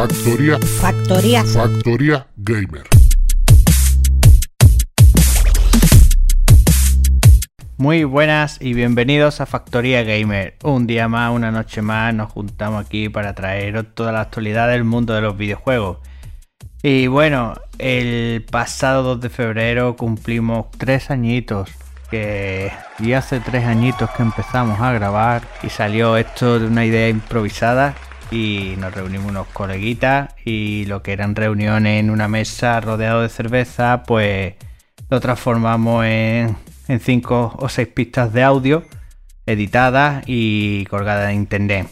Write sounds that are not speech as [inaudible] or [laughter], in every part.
Factor, Factoría, factoría, Factoría Gamer. Muy buenas y bienvenidos a Factoría Gamer. Un día más, una noche más, nos juntamos aquí para traer toda la actualidad del mundo de los videojuegos. Y bueno, el pasado 2 de febrero cumplimos tres añitos. Que y hace tres añitos que empezamos a grabar y salió esto de una idea improvisada y nos reunimos unos coleguitas y lo que eran reuniones en una mesa rodeado de cerveza, pues lo transformamos en, en cinco o seis pistas de audio editadas y colgadas en internet.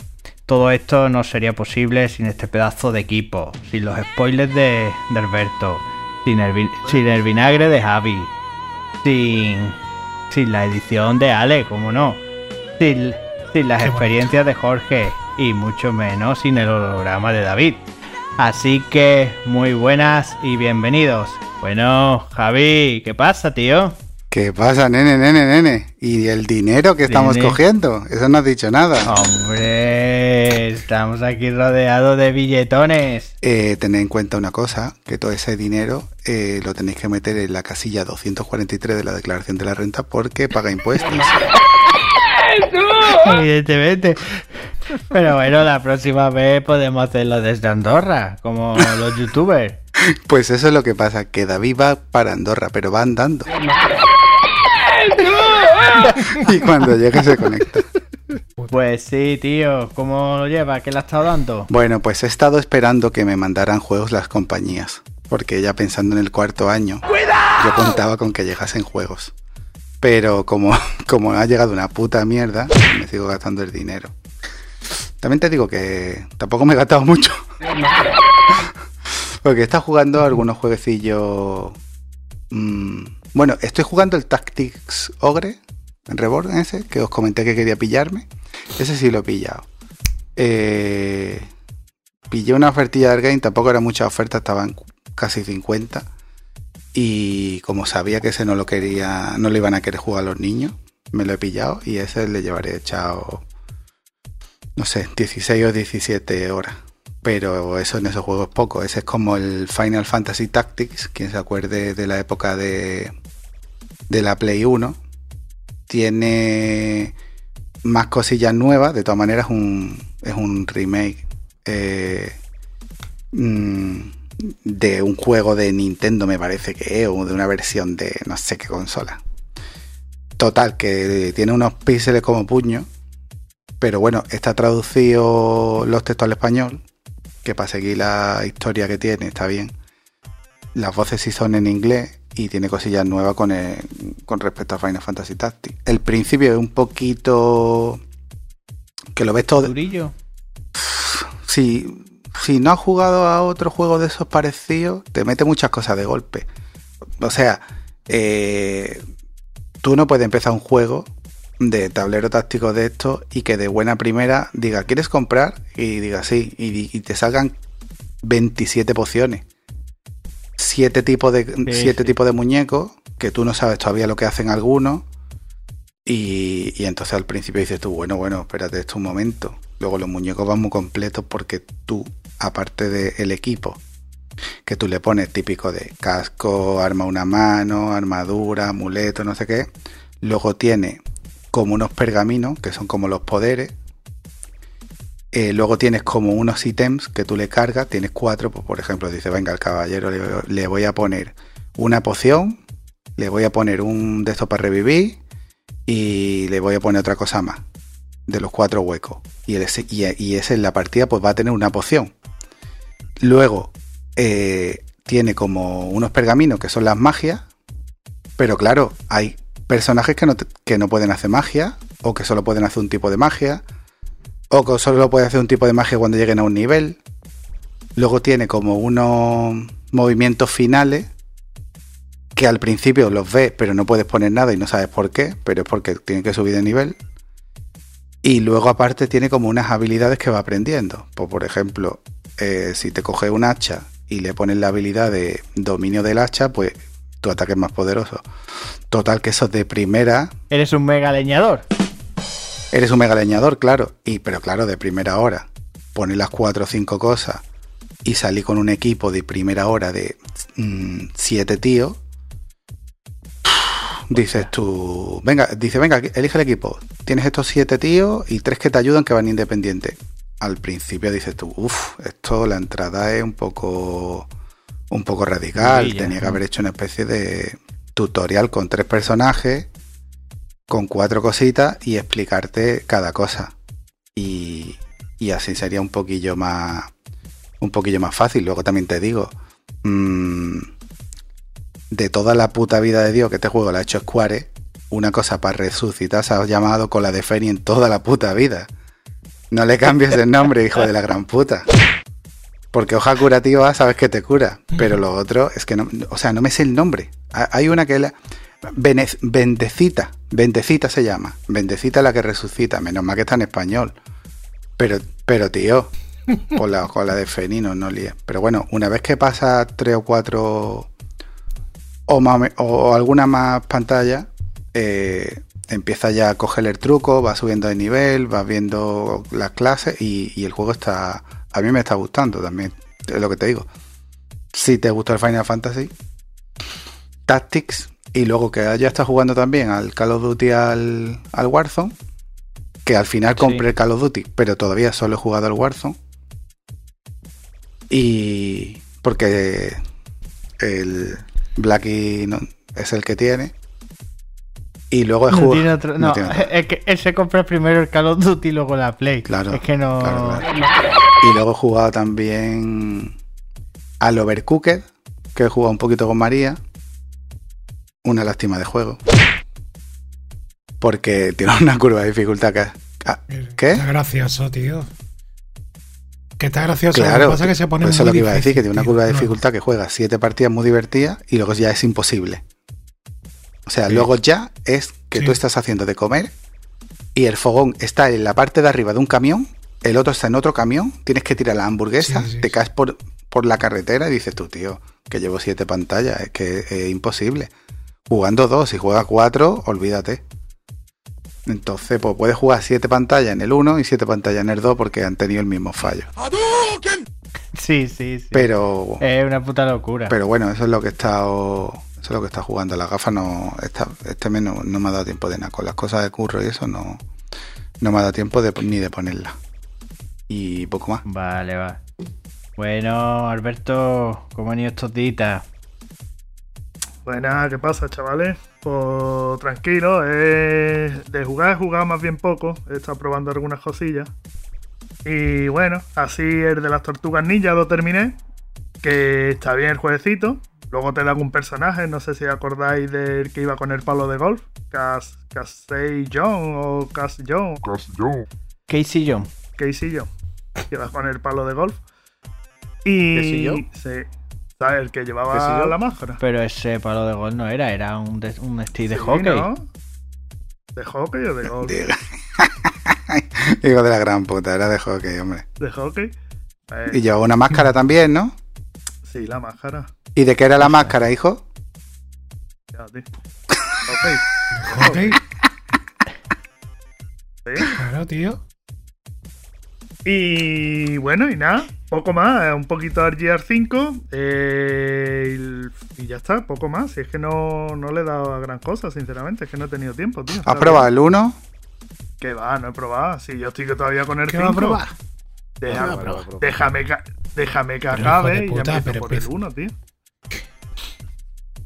Todo esto no sería posible sin este pedazo de equipo, sin los spoilers de, de Alberto, sin el, sin el vinagre de Javi, sin, sin la edición de Ale, como no, sin, sin las experiencias de Jorge y mucho menos sin el holograma de David. Así que muy buenas y bienvenidos. Bueno, Javi, ¿qué pasa, tío? ¿Qué pasa, nene, nene, nene? ¿Y el dinero que estamos Nene. cogiendo? Eso no has dicho nada. Hombre, estamos aquí rodeados de billetones. Eh, tened en cuenta una cosa, que todo ese dinero eh, lo tenéis que meter en la casilla 243 de la declaración de la renta porque paga impuestos. [laughs] Evidentemente. Pero bueno, la próxima vez podemos hacerlo desde Andorra, como los youtubers. Pues eso es lo que pasa, que David va para Andorra, pero va andando. y cuando llegue se conecta. Pues sí, tío, ¿cómo lo lleva? ¿Qué le ha estado dando? Bueno, pues he estado esperando que me mandaran juegos las compañías, porque ya pensando en el cuarto año, yo contaba con que llegasen juegos. Pero como, [laughs] como ha llegado una puta mierda, me sigo gastando el dinero. También te digo que tampoco me he gastado mucho. [laughs] Porque estado jugando algunos jueguecillos... mm, bueno, estoy jugando el Tactics Ogre, en Reborn ese, que os comenté que quería pillarme. Ese sí lo he pillado. Eh, pillé una ofertilla del game, tampoco era mucha oferta, estaban casi 50. Y como sabía que ese no lo quería, no lo iban a querer jugar los niños, me lo he pillado y ese le llevaré echado, no sé, 16 o 17 horas. Pero eso en esos juegos es poco. Ese es como el Final Fantasy Tactics, quien se acuerde de la época de, de la Play 1. Tiene más cosillas nuevas, de todas maneras es un, es un remake eh, mm, de un juego de Nintendo, me parece que es, o de una versión de no sé qué consola. Total, que tiene unos píxeles como puño, pero bueno, está traducido los textos al español, que para seguir la historia que tiene está bien. Las voces sí son en inglés y tiene cosillas nuevas con, el- con respecto a Final Fantasy Tactics. El principio es un poquito que lo ves todo. Durillo. Si, si no has jugado a otro juego de esos parecidos, te mete muchas cosas de golpe. O sea, eh, tú no puedes empezar un juego de tablero táctico de esto y que de buena primera diga, ¿quieres comprar? Y diga sí, y, y te salgan 27 pociones. Siete tipos de, siete sí. tipos de muñecos que tú no sabes todavía lo que hacen algunos. Y, y entonces al principio dices tú, bueno, bueno, espérate esto un momento. Luego los muñecos van muy completos porque tú, aparte del equipo, que tú le pones típico de casco, arma a una mano, armadura, amuleto, no sé qué. Luego tiene como unos pergaminos, que son como los poderes. Eh, luego tienes como unos ítems que tú le cargas, tienes cuatro, pues por ejemplo, dice, venga, al caballero le, voy a poner una poción, le voy a poner un de estos para revivir y le voy a poner otra cosa más de los cuatro huecos. Y y, y ese en la partida pues va a tener una poción. Luego eh, tiene como unos pergaminos que son las magias, pero claro, hay personajes que no, que no pueden hacer magia, o que solo pueden hacer un tipo de magia, o que solo pueden hacer un tipo de magia cuando lleguen a un nivel. Luego tiene como unos movimientos finales que al principio los ves, pero no puedes poner nada y no sabes por qué, pero es porque tienen que subir de nivel. Y luego aparte tiene como unas habilidades que va aprendiendo. Pues, por ejemplo, eh, si te coges un hacha y le pones la habilidad de dominio del hacha, pues tu ataque es más poderoso. Total que eso de primera Eres un mega leñador. Eres un mega leñador, claro, y pero claro, de primera hora. poner las cuatro o cinco cosas y salir con un equipo de primera hora de mm, siete tíos, dices tú, venga, dice, venga, elige el equipo. Tienes estos siete tíos y tres que te ayudan que van independientes. Al principio dices tú, uff, esto la entrada es un poco un poco radical. Tenía que haber hecho una especie de tutorial con tres personajes, con cuatro cositas y explicarte cada cosa. Y, y así sería un poquillo más un poquillo más fácil. Luego también te digo, mmm, de toda la puta vida de Dios que este juego la ha hecho Square, una cosa para resucitar se ha llamado con la de Feni en toda la puta vida. No le cambies el nombre, hijo de la gran puta. Porque hoja curativa sabes que te cura, pero lo otro es que no, o sea, no me sé el nombre. Hay una que la Bendecita, Bendecita se llama. Bendecita la que resucita, menos mal que está en español. Pero, pero tío, con la, con la de Fenino no líes. Pero bueno, una vez que pasa tres o cuatro o, alguna más pantalla, eh, empieza ya a coger el truco, va subiendo de nivel, va viendo las clases y, el juego está. A mí me está gustando también, es lo que te digo. Si te gusta el Final Fantasy, Tactics, y luego que ya está jugando también al Call of Duty al, al Warzone, que al final compré el Call of Duty, pero todavía solo he jugado al Warzone. Y porque el, Blacky no, es el que tiene. Y luego he jugado. No, es que él se compra primero el Call of Duty y luego la Play. Claro. Es que no. Y luego he jugado también al Overcooked, que he jugado un poquito con María. Una lástima de juego. Porque tiene una curva de dificultad que. ¿Qué? Está gracioso, tío. Que está gracioso. Claro, lo que pasa que se pone pues eso es lo que iba a decir, que tiene una curva de dificultad que juega siete partidas muy divertidas y luego ya es imposible. O sea, luego ya es que tú estás haciendo de comer y el fogón está en la parte de arriba de un camión, el otro está en otro camión, tienes que tirar la hamburguesa, te caes por, por la carretera y dices tú, tío, que llevo siete pantallas, es que es imposible. Jugando dos, y juegas cuatro, olvídate. Entonces, pues puedes jugar 7 pantallas en el 1 y 7 pantallas en el 2 porque han tenido el mismo fallo. Sí, sí, sí. Pero. Es una puta locura. Pero bueno, eso es lo que he estado. Eso es lo que está jugando. La gafa no. este mes no, me ha dado tiempo de nada. Con las cosas de curro y eso no. No me ha dado tiempo de, ni de ponerla. Y poco más. Vale, va. Bueno, Alberto, ¿cómo han ido estos días? Buenas, ¿qué pasa, chavales? Pues tranquilo, de jugar he jugado más bien poco, he estado probando algunas cosillas. Y bueno, así el de las tortugas ninja lo terminé, que está bien el jueguecito. Luego te da un personaje, no sé si acordáis del que iba con el palo de golf, Casey John o Cass John. Casey John. Casey John. Que iba con el palo de golf. Y... ¿Casey John? Sí. ¿Sabes? El que llevaba la máscara. Pero ese palo de gol no era, era un, un estilo de hockey. ¿De hockey o de golf? [laughs] Digo de la gran puta, era de hockey, hombre. ¿De hockey? Y llevaba una máscara también, ¿no? Sí, la máscara. ¿Y de qué era la máscara, hijo? Ya, tío. ¿Hockey? ¿Sí? Claro, tío. Y bueno, y nada, poco más, eh, un poquito de RGR5 eh, y, ya está, poco más. Si es que no, no le he dado a gran cosa, sinceramente, es que no he tenido tiempo, tío. ¿Has probado el 1? Que va, no he probado. Si yo estoy todavía con el 5. ¿Qué a probar? Déjame, déjame, déjame que acabe y ya empiezo por el 1, tío.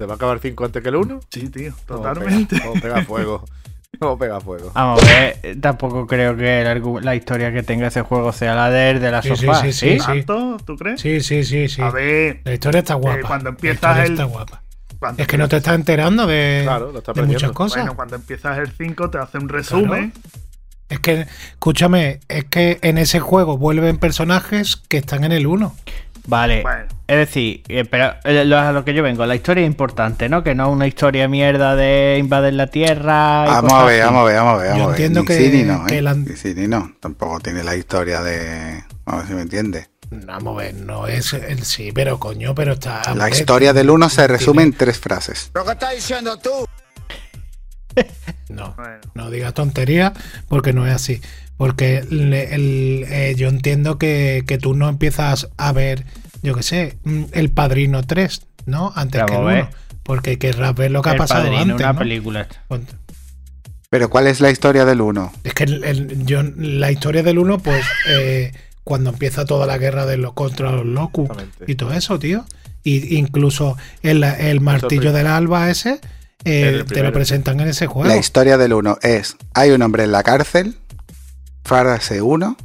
¿Te va a acabar 5 antes que el 1? Sí, tío, totalmente. Todo pega fuego. [laughs] No pega fuego. Vamos a ver, eh, tampoco creo que la historia que tenga ese juego sea la de, de la sí, sofá. Sí, sí, sí, ¿Tú crees? Sí, sí, sí, sí. A ver. La historia está guapa. Eh, cuando empiezas el... está guapa. Es que no te estás enterando de, de muchas cosas. Bueno, cuando empiezas el 5 te hace un resumen. Es que, escúchame, es que en ese juego vuelven personajes que están en el 1. Vale. Es decir, eh, pero eh, a lo que yo vengo, la historia es importante, ¿no? Que no es una historia mierda de invadir la tierra. Vamos a ver, vamos a ver, vamos a ver. Yo entiendo que, Cini no, ¿eh? no, tampoco tiene la historia de. Vamos a ver si me entiende. Vamos a ver, no es el sí, pero coño, pero está. La historia del 1 se resume en tres frases. ¿Pero qué estás diciendo tú? [laughs] No, Bueno. no digas tonterías porque no es así. Porque el- eh, yo entiendo que, que tú no empiezas a ver, yo qué sé, mm, El Padrino 3, ¿no? Antes que el Vamos a 1. Porque querrás ver lo que ha El pasado Padrino, antes, una ¿no? película. Pero ¿cuál es la historia del 1? Es que el- el- yo, la historia del 1, pues, eh, cuando empieza toda la guerra de los contra los locus y todo eso, tío. Y incluso el, el martillo del alba ese, eh, te lo presentan en ese juego. La historia del 1 es, hay un hombre en la cárcel, frase 1.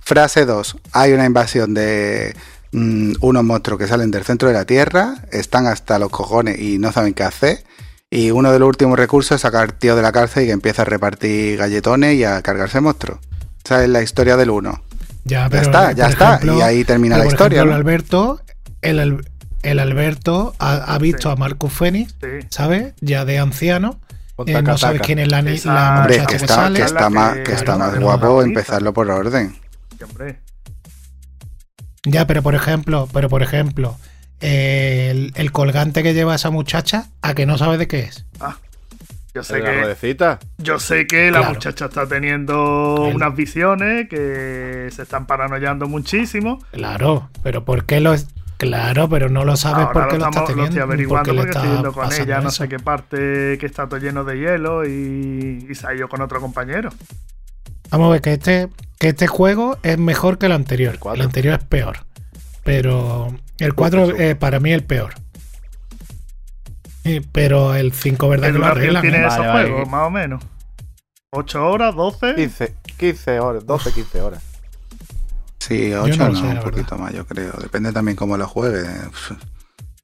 Frase 2, hay una invasión de mm, unos monstruos que salen del centro de la Tierra, están hasta los cojones y no saben qué hacer. Y uno de los últimos recursos es sacar tío de la cárcel y que empieza a repartir galletones y a cargarse monstruos. Esa es la historia del 1. Ya, Ya está, ya por está. ejemplo- y ahí termina pero la historia. ejemplo, ¿no? el Alberto, el, el Alberto ha, ha visto Sí. a Marcus Fenix, Sí. ¿sabes? Ya de anciano. Eh, taca, no sabes taca. quién es la, la Hombre, Hombre, muchacha que que, está, sale. que está más, que- que está más guapo empezarlo por orden. Hombre. Ya, pero por ejemplo, pero por ejemplo, eh, el, el colgante que lleva esa muchacha, a que no sabe de qué es. Yo sé ¿En la que? Yo sé que la Claro. muchacha está teniendo El- unas visiones que se están paranoiando muchísimo. Claro, pero ¿por qué lo es? Claro, pero no lo sabes Ahora por lo, qué lo, estamos, lo teniendo. estoy averiguando porque le porque estoy está yendo con ella, no sé qué parte que está todo lleno de hielo y, y se ha ido con otro compañero. Vamos a ver que este, que este juego es mejor que el anterior. El El, anterior es peor. Pero el 4 Jesús. eh, para mí es el peor. Pero el 5, ¿verdad? ¿Qué Que lo arreglan, tiene ¿eh? esos Vale, vale. juegos, más o menos? ¿8 horas? ¿12? 15, 15 horas, 12, 15 horas. Sí, Yo 8 no no, sé, un verdad. poquito más, yo creo. Depende también cómo lo juegues.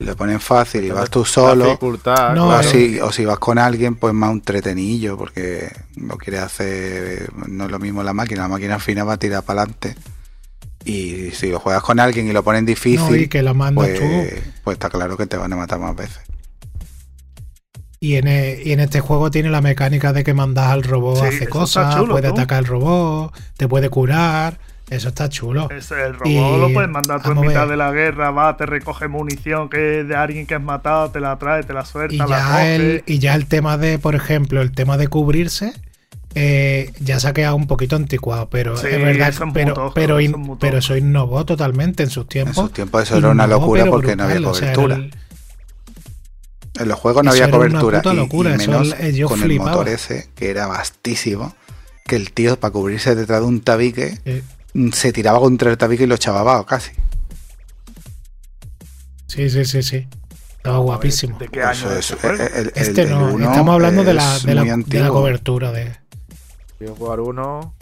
Le ponen fácil y vas tú solo, dificultad, No, o, claro. si, o si vas con alguien, pues más un tretenillo, porque lo quieres hacer, no es lo mismo la máquina. La máquina al final va a tirar para adelante. Y si lo juegas con alguien y lo ponen difícil, No, y que la mandas pues, tú. pues está claro que te van a matar más veces. Y en, e- y en este juego tiene la mecánica de que mandas al robot Sí, a hacer cosas, chulo, puede tú. atacar al robot, te puede curar. Eso está chulo. Ese, el robot Y- lo puedes mandar tú en mitad ver. de la guerra, va, te recoge munición que es de alguien que has matado, te la trae, te la suelta, Y la ya, coge. el, y ya el tema de, por ejemplo, el tema de cubrirse, eh, ya se ha quedado un poquito anticuado, pero Sí, es verdad, es pero, pero, in- es pero eso innovó totalmente en sus En tiempos. sus tiempos eso era una locura porque no había o sea, cobertura. el- En los juegos no había una cobertura puta locura, y, eso menos el- yo con el motor ese, que era vastísimo, que el tío para cubrirse detrás de un tabique eh, se tiraba contra el tabique y lo echaba abajo casi. sí, sí, sí, sí. Estaba guapísimo. ¿De qué Eso año es, es este juego? el- el- Este el no, estamos hablando de la, de, la, de la cobertura de. Quiero jugar uno.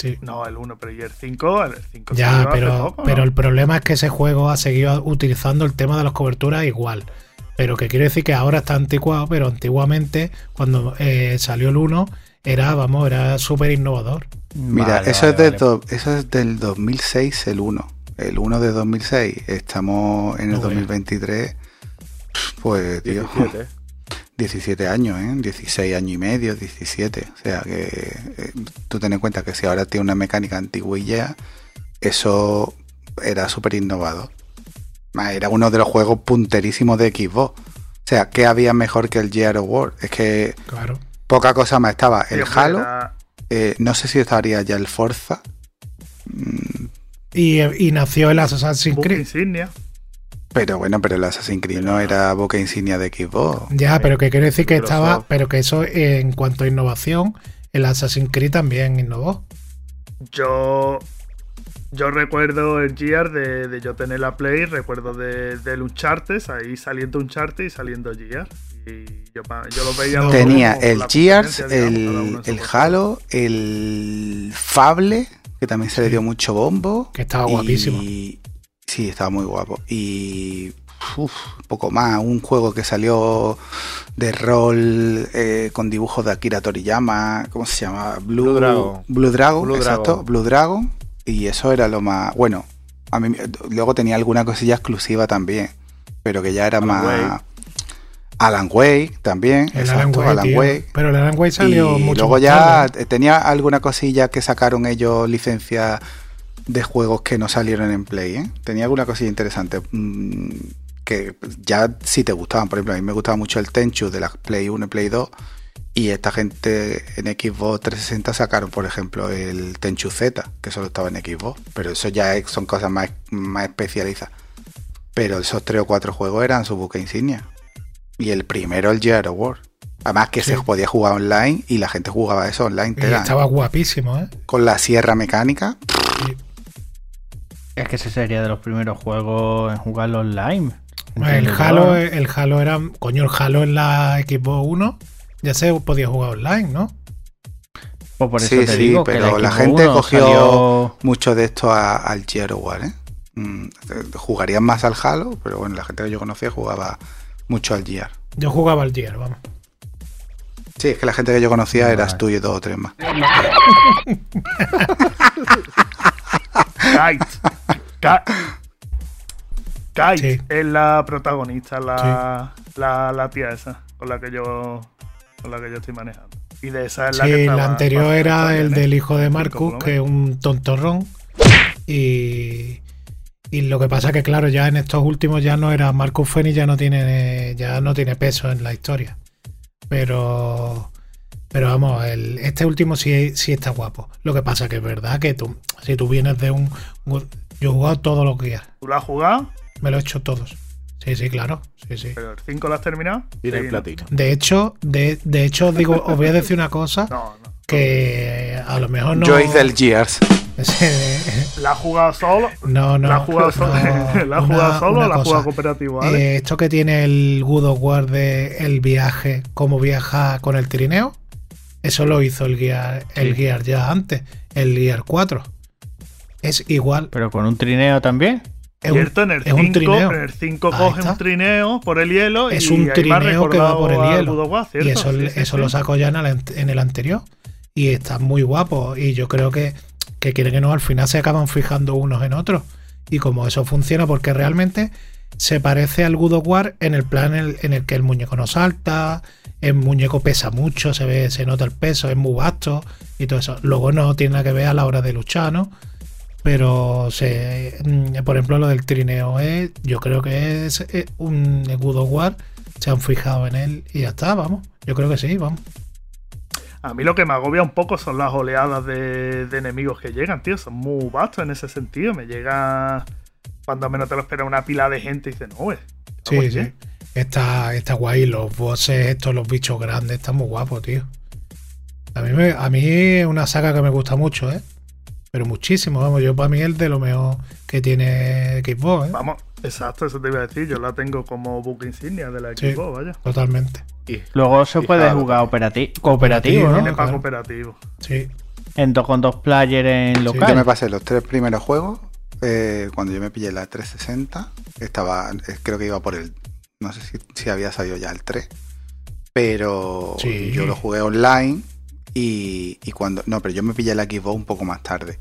sí. No, el 1, pero y el 5, el 5 Ya, pero, pero el problema es que ese juego ha seguido utilizando el tema de las coberturas igual. Pero que quiero decir que ahora está anticuado, pero antiguamente, cuando eh, salió el 1, era, vamos, era súper innovador. Mira, Vale, eso, vale, es de vale. do- eso es del 2006, el 1. El 1 de 2006. Estamos en el No veas. 2023. Pues, tío, 17. 17 [laughs] años, ¿eh? 16 años y medio, 17. O sea que eh, tú ten en cuenta que si ahora tiene una mecánica antigua y ya, eso era súper innovador. Era uno de los juegos punterísimos de Xbox. O sea, ¿qué había mejor que el Gear of War? Es que Claro. poca cosa más estaba. El Halo, era- eh, no sé si estaría ya el Forza. Mm, Y, y nació el Assassin's Creed. insignia. Pero bueno, pero el Assassin's Creed no era boca insignia de Xbox. Ya, pero que quiero decir que estaba, pero que eso eh, en cuanto a innovación, el Assassin's Creed también innovó. Yo yo recuerdo el Gear de, de yo tener la Play, recuerdo de, del Uncharted, ahí saliendo Uncharted y saliendo Gear. Y yo, lo veía como Tenía el Gears, el, el. Halo, el Fable, que también se le dio mucho bombo. Que estaba guapísimo. Sí, estaba muy guapo. Y uf, poco más, un juego que salió de rol eh, con dibujos de Akira Toriyama, ¿cómo se llama? Blue, Blue Dragon. Blue Dragon, Blue exacto, Dragon. Blue Dragon. Y eso era lo más... Bueno, a mí luego tenía alguna cosilla exclusiva también, pero que ya era Alan más... Wake. Alan Wake también, El exacto, Alan Wake. Alan tío. Wake. Pero el Alan Wake salió y mucho luego ya tarde. tenía alguna cosilla que sacaron ellos licencias de juegos que no salieron en Play, ¿eh? Tenía alguna cosilla interesante mm, que ya si te gustaban, por ejemplo, a mí me gustaba mucho el Tenchu de la Play 1 y Play 2 Y esta gente en Xbox 360 sacaron, por ejemplo, el Tenchu Z, que solo estaba en Xbox. Pero eso ya es- son cosas más, más especializadas. Pero esos tres o cuatro juegos eran su buque insignia. Y el primero, el Gear of War. Además que Sí. se podía jugar online y la gente jugaba eso online. Y estaba guapísimo, ¿eh? Con la sierra mecánica. Es que ese sería de los primeros juegos en jugarlo online. El Halo, el Halo era. Coño, el Halo en la Xbox 1 ya se podía jugar online, ¿no? Pues por eso Sí, te sí, digo pero la gente cogió salió- mucho de esto a- al Gear of War, ¿eh? Mm, jugarían más al Halo, pero bueno, la gente que yo conocía jugaba mucho al Gear. Yo jugaba al Gear, vamos. Sí, es que la gente que yo conocía eras tú y dos o tres más. [laughs] Kite. Kite Sí. es la protagonista, la, la, la tía esa, con la que yo con la que yo estoy manejando. Y de esa es la que Sí, estaba la anterior era el del hijo de Marcus, que es un tontorrón. Y, y lo que pasa que, claro, ya en estos últimos ya no era Marcus Fenix, ya no tiene, ya no tiene peso en la historia. Pero, pero vamos, el- este último sí, sí está guapo. Lo que pasa que es verdad que tú, si tú vienes de un. Yo he jugado todos los guías, ¿Tú la has jugado? me lo he hecho todos. Sí, sí, claro. Sí, sí. ¿Pero el 5 lo has terminado? Tiene Sí, el ¿no? platino. De hecho, de, de hecho, os digo, os voy a decir una cosa [laughs] No, no. que a lo mejor no. Yo hice el Gears. [laughs] ¿La has jugado solo? No, no. ¿La has jugado [laughs] solo, no, [laughs] ¿La una- jugado solo una o la cosa. jugado cooperativo? ¿vale? Eh, esto que tiene el Good of War de el viaje, cómo viaja con el trineo, eso lo hizo el Gear, el Sí. Gear ya antes, el Gear 4. Es igual. Pero con un trineo también. Es un, Cierto, en el es un 5 trineo. en el 5 Ahí coge está. un trineo por el hielo Es un ha trineo que va por el hielo. War, Y eso, Sí, sí, eso sí. lo sacó ya en el, ant- en el anterior. Y está muy guapo. Y yo creo que, que quieren que no, al final se acaban fijando unos en otros. Y como eso funciona, porque realmente se parece al Good of en el plan en el, que el muñeco no salta, el muñeco pesa mucho, se ve, se nota el peso, es muy vasto y todo eso. Luego no tiene nada que ver a la hora de luchar, ¿no? Pero se, mm, por ejemplo, lo del trineo es, yo creo que es eh, un Good of se han fijado en él y ya está, vamos. Yo creo que sí, vamos. A mí lo que me agobia un poco son las oleadas de, de enemigos que llegan, tío. Son muy vastos en ese sentido. Me llega cuando menos te lo espera una pila de gente y dices, no, güey. Sí, oye, sí. Está, está guay, los bosses, estos, los bichos grandes, están muy guapos, tío. A mí, me- a mí es una saga que me gusta mucho, ¿eh? Pero muchísimo, vamos, yo para mí es de lo mejor que tiene Xbox, ¿eh? Vamos, exacto, eso te iba a decir. Yo la tengo como book insignia de la Sí. Xbox, vaya. Totalmente. Y Luego se Y puede jugar operati- cooperativo, ¿no? Tiene para claro. cooperativo. Sí. En dos con dos players en Yo me local. pasé los tres primeros juegos eh, cuando yo me pillé la 360. Estaba, eh, creo que iba por el. No sé si, si había salido ya el 3. Pero Sí. yo lo jugué online. Y, y cuando. No, pero yo me pillé la Xbox un poco más tarde.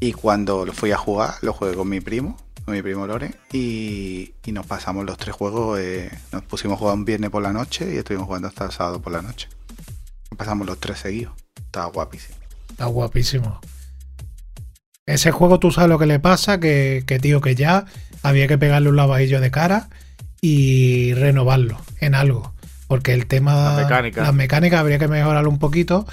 Y cuando lo fui a jugar, lo jugué con mi primo, con mi primo Lore. Y, y nos pasamos los tres juegos. eh, nos pusimos a jugar un viernes por la noche y estuvimos jugando hasta el sábado por la noche. Pasamos los tres seguidos. Estaba guapísimo. Está guapísimo. Ese juego tú sabes lo que le pasa, que, que tío, que ya había que pegarle un lavadillo de cara y renovarlo en algo. Porque el tema... La mecánica. Las mecánicas habría que mejorarlo un poquito.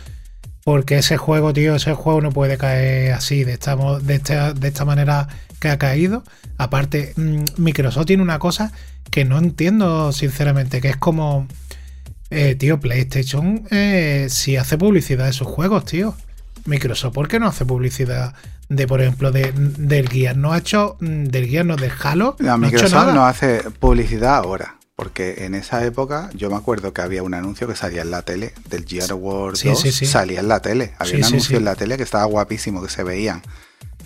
Porque ese juego, tío, ese juego no puede caer así, de esta, de esta, de esta manera que ha caído. Aparte, mm, Microsoft tiene una cosa que no entiendo, sinceramente, que es como... Eh, tío, PlayStation eh, si hace publicidad de sus juegos, tío. Microsoft, ¿por qué no hace publicidad de, por ejemplo, de, del Gear? No ha hecho mm, del Gear, no del Halo. La no ha hecho Microsoft nada. no hace publicidad ahora. Porque en esa época yo me acuerdo que había un anuncio que salía en la tele del Gear War Sí, 2. sí, sí. Salía en la tele. Había un anuncio en la tele que estaba guapísimo, que se veían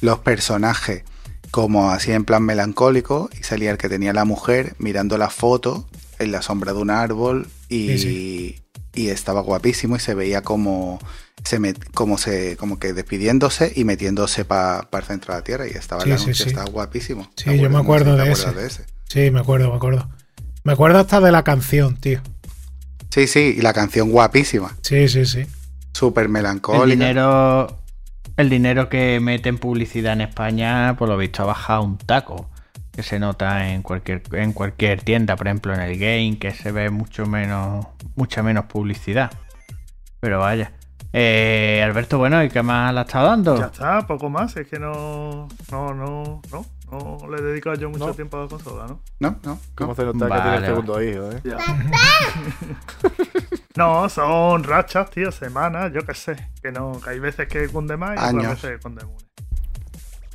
los personajes como así en plan melancólico y salía el que tenía la mujer mirando la foto en la sombra de un árbol y, y estaba guapísimo y se veía como se met- como se como que despidiéndose y metiéndose para el centro de la tierra y estaba el anuncio, sí. estaba guapísimo. Sí, ¿Te yo me acuerdo No de sé si te ese. Sí, me acuerdo, me acuerdo. Me acuerdo hasta de la canción, tío. Sí, sí, y la canción guapísima, Sí, sí, sí. súper El melancólica. dinero, el dinero que mete en publicidad en España, por lo visto, ha bajado un taco. Que se nota en cualquier, en cualquier tienda, por ejemplo en el game, que se ve mucho menos, mucha menos publicidad. Pero vaya. Eh, Alberto, bueno, ¿y qué más le ha estado dando? Ya está, poco más. Es que no. No, no, no. No le he dedicado yo mucho No. tiempo a la consola, ¿no? No, no. ¿Cómo no. se nota que tiene el segundo hijo, eh? [laughs] No, son rachas, tío, semanas, yo qué sé. Que no, que hay veces que cunde más y Años. otras veces que cunde menos.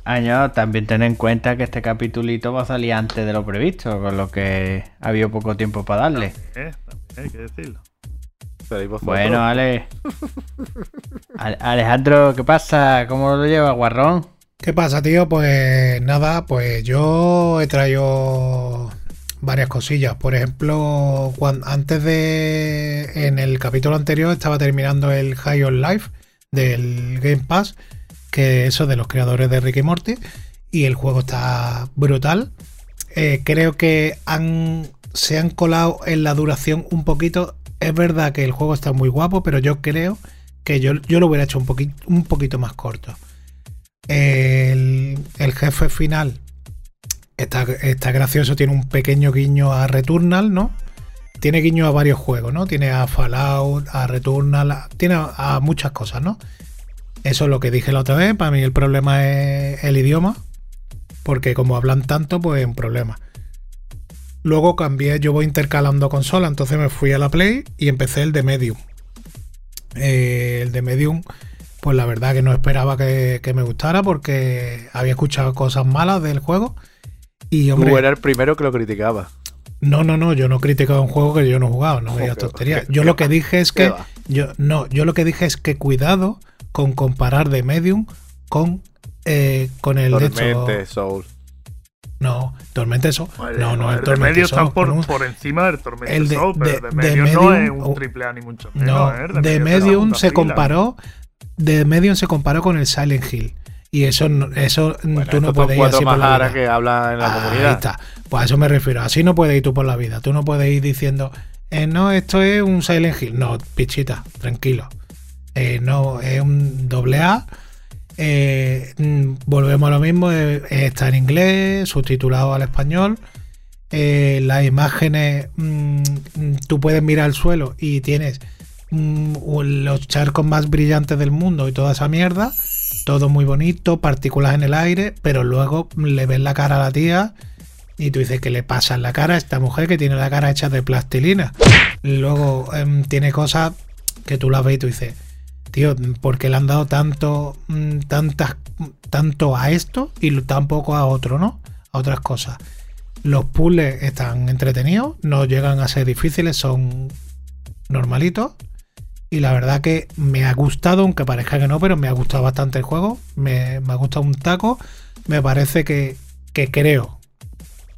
Año, también ten en cuenta que este capitulito va a salir antes de lo previsto, con lo que ha habido poco tiempo para darle. Eh, también hay que decirlo. Bueno, Ale. [laughs] Ale- Alejandro, ¿qué pasa? ¿Cómo lo lleva, Guarrón? ¿Qué pasa, tío? Pues nada, pues yo he traído varias cosillas. Por ejemplo, antes de. En el capítulo anterior estaba terminando el High on Life del Game Pass, que eso de los creadores de Rick y Morty. Y el juego está brutal. Eh, creo que se han colado en la duración un poquito. Es verdad que el juego está muy guapo, pero yo creo que yo, yo lo hubiera hecho un poquito, un poquito más corto. El, jefe final está, gracioso, tiene un pequeño guiño a Returnal, ¿no? Tiene guiño a varios juegos, ¿no? Tiene a Fallout, a Returnal, tiene a, a muchas cosas, ¿no? Eso es lo que dije la otra vez. Para mí el problema es el idioma, porque como hablan tanto, pues es un problema. Luego cambié, yo voy intercalando consola, entonces me fui a la Play y empecé el de Medium. Eh, el de Medium, pues la verdad que no esperaba que, que me gustara porque había escuchado cosas malas del juego. Y hombre, Tú eras el primero que lo criticaba. no, no, no, yo no he criticado un juego que yo no he jugado, no me tonterías. Yo lo que dije es que yo no, yo lo que dije es que cuidado con comparar de Medium con eh, con el de Tormente, Soul. no, Torment eso. Joder, No, no, el el de Torment medio Soul está por, un- por encima del Tormento el de- Soul, pero de- medio no es Medium- un triple A ni mucho menos. No, ¿eh? de Medium se fila. comparó de Medium se comparó con el Silent Hill y eso eso Bueno, tú no puedes ir así por la vida. que hablan en la Ahí comunidad. está. Pues a eso me refiero. Así no puedes ir tú por la vida. Tú no puedes ir diciendo, eh, no, esto es un Silent Hill. No, pichita, tranquilo. Eh, no, es un doble A. Eh, mm, volvemos a lo mismo. está en inglés, subtitulado al español. Las imágenes, mm, mm, tú puedes mirar al suelo y tienes los charcos más brillantes del mundo y toda esa mierda. Todo muy bonito, partículas en el aire, pero luego le ves la cara a la tía y tú dices que le pasa en la cara a esta mujer que tiene la cara hecha de plastilina. Luego em, tiene cosas que tú las ves y tú dices, tío, ¿por qué le han dado tanto, mm, tantas, tanto a esto y tan poco a otro, ¿no? A otras cosas. Los puzzles están entretenidos, no llegan a ser difíciles, son normalitos. Y la verdad que me ha gustado, aunque parezca que no, pero me ha gustado bastante el juego. Me, me ha gustado un taco. Me parece que, que creo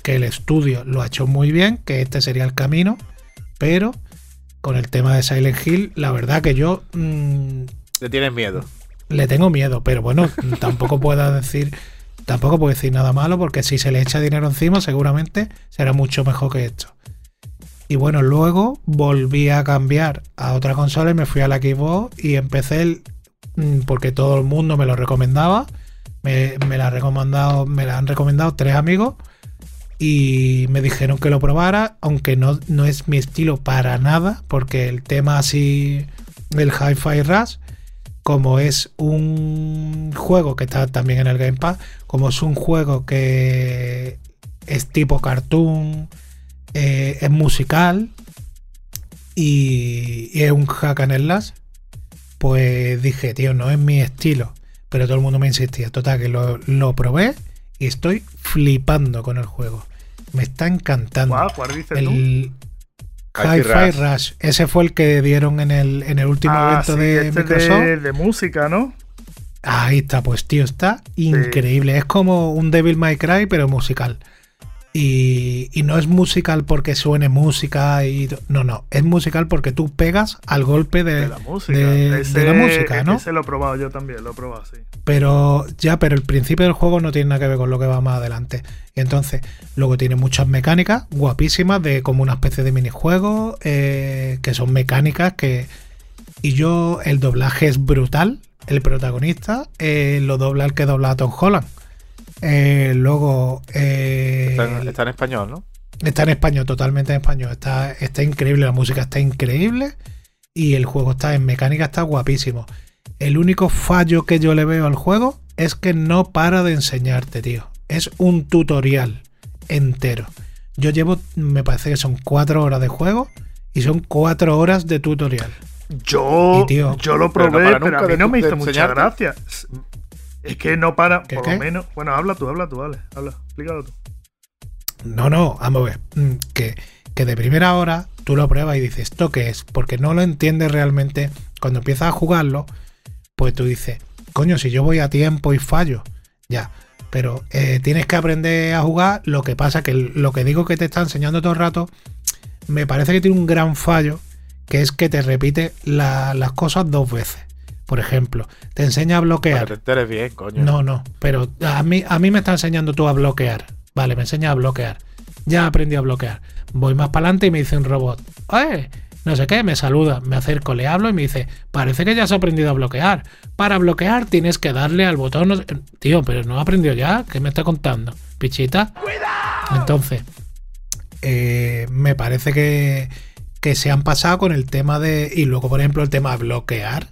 que el estudio lo ha hecho muy bien, que este sería el camino. Pero con el tema de Silent Hill, la verdad que yo mm, Le tienes miedo. le tengo miedo, pero bueno, [laughs] tampoco puedo decir, tampoco puedo decir nada malo, porque si se le echa dinero encima, seguramente será mucho mejor que esto. Y bueno, luego volví a cambiar a otra consola y me fui a la Xbox y empecé el, mm, porque todo el mundo me lo recomendaba. Me, me la recomendado, me la han recomendado tres amigos y me dijeron que lo probara, aunque no, no es mi estilo para nada, porque el tema así, el Hi-Fi Rush, como es un juego que está también en el Game Pass, como es un juego que es tipo cartoon, eh, es musical y, y es un hack and slash, pues dije, tío, no es mi estilo. Pero todo el mundo me insistía. Total, que lo, lo probé y estoy flipando con el juego. Me está encantando. Guau, ¿Cuál dices el Hi-Fi Rush. Rush. Ese fue el que dieron en el, en el último Ah, evento sí, de este Microsoft. de, de música, ¿no? Ahí está, pues tío, está increíble. Es como un Devil May Cry, pero musical. Y, y no es musical porque suene música y no, no, es musical porque tú pegas al golpe de, De la música. de- de Ese- la música, ¿no? Ese lo he probado yo también, lo he probado, sí. Pero ya, pero el principio del juego no tiene nada que ver con lo que va más adelante. Y entonces, luego tiene muchas mecánicas guapísimas de como una especie de minijuego, eh, que son mecánicas que... Y yo, el doblaje es brutal. El protagonista eh, lo dobla el que dobla a Tom Holland. Eh, luego... eh, Está en, está en español, ¿no? Está en español, totalmente en español. Está, está increíble, la música está increíble. y el juego está en mecánica, está guapísimo. El único fallo que yo le veo al juego es que no para de enseñarte, tío. Es un tutorial entero. Yo llevo, me parece que son cuatro horas de juego y son cuatro horas de tutorial. Yo, tío, yo lo pero no probé, para pero, nunca a mí no me hizo mucha gracia. Es que no para, ¿Qué, por qué? lo menos. Bueno, habla tú, habla tú, vale. Habla, explícalo tú. No, no, vamos a ver. mm, Que, que de primera hora tú lo pruebas y dices, ¿esto qué es? Porque no lo entiendes realmente. Cuando empiezas a jugarlo, pues tú dices, coño, si yo voy a tiempo y fallo, ya. Pero eh, tienes que aprender a jugar. Lo que pasa que lo que digo que te está enseñando todo el rato, me parece que tiene un gran fallo, que es que te repite la- las cosas dos veces. Por ejemplo, te enseña a Para bloquear. que te enteres bien, coño. No, no, pero a mí, a mí me está enseñando tú a bloquear. Vale, me enseña a bloquear. Ya aprendí a bloquear. Voy más para adelante y me dice un robot, ¡eh! No sé qué, me saluda, me acerco, le hablo y me dice, parece que ya has aprendido a bloquear. Para bloquear tienes que darle al botón. no sé- Tío, pero no he aprendido ya. ¿Qué me está contando? Pichita. Entonces, eh, me parece que, que se han pasado con el tema de. Y luego, por ejemplo, el tema de bloquear.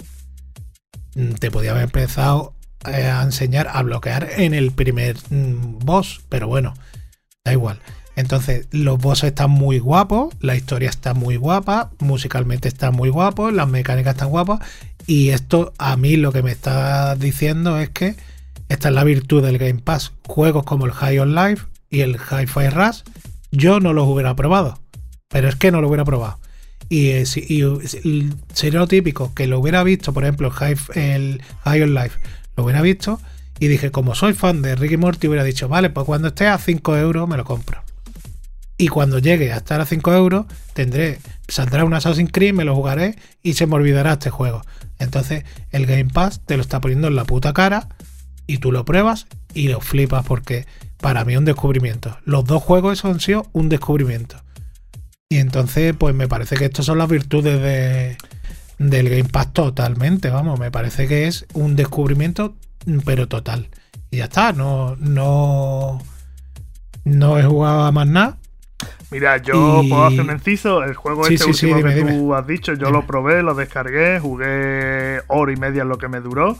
Mm, Te podía haber empezado eh, a enseñar a bloquear en el primer mm, boss, pero bueno, da igual. Entonces, los bosses están muy guapos, la historia está muy guapa, musicalmente está muy guapo, las mecánicas están guapas. Y esto a mí lo que me está diciendo es que esta es la virtud del Game Pass. Juegos como el High on Life y el Hi-Fi Rush, yo no los hubiera probado. Pero es que no lo hubiera probado. Y, eh, si- y, sería lo típico que lo hubiera visto, por ejemplo, High, el High on Life, lo hubiera visto y dije, como soy fan de Ricky Morty, hubiera dicho, vale, pues cuando esté a 5 euros me lo compro. Y cuando llegue a estar a 5 euros, tendré, saldrá un Assassin's Creed, me lo jugaré y se me olvidará este juego. Entonces, el Game Pass te lo está poniendo en la puta cara y tú lo pruebas y lo flipas porque para mí es un descubrimiento. Los dos juegos esos han sido un descubrimiento. Y entonces, pues me parece que estas son las virtudes de, del Game Pass totalmente, vamos, me parece que es un descubrimiento, pero total. Y ya está, no, no, no he jugado a más nada. Mira, yo Y- puedo hacer un inciso. El juego Sí, este sí, sí, último dime, que dime. tú has dicho, yo Dime. lo probé, lo descargué, jugué hora y media en lo que me duró.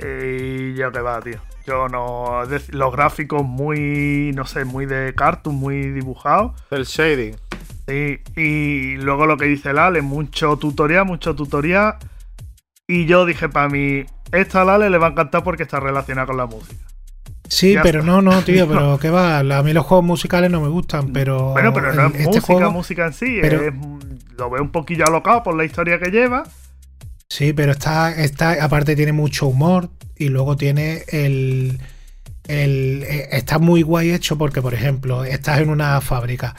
Y yo que va, tío. Yo no. los gráficos muy, no sé, muy de cartoon, muy dibujados. El shading. Sí, y luego lo que dice el Ale, mucho tutorial, mucho tutorial. Y yo dije, para mí, esta al Ale le va a encantar porque está relacionada con la música. Sí, Ya pero está. no, no, tío, [laughs] pero qué va, a mí los juegos musicales no me gustan, pero... Bueno, pero no es este música, juego- música en sí. pero- es- lo veo un poquillo alocado por la historia que lleva. Sí, pero está, está, aparte tiene mucho humor y luego tiene el, el- eh, está muy guay hecho porque, por ejemplo, estás en una fábrica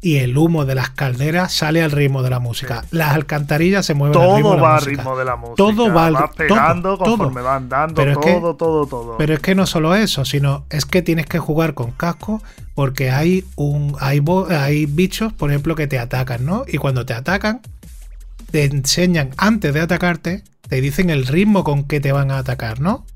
y el humo de las calderas sale al ritmo de la música. Las alcantarillas se mueven al ritmo Todo de la va al ritmo de la música. Todo va al- Vas pegando todo, conforme todo. van dando, Pero es que- todo, todo, todo. Pero es que no solo eso, sino es que tienes que jugar con casco porque hay un hay, hay bichos, por ejemplo, que te atacan, ¿no? Y cuando te atacan, te enseñan antes de atacarte, te dicen el ritmo con que te van a atacar, ¿no?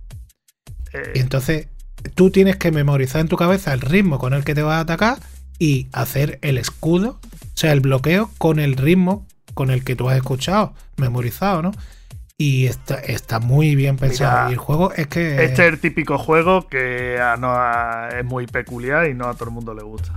Eh, Y entonces tú tienes que memorizar en tu cabeza el ritmo con el que te vas a atacar y hacer el escudo, o sea, el bloqueo con el ritmo con el que tú has escuchado, memorizado, ¿no? Y está, está muy bien pensado. Mira, y el juego es que... este es el típico juego que a no a- es muy peculiar y no a todo el mundo le gusta.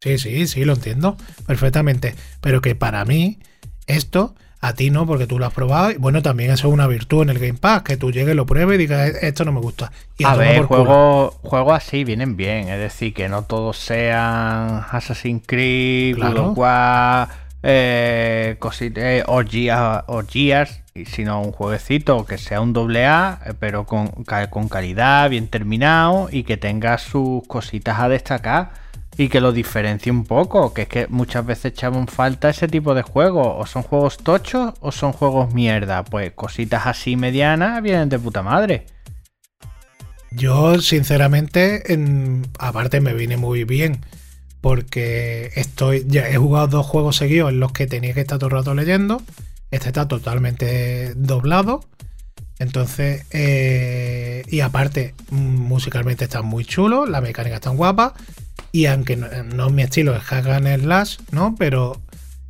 Sí, sí, sí, lo entiendo perfectamente. Pero que para mí, esto, a ti no, porque tú lo has probado. Y bueno, también eso es una virtud en el Game Pass, que tú llegues, lo pruebes y digas, "E- esto no me gusta. Y A ver, juegos juegos así vienen bien. Es decir, que no todos sean Assassin's Creed, Claro. War, eh, eh, orgías, orgías, y sino un jueguecito que sea un doble A, eh, pero con, con calidad, bien terminado y que tenga sus cositas a destacar y que lo diferencie un poco. Que es que muchas veces echamos falta ese tipo de juegos. O son juegos tochos o son juegos mierda. Pues cositas así medianas vienen de puta madre. Yo, sinceramente, en- aparte me viene muy bien. Porque estoy. Ya he jugado dos juegos seguidos en los que tenía que estar todo el rato leyendo. Este está totalmente doblado. Entonces, eh, y aparte, musicalmente está muy chulo, la mecánica está guapa. Y aunque no, no es mi estilo, es hack and slash, ¿no? Pero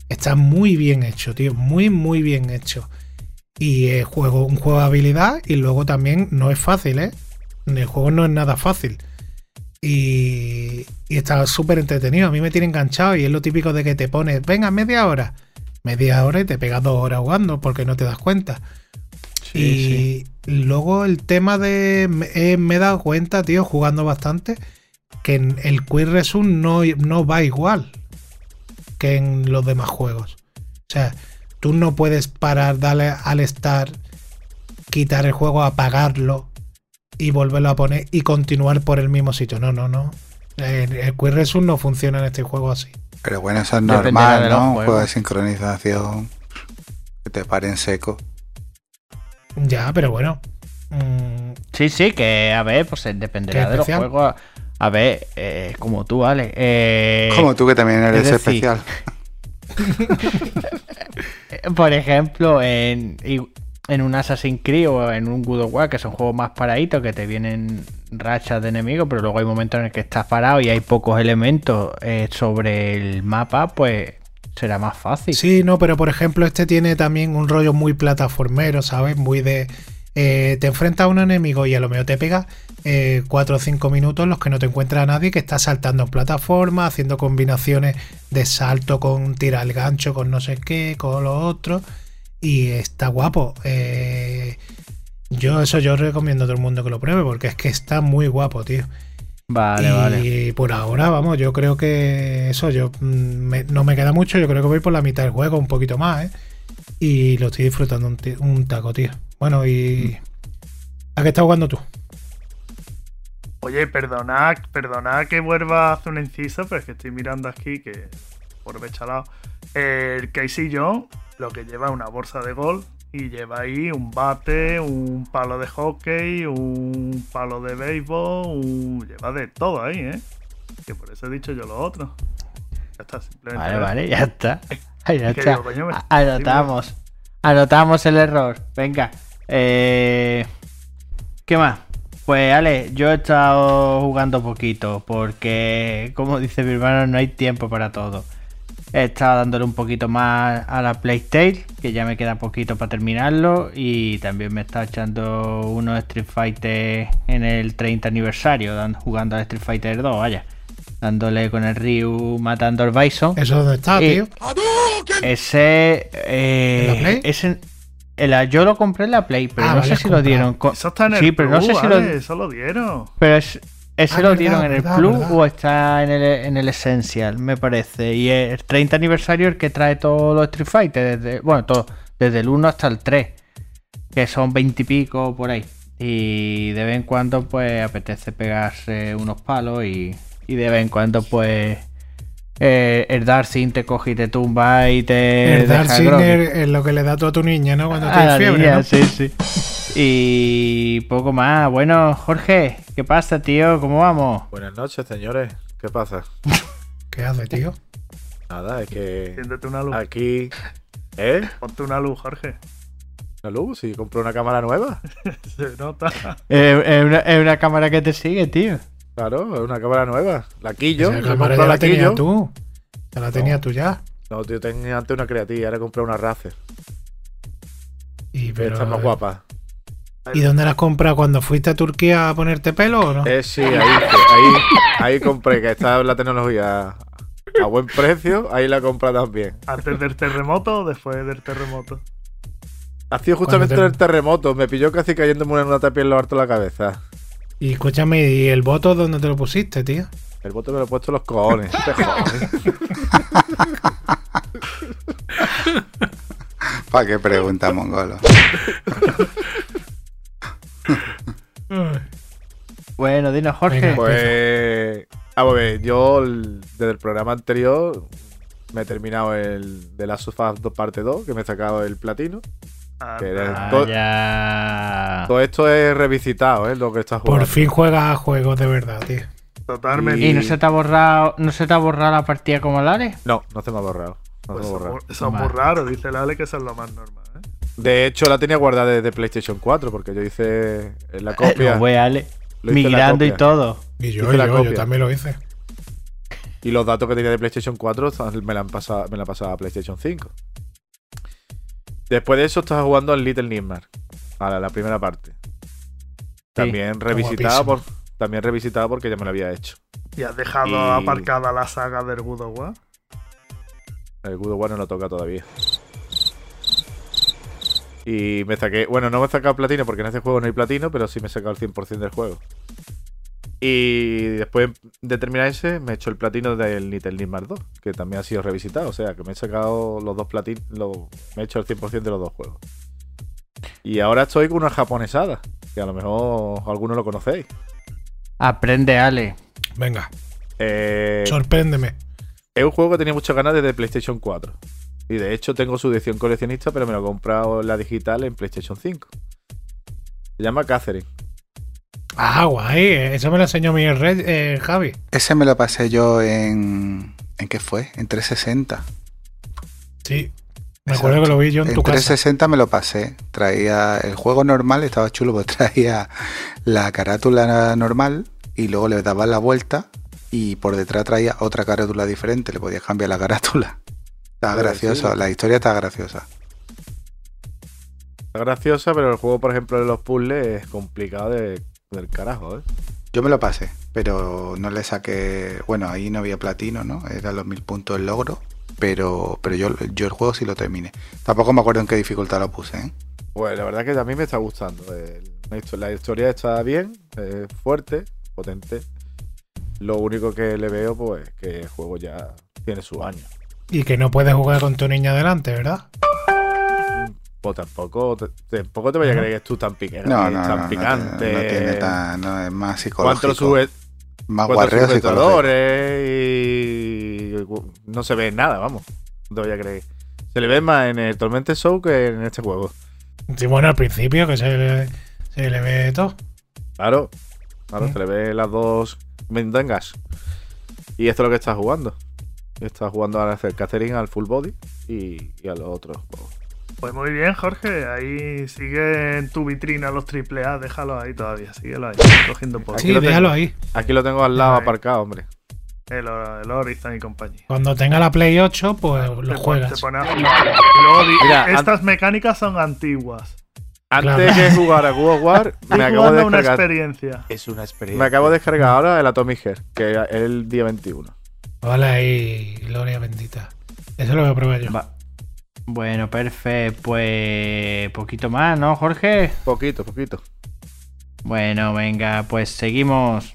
Está muy bien hecho, tío. Muy, muy bien hecho. Y es juego, un juego de habilidad y luego también no es fácil, ¿eh? El juego no es nada fácil. Y, y está súper entretenido. A mí me tiene enganchado y es lo típico de que te pones, venga, media hora. Media hora y te pegas dos horas jugando porque no te das cuenta. y luego el tema de. Me, me he dado cuenta, tío, jugando bastante, que en el Quick Resume no, no va igual que en los demás juegos. O sea, tú no puedes parar, darle al estar, quitar el juego, apagarlo y volverlo a poner y continuar por el mismo sitio. No, no, no. El, el Quick Resume no funciona en este juego así. Pero bueno, eso es normal, ¿no? Un juego de sincronización que te pare en seco. Ya, pero bueno. mm, Sí, sí, que a ver, pues eh, dependerá de los juegos. A ver, eh, como tú, Ale. Eh, Como tú que también eres es decir, especial. [laughs] Por ejemplo, en, un Assassin's Creed o en un God of War, que son juegos más paraditos, que te vienen rachas de enemigos, pero luego hay momentos en el que estás parado y hay pocos elementos eh, sobre el mapa, pues será más fácil. Sí, no, pero por ejemplo, este tiene también un rollo muy plataformero, ¿sabes? Muy de. Eh, te enfrentas a un enemigo y a lo mejor te pega 4 o 5 minutos en los que no te encuentra a nadie que está saltando en plataforma, haciendo combinaciones de salto con tira el gancho, con no sé qué, con lo otro. Y está guapo. Eh, yo eso yo recomiendo a todo el mundo que lo pruebe porque es que está muy guapo, tío. Vale, y vale. por ahora, vamos, yo creo que eso, yo mm, me- no me queda mucho, yo creo que voy por la mitad del juego, un poquito más, ¿eh? Y lo estoy disfrutando un, taco, tío. Bueno, y... ¿A qué estás jugando tú? Oye, perdonad, perdonad que vuelva a hacer un inciso, pero es que estoy mirando aquí que por bechalado. El Casey Jones lo que lleva es una bolsa de golf y lleva ahí un bate, un palo de hockey, un palo de béisbol, un- lleva de todo ahí, ¿eh? Que por eso he dicho yo lo otro. Ya está, simplemente. Vale, vale, ya está. Ahí está. digo, me- A- Anotamos. Anotamos el error. Venga. Eh, ¿Qué más? Pues Ale, yo he estado jugando poquito porque, como dice mi hermano, no hay tiempo para todo. He estado dándole un poquito más a la Playstation, que ya me queda poquito para terminarlo. Y también me está echando unos Street Fighter en el 30 aniversario, jugando al Street Fighter 2, vaya. Dándole con el Ryu matando al Bison. ¿Eso dónde está, tío? Ese. eh, ¿En la Play? ese- en la- yo lo compré en la Play, pero Ah, no vale, sé si lo dieron. con- Eso está en el sí, pero no sé si vale, lo. eso lo dieron. Pero es- ese Ah, lo verdad, dieron en el verdad, Plus verdad. o está en el, en el Essential, me parece. Y el 30 aniversario el que trae todos los Street Fighter, desde, bueno, todo, desde el 1 hasta el 3, que son 20 y pico por ahí. Y de vez en cuando, pues apetece pegarse unos palos y, y de vez en cuando, pues. eh, el Darcy te coge y te tumba y te. el groggy. es lo que le da tú a tu niña, ¿no? Cuando A tienes fiebre, niña, ¿no? sí, sí. Y poco más. Bueno, Jorge, ¿qué pasa, tío? ¿Cómo vamos? Buenas noches, señores. ¿Qué pasa? [laughs] ¿Qué hace, tío? Nada, es que Enciéndete una luz. aquí. ¿Eh? Ponte una luz, Jorge. ¿Una luz? Si compré una cámara nueva. [laughs] Se nota. Eh, una, es una cámara que te sigue, tío. Claro, es una cámara nueva. La quillo. Esa he cámara ya la la tenías quillo. tú. Ya la tenías tú ya. No, tío, tenía antes una creativa, ahora he comprado una Razer. Y, Pero pero, está más guapa. ¿Y dónde la has comprado? ¿Cuando fuiste a Turquía a ponerte pelo o no? Eh, sí, ahí, ahí, ahí compré, que está la tecnología a buen precio, ahí la compré también. ¿Antes del terremoto o después del terremoto? Ha sido justamente en Cuando el terremoto, me pilló casi cayéndome en una tapia en lo harto de la cabeza. Y escúchame, ¿y el voto dónde te lo pusiste, tío? El bote me lo he puesto en los cojones. te jodes. [laughs] ¿Para qué pregunta, mongolo? [laughs] Bueno, dinos, Jorge. Venga. Pues. Vamos a ver, yo el- desde el programa anterior me he terminado el de la Us 2 parte 2, que me he sacado el platino. Ah, Que eres- todo- esto es revisitado, ¿eh? Lo que estás jugando. Por fin juegas a juegos de verdad, tío. Totalmente. ¿Y no se te ha borrado, no se te ha borrado la partida como el Ale? No, no se me ha borrado. No Pues se me ha eso, borrado. eso es muy raro, dice el Ale que eso es lo más normal. ¿eh? De hecho, la tenía guardada desde PlayStation 4, porque yo hice en la copia. Ale. Lo la Migrando y copia. todo. Y yo, Hice la yo, yo también lo hice. Y los datos que tenía de PlayStation 4 me la han pasado, me la han pasado a PlayStation 5. Después de eso estaba jugando al Little Nightmare. A la, la primera parte. También revisitado por. También revisitado porque ya me lo había hecho. ¿Y has dejado Y- aparcada la saga del God of War? El God of War no lo toca todavía. Y me saqué. Bueno, no me he sacado platino porque en este juego no hay platino, pero sí me he sacado el 100% del juego. Y después de terminar ese, me he hecho el platino del Little Nightmares 2, que también ha sido revisitado. O sea, que me he sacado los dos platinos. Me he hecho el 100% de los dos juegos. Y ahora estoy con una japonesada, que a lo mejor algunos lo conocéis. Aprende, Ale. Venga, Eh, sorpréndeme. Es un juego que tenía muchas ganas desde PlayStation 4. Y de hecho tengo su edición coleccionista, pero me lo he comprado en la digital en PlayStation 5. Se llama Catherine. Ah, guay. Eso me lo enseñó mi red, eh, Javi. Ese me lo pasé yo en. ¿En qué fue? En 360. Sí. Me acuerdo que lo vi yo en, En tu casa. 360 me lo pasé. Traía el juego normal, estaba chulo, pues [laughs] traía la carátula normal y luego le dabas la vuelta y por detrás traía otra carátula diferente. Le podías cambiar la carátula. Está Pues gracioso, sí. la historia está graciosa. Está graciosa, pero el juego, por ejemplo, de los puzzles es complicado de- del carajo, ¿eh? Yo me lo pasé, pero no le saqué. Bueno, ahí no había platino, ¿no? Eran los mil puntos el logro. Pero, pero yo, yo el juego sí lo terminé. Tampoco me acuerdo en qué dificultad lo puse, ¿eh? Pues la verdad que a mí me está gustando. La histo- la historia está bien, es fuerte, potente. Lo único que le veo, pues, que el juego ya tiene sus años. Y que no puedes jugar con tu niña delante, ¿verdad? Pues tampoco te, tampoco te vaya a creer que es tú tan, pique- No, no, tan no, no, picante. tiene- no tiene tan. No, es más psicológico. ¿Cuántos sube, más cuatro sujetadores y no se ve nada, vamos. No te voy a creer. Se le ve más en el Tormented Show que en este juego. Sí, bueno, al principio que se le, se le ve todo. Claro, claro, se le ve las dos mendangas. Y esto es lo que está jugando. Está jugando a hacer Catherine al full body y, y a los otros juegos. Pues muy bien, Jorge. Ahí sigue en tu vitrina los AAA. Déjalo ahí todavía. Síguelo ahí. Cogiendo por Aquí Sí, lo tengo. déjalo ahí. Aquí lo tengo al lado Ahí. aparcado, hombre. el, el Horizon y compañía. Cuando tenga la Play 8, pues Te lo pon- juegas. te pone a. Y luego Mira, estas mecánicas son antiguas. Antes Claro. de jugar a God of War, [laughs] me acabo de una descargar. experiencia. Es una experiencia. Me acabo de descargar ahora el Atomic Heart, que es el día 21. Vale ahí, gloria bendita. Eso lo voy a probar yo. Va- Bueno, perfecto. Pues poquito más, ¿no, Jorge? Poquito, poquito. Bueno, venga, pues seguimos.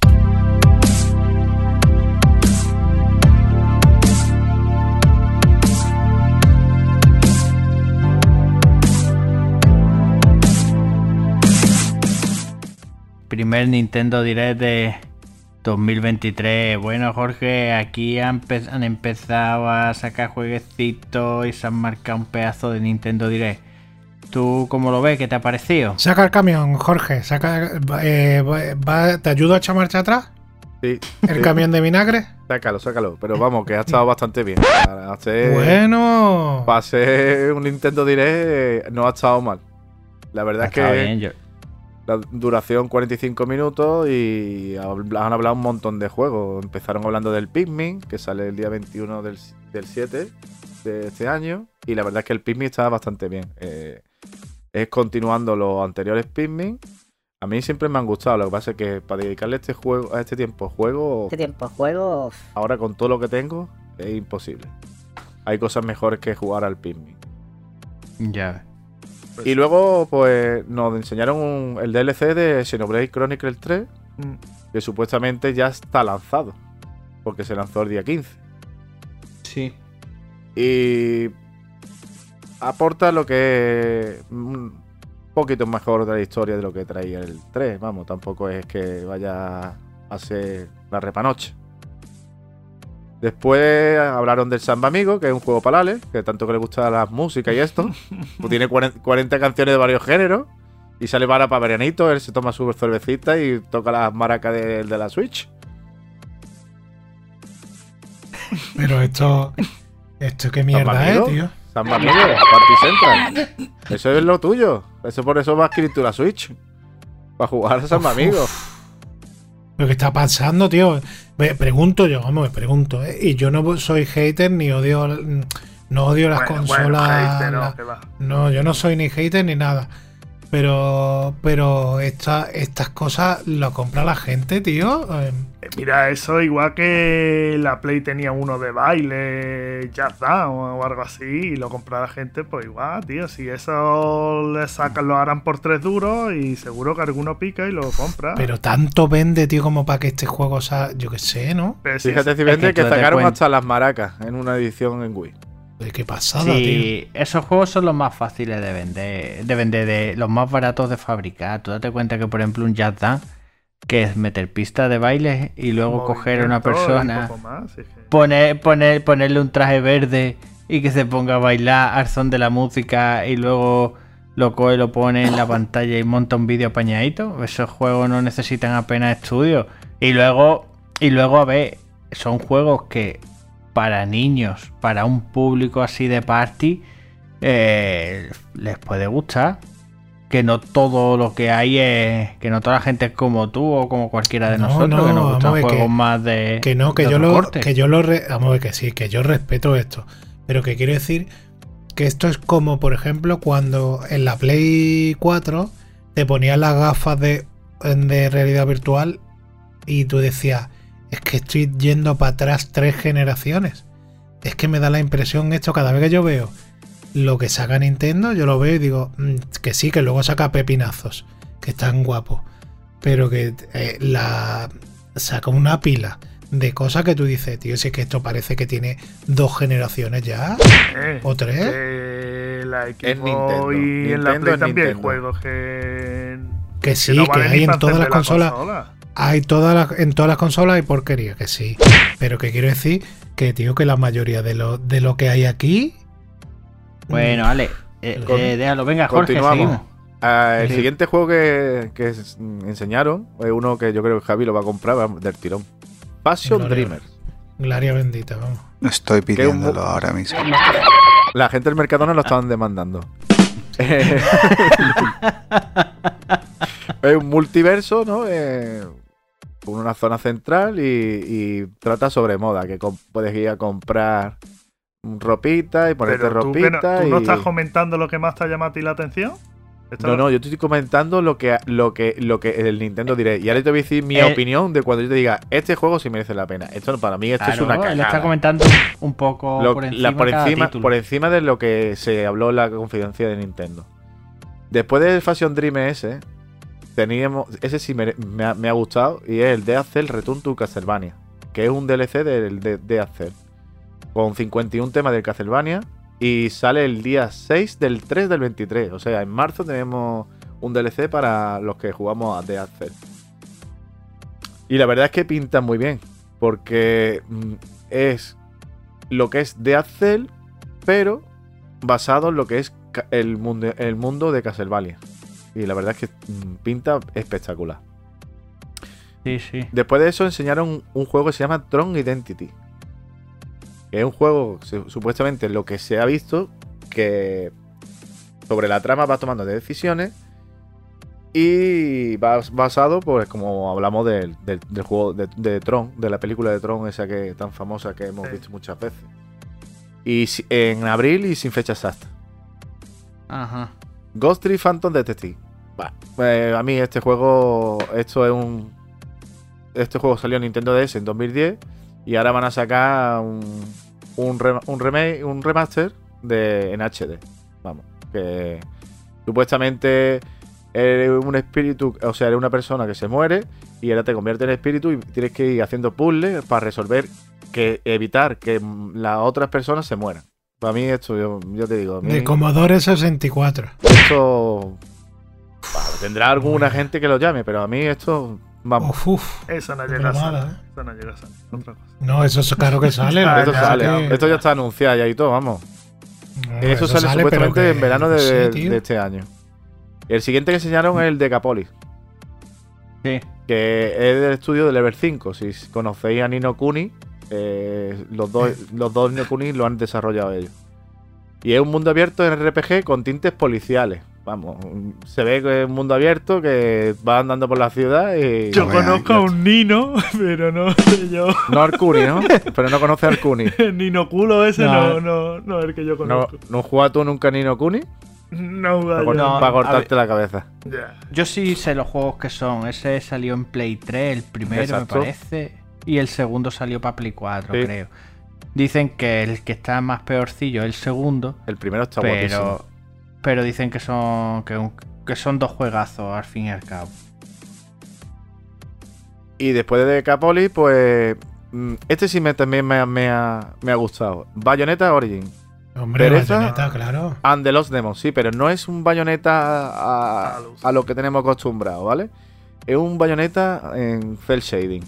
Primer Nintendo Direct de 2023. Bueno, Jorge, aquí han, empe- han empezado a sacar jueguecitos y se han marcado un pedazo de Nintendo Direct. ¿Tú cómo lo ves? ¿Qué te ha parecido? Saca el camión, Jorge. Saca, eh, va- ¿Te ayudo a echar marcha atrás? Sí, ¿El sí. camión de vinagre? Sácalo, sácalo. Pero vamos, que ha estado bastante bien. Para hacer, Bueno. para hacer un Nintendo Direct eh, no ha estado mal. La verdad es Está que bien, yo- la duración 45 minutos y han hablado un montón de juegos. Empezaron hablando del Pikmin, que sale el día 21 del, del 7 de este año. Y la verdad es que el Pikmin está bastante bien. Eh, es continuando los anteriores Pikmin. A mí siempre me han gustado. Lo que pasa es que para dedicarle este juego, a este tiempo juego, Este tiempo de juego. ahora con todo lo que tengo, es imposible. Hay cosas mejores que jugar al Pikmin. Ya. Y luego, pues, nos enseñaron un- el DLC de Xenoblade Chronicles 3, Mm. que supuestamente ya está lanzado, porque se lanzó el día 15. Sí. Y aporta lo que es un poquito mejor de la historia de lo que traía el 3. Vamos, tampoco es que vaya a ser la repanoche. Después hablaron del Samba Amigo, que es un juego para Ale, que tanto que le gusta la música y esto. [laughs] Pues tiene 40, 40 canciones de varios géneros. Y sale para para él se toma su cervecita y toca las maracas de, de la Switch. Pero esto. ¿Esto qué mierda Amigo? es, tío? Samba Amigo, Party Central. Eso es lo tuyo. Eso por eso vas a adquirir tú la Switch. Para jugar a Samba Uf, Lo que está pasando, tío. Me pregunto yo, vamos, me pregunto, ¿eh? Y yo no soy hater ni odio, no odio las Bueno, consolas. bueno, hater, no, la- que va. no, yo no soy ni hater ni nada. Pero, pero esta- estas cosas lo compra la gente, tío. Eh, Eh, Mira, eso igual que la Play tenía uno de baile, Jazz Down o algo así, y lo compra la gente, pues igual, tío. Si eso le sacan, lo harán por tres duros y seguro que alguno pica y lo compra. Pero tanto vende, tío, como para que este juego sea, yo qué sé, ¿no? Pero si Fíjate es- si vende que que sacaron hasta las maracas en una edición en Wii. De qué pasada, tío. Sí, esos juegos son los más fáciles de vender, de vender, de los más baratos de fabricar. Tú date cuenta que, por ejemplo, un Jazz Dance, que es meter pistas de baile y luego coger a una persona, poco más, es que- poner, poner, ponerle un traje verde y que se ponga a bailar al son de la música y luego lo coge, lo pone en la pantalla y monta un vídeo apañadito. Esos juegos no necesitan apenas estudio. Y luego, y luego, a ver, son juegos que para niños, para un público así de party, eh, les puede gustar. Que no todo lo que hay es. Que no toda la gente es como tú o como cualquiera de No, nosotros, no, que nos gustan juegos que- más de. Que no, que yo lo, corte. que yo lo, re- vamos a ver que sí, que yo respeto esto, pero que quiero decir que esto es como, por ejemplo, cuando en la Play 4 te ponían las gafas de, de realidad virtual y tú decías, es que estoy yendo para atrás tres generaciones. Es que me da la impresión esto cada vez que yo veo lo que saca Nintendo, yo lo veo y digo "Mm, que sí, que luego saca pepinazos, que están guapos, pero que eh, la saca una pila de cosas que tú dices, tío, si es que esto parece que tiene dos generaciones ya, Eh, o tres. la Xbox Nintendo. y en la Play es también hay Nintendo. juegos que. Que sí, no que hay en todas las la consolas. consola. Hay todas las, en todas las consolas hay porquería, que sí. Pero que quiero decir que, tío, que la mayoría de lo, de lo que hay aquí. Bueno, Ale, eh, Con- eh, déjalo, venga, Jorge, Continuamos. seguimos. Ah, el Sí. siguiente juego que, que mm, enseñaron es uno que yo creo que Javi lo va a comprar vamos, del tirón. Passion Gloria. Dreamer. Glaria bendita, vamos. Estoy un pidiéndolo ahora mismo. La gente del Mercadona lo estaban demandando. [laughs] [laughs] Es un multiverso, ¿no? Eh, con una zona central y, y trata sobre moda, que puedes ir a comprar ropita y ponerte Pero tú, que no, ropita. ¿tú no y- estás comentando lo que más te ha llamado a ti la atención. Esto No, no, yo te estoy comentando lo que, lo que, lo que el Nintendo diré. Y ahora te voy a decir mi Eh. opinión de cuando yo te diga, este juego sí merece la pena. Esto para mí esto es una él está cagada. comentando un poco Lo- por encima, la- por, encima, por encima de lo que se habló en la confidencia de Nintendo. Después del Fashion Dream ese, teníamos, ese sí me, ha, gustado y es el Accel Return to Castlevania, que es un DLC del de, Accel, con 51 temas del Castlevania y sale el día 6 del 3 del 23. O sea, en marzo tenemos un DLC para los que jugamos a Accel. Y la verdad es que pinta muy bien, porque mm, es lo que es Accel, pero basado en lo que es el mundo, el mundo de Castlevania. Y la verdad es que pinta espectacular. Sí, sí. Después de eso enseñaron un juego que se llama Tron Identity. Que es un juego, su- supuestamente, lo que se ha visto, que sobre la trama va tomando decisiones. Y va basado, pues, como hablamos del, del- del juego de, de Tron, de la película de Tron, esa que tan famosa que hemos Sí. visto muchas veces. Y en abril y sin fecha exacta. Ajá. Ghost Phantom Detective. Eh, a mí este juego, esto es un... Este juego salió en Nintendo DS en 2010 y ahora van a sacar un, un, rem- un remake, un remaster de, en HD. Vamos, que supuestamente eres un espíritu, o sea, eres una persona que se muere y ahora te convierte en espíritu y tienes que ir haciendo puzzles para resolver, que evitar que las otras personas se mueran. Para mí esto, yo, yo te digo, mí- De Commodore 64. esto bueno, tendrá alguna gente que lo llame, pero a mí esto vamos. Uf, uf. Eso no llega a salir. ¿eh? Eso no llega a salir. Otra cosa. No, eso es claro que sale. [laughs] Ah, esto ya, pasa sale, que- esto ya está anunciado ya y todo, vamos. No, eso, sale, pero supuestamente que- en verano de, este año. El siguiente que enseñaron es el de Capolis, Sí. que es del estudio de Level 5. Si conocéis a Nino Kuni, eh, los dos, los dos lo han desarrollado ellos. Y es un mundo abierto en RPG con tintes policiales. vamos, se ve que es un mundo abierto, que va andando por la ciudad y... Yo No conozco a un Nino, [laughs] pero no sé yo. No Arcuni, ¿no? Pero no conoce a Arcuni. [laughs] El Nino culo ese No. no, no, no es el que yo ¿No, conozco. ¿No juegas tú nunca Nino Kuni? No, Para, vaya. No, para cortarte la cabeza. Ya. Yo sí sé los juegos que son. Ese salió en Play 3, el primero Exacto. me parece. Y el segundo salió para Play 4, Sí. creo. Dicen que el que está más peorcillo es el segundo. El primero está guapísimo. pero, pero dicen que son, que, un- que son dos juegazos al fin y al cabo. Y después de Capoli, pues... mm, Este sí me, también me, ha- me ha, me ha gustado. Bayonetta Origin. Hombre, Pereza. Bayonetta, claro. And the Lost Demon, sí, pero no es un bayoneta a, a lo que tenemos acostumbrado, ¿vale? Es un bayoneta en cel shading.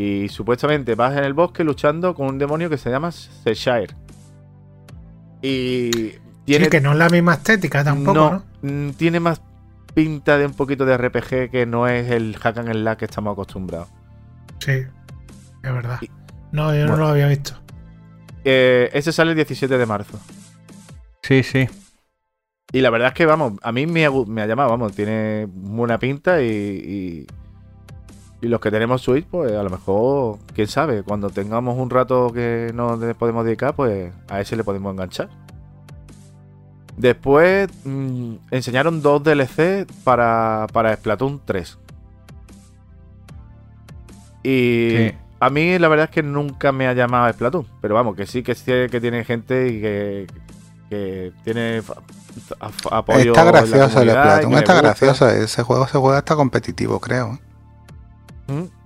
Y supuestamente vas en el bosque luchando con un demonio que se llama Cheshire. Y tiene, Sí, que no es la misma estética tampoco, ¿no? mm, tiene más pinta de un poquito de RPG que no es el hack and slash que estamos acostumbrados. Sí, es verdad. Y- No, yo no lo había visto. Eh, ese sale el 17 de marzo. Sí, sí. Y la verdad es que, vamos, a mí me ha, me ha llamado, vamos, tiene buena pinta y, y, y los que tenemos Switch, pues a lo mejor, quién sabe, cuando tengamos un rato que no le podemos dedicar, pues a ese le podemos enganchar. Después mm, enseñaron dos DLC para, para Splatoon 3. Y Sí. a mí la verdad es que nunca me ha llamado Splatoon, pero vamos, que sí que sé que tiene gente y que, que tiene apoyo. Está gracioso el Splatoon, está gracioso. Ese juego se juega hasta competitivo, creo.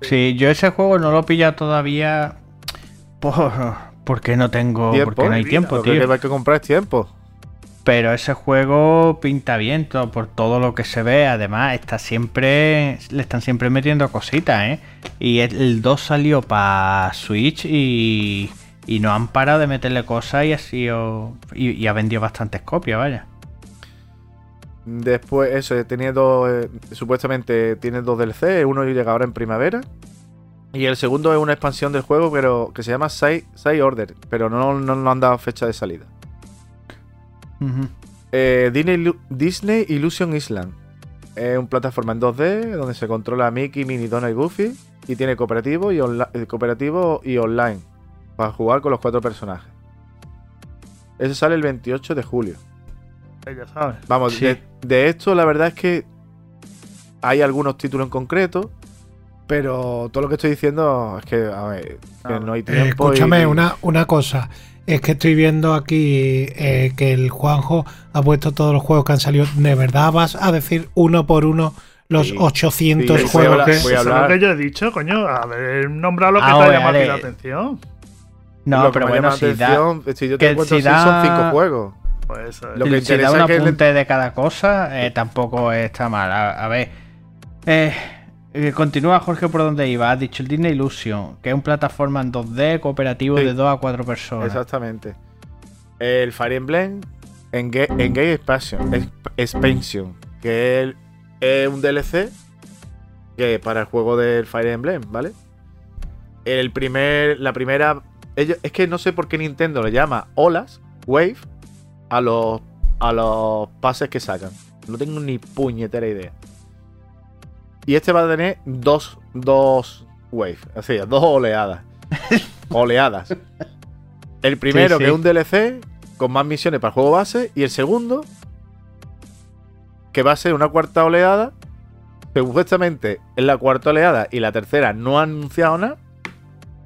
Sí, yo ese juego no lo he pillado todavía por, porque no tengo, Tiempo, porque no hay tiempo, Lo que tío. hay que comprar es tiempo. Pero ese juego pinta bien todo, por todo lo que se ve. Además, está siempre. Le están siempre metiendo cositas, ¿eh? Y el, el 2 salió para Switch y. Y no han parado de meterle cosas y ha sido. Y, y ha vendido bastantes copias, vaya. Después, eso, tenía dos. eh, supuestamente tiene dos DLC. Uno llega ahora en primavera. Y el segundo es una expansión del juego, pero que se llama Side, Side Order. Pero no, no, no han dado fecha de salida. Eh, Disney, Disney Illusion Island. Es un plataforma en 2D donde se controla a Mickey, Minnie, Donald y Goofy. Y tiene cooperativo y, eh, cooperativo y online. Para jugar con los cuatro personajes. Ese sale el 28 de julio. Ella. Vamos, Sí. de, de esto la verdad es que hay algunos títulos en concreto. Pero todo lo que estoy diciendo es que, a ver, que no hay tiempo. escúchame, y- una, una cosa. Es que estoy viendo aquí eh, que el Juanjo ha puesto todos los juegos que han salido. ¿De verdad vas a decir uno por uno los Sí. 800 Sí, voy a juegos hablar- que... voy a Eso es hablar. lo que yo he dicho, coño. A ver, nombra lo que Ah, te ha llamado la atención. No, lo que pero me bueno, llama si da, atención, si yo te que cuento si así, son cinco juegos. Pues eso es. Lo que si da un le- apunte de cada cosa, eh, tampoco está mal. A, a ver. Eh, eh, continúa Jorge por donde iba. Has dicho el Disney Illusion, que es un plataforma en 2D cooperativo Sí. de 2 a 4 personas. Exactamente. El Fire Emblem Engage, Engage Expansion, Exp- Expansion, que es, es un DLC que para el juego del Fire Emblem, ¿vale? El primer, la primera, ellos- es que no sé por qué Nintendo le llama olas, wave, a los, a los pases que sacan. No tengo ni puñetera idea. Y este va a tener dos, dos wave, o sea, dos oleadas. [laughs] oleadas. El primero, Sí, que es un DLC con más misiones para el juego base. Y el segundo, que va a ser una cuarta oleada. Supuestamente es la cuarta oleada y la tercera no ha anunciado nada.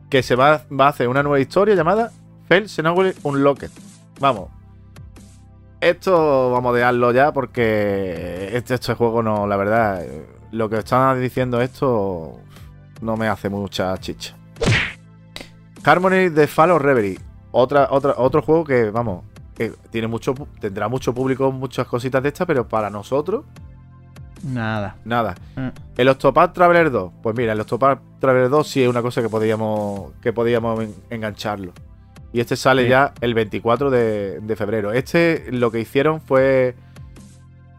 Que se va, va a hacer una nueva historia llamada Fell Unlocked. Vamos. Esto vamos a dejarlo ya porque este, este juego no, la verdad, lo que están diciendo esto no me hace mucha chicha. Harmony de Fall of Reverie. Otra, otra, otro juego que, vamos, que tiene mucho, tendrá mucho público, muchas cositas de estas, pero para nosotros, Nada. nada. Mm. El Octopath Traveler 2. Pues mira, el Octopath Traveler 2 sí es una cosa que podíamos, que podíamos en- engancharlo. Y este sale Sí. ya el 24 de, de febrero. Este lo que hicieron fue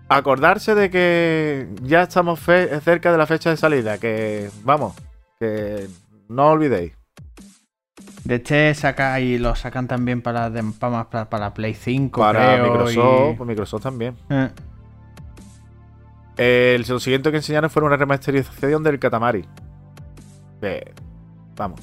acordarse de que ya estamos cerca de la fecha de salida. Que, vamos, que no olvidéis. De este saca y lo sacan también para, para, más para, para Play 5, Para creo, Microsoft, y- pues Microsoft también. Eh, El, lo siguiente que enseñaron fue una remasterización del Katamari. Eh, vamos.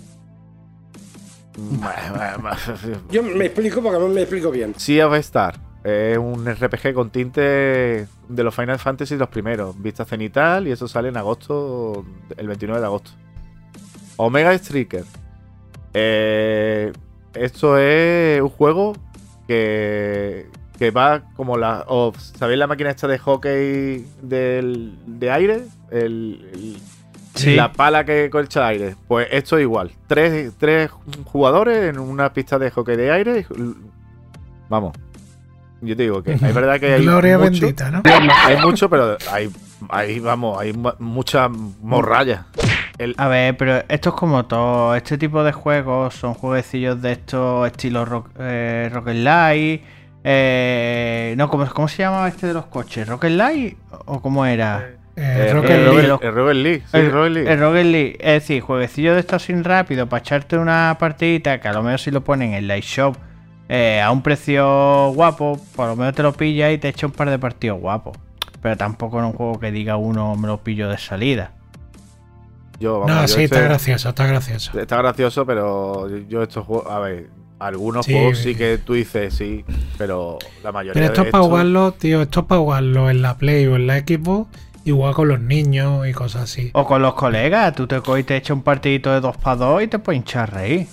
[laughs] Yo me explico porque no me explico bien. Sea of Star. Es un RPG con tinte de los Final Fantasy los primeros. Vista cenital y eso sale en agosto, el 29 de agosto. Omega Striker. Eh, esto es un juego que, que va como la. ¿Sabéis la máquina esta de hockey del, de aire? El, La pala que colcha aire. Pues esto es igual. Tres, tres jugadores en una pista de hockey de aire. Vamos. Yo te digo que hay verdad que hay. Gloria mucho, bendita, ¿no? Hay mucho, pero hay, hay vamos, hay muchas morrayas. A ver, pero esto es como todo. Este tipo de juegos son jueguecillos de estos estilo rock, eh, Rocket Light. Eh, no, ¿cómo, ¿cómo se llamaba este de los coches? ¿Rocket Light? ¿O cómo era? Eh, Eh, Rocket el, League. Robert- el Robert Lee. Sí, el, Robert Lee. el Rocket League. Es decir, jueguecillos de estos sin rápido para echarte una partidita que a lo mejor si lo ponen en la shop eh, a un precio guapo, por lo menos te lo pillas y te echa un par de partidos guapos. Pero tampoco en un juego que diga uno me lo pillo de salida. Yo, vamos, No, yo sí, este- está gracioso, está gracioso. Está gracioso, pero yo estos juegos, a ver, algunos Sí, juegos sí que tú dices sí, pero la mayoría Pero esto de es para jugarlo, tío, esto es para jugarlo en la Play o en la Xbox y jugar con los niños y cosas así. O con los colegas, tú te coges y te echas un partidito de 2 para 2 y te puedes hinchar reír.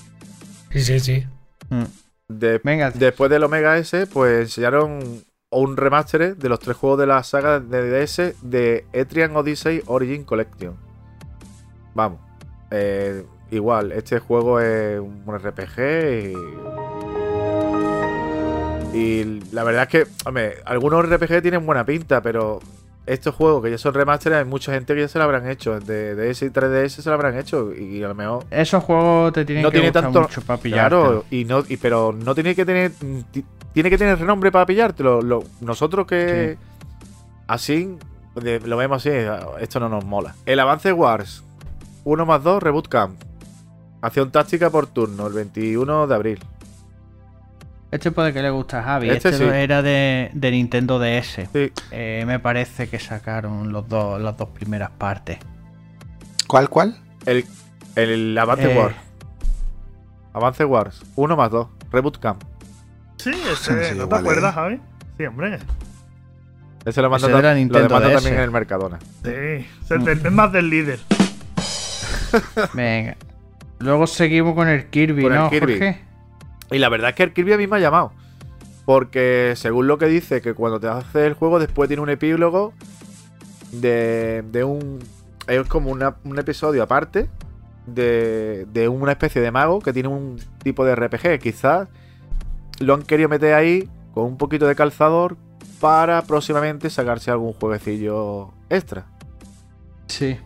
Sí, sí, sí. Mm. de- Venga, después del Omega S, pues enseñaron un remaster de los tres juegos de la saga de DS de Etrian Odyssey Origin Collection. Vamos, eh, igual, este juego es un RPG y... Y la verdad es que, hombre, algunos RPG tienen buena pinta, pero estos juegos que ya son remasteres, hay mucha gente que ya se lo habrán hecho. De DS y 3DS se lo habrán hecho. Y a lo mejor esos juegos te tienen no que tiene gustar tanto mucho para pillarte. claro y no y, pero no tiene que tener ti- tiene que tener renombre para pillártelo Lo- nosotros que así de- lo vemos así esto no nos mola el avance Wars 1 más 2 reboot camp acción táctica por turno el 21 de abril Este puede que le gusta a Javi. Este Este, sí. era de, de Nintendo DS. sí Eh, me parece que sacaron los dos, las dos primeras partes. ¿Cuál, cuál? el, el avance Eh. Wars avance Wars 1 más 2 reboot camp Sí, ese, Sí, ¿no te acuerdas. Javi? Sí, hombre. ese lo manda, Ese ta- lo DS. también en el Mercadona Sí, es del- es más del líder. Venga. Luego seguimos con el Kirby, Con el ¿no, Kirby. Jorge? Y la verdad es que el Kirby a mí me ha llamado. Porque según lo que dice, que cuando te hace el juego, después tiene un epílogo de, de un. Es como una- un episodio aparte de, de una especie de mago que tiene un tipo de RPG. Quizás lo han querido meter ahí con un poquito de calzador para próximamente sacarse algún jueguecillo extra. Sí.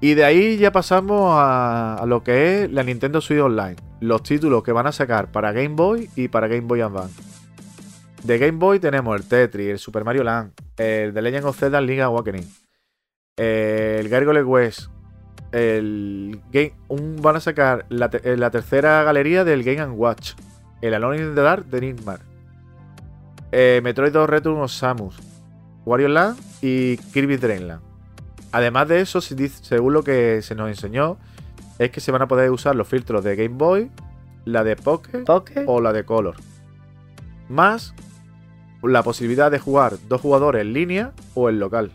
Y de ahí ya pasamos a, a lo que es la Nintendo Switch Online. Los títulos que van a sacar para Game Boy y para Game Boy Advance. De Game Boy tenemos el Tetris, el Super Mario Land, el The Legend of Zelda League Awakening, el Gargoyle West, el Game, un, van a sacar la, eh, tercera galería del Game Watch, el Alone in the Dark de Nightmare, eh, Metroid 2 Return of Samus, Wario Land y Kirby Dream Land. Además de eso, según lo que se nos enseñó, es que se van a poder usar los filtros de Game Boy, la de Pocket o la de Color. Más la posibilidad de jugar dos jugadores en línea o en local.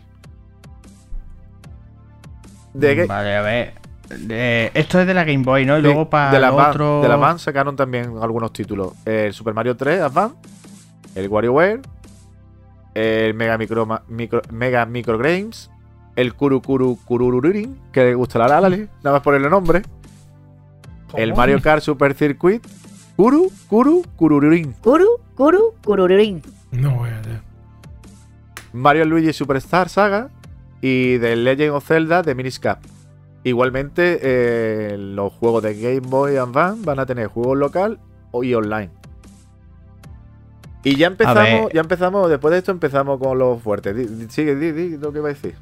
De, Ga- Vale, a ver. De- esto es de la Game Boy, ¿no? Y luego para de la Van- otro... de la Van sacaron también algunos títulos. El Super Mario 3 Advance, el WarioWare, el Mega Micro, Micro- Mega Micro Games, el Kuru Kuru Kurururin, que le gustará a Lale, nada más ponerle nombre. El. Mario Kart Super Circuit, Kuru Kuru Kurururin. Kuru, Kuru, Kurururin. No voy a ver. Mario Luigi Superstar Saga y The Legend of Zelda de Miniscap. Igualmente, eh, los juegos de Game Boy Advance van a tener juegos local o- y online. Y ya empezamos, ya empezamos, después de esto empezamos con los fuertes. Di- di- sigue, di, di lo que iba a decir.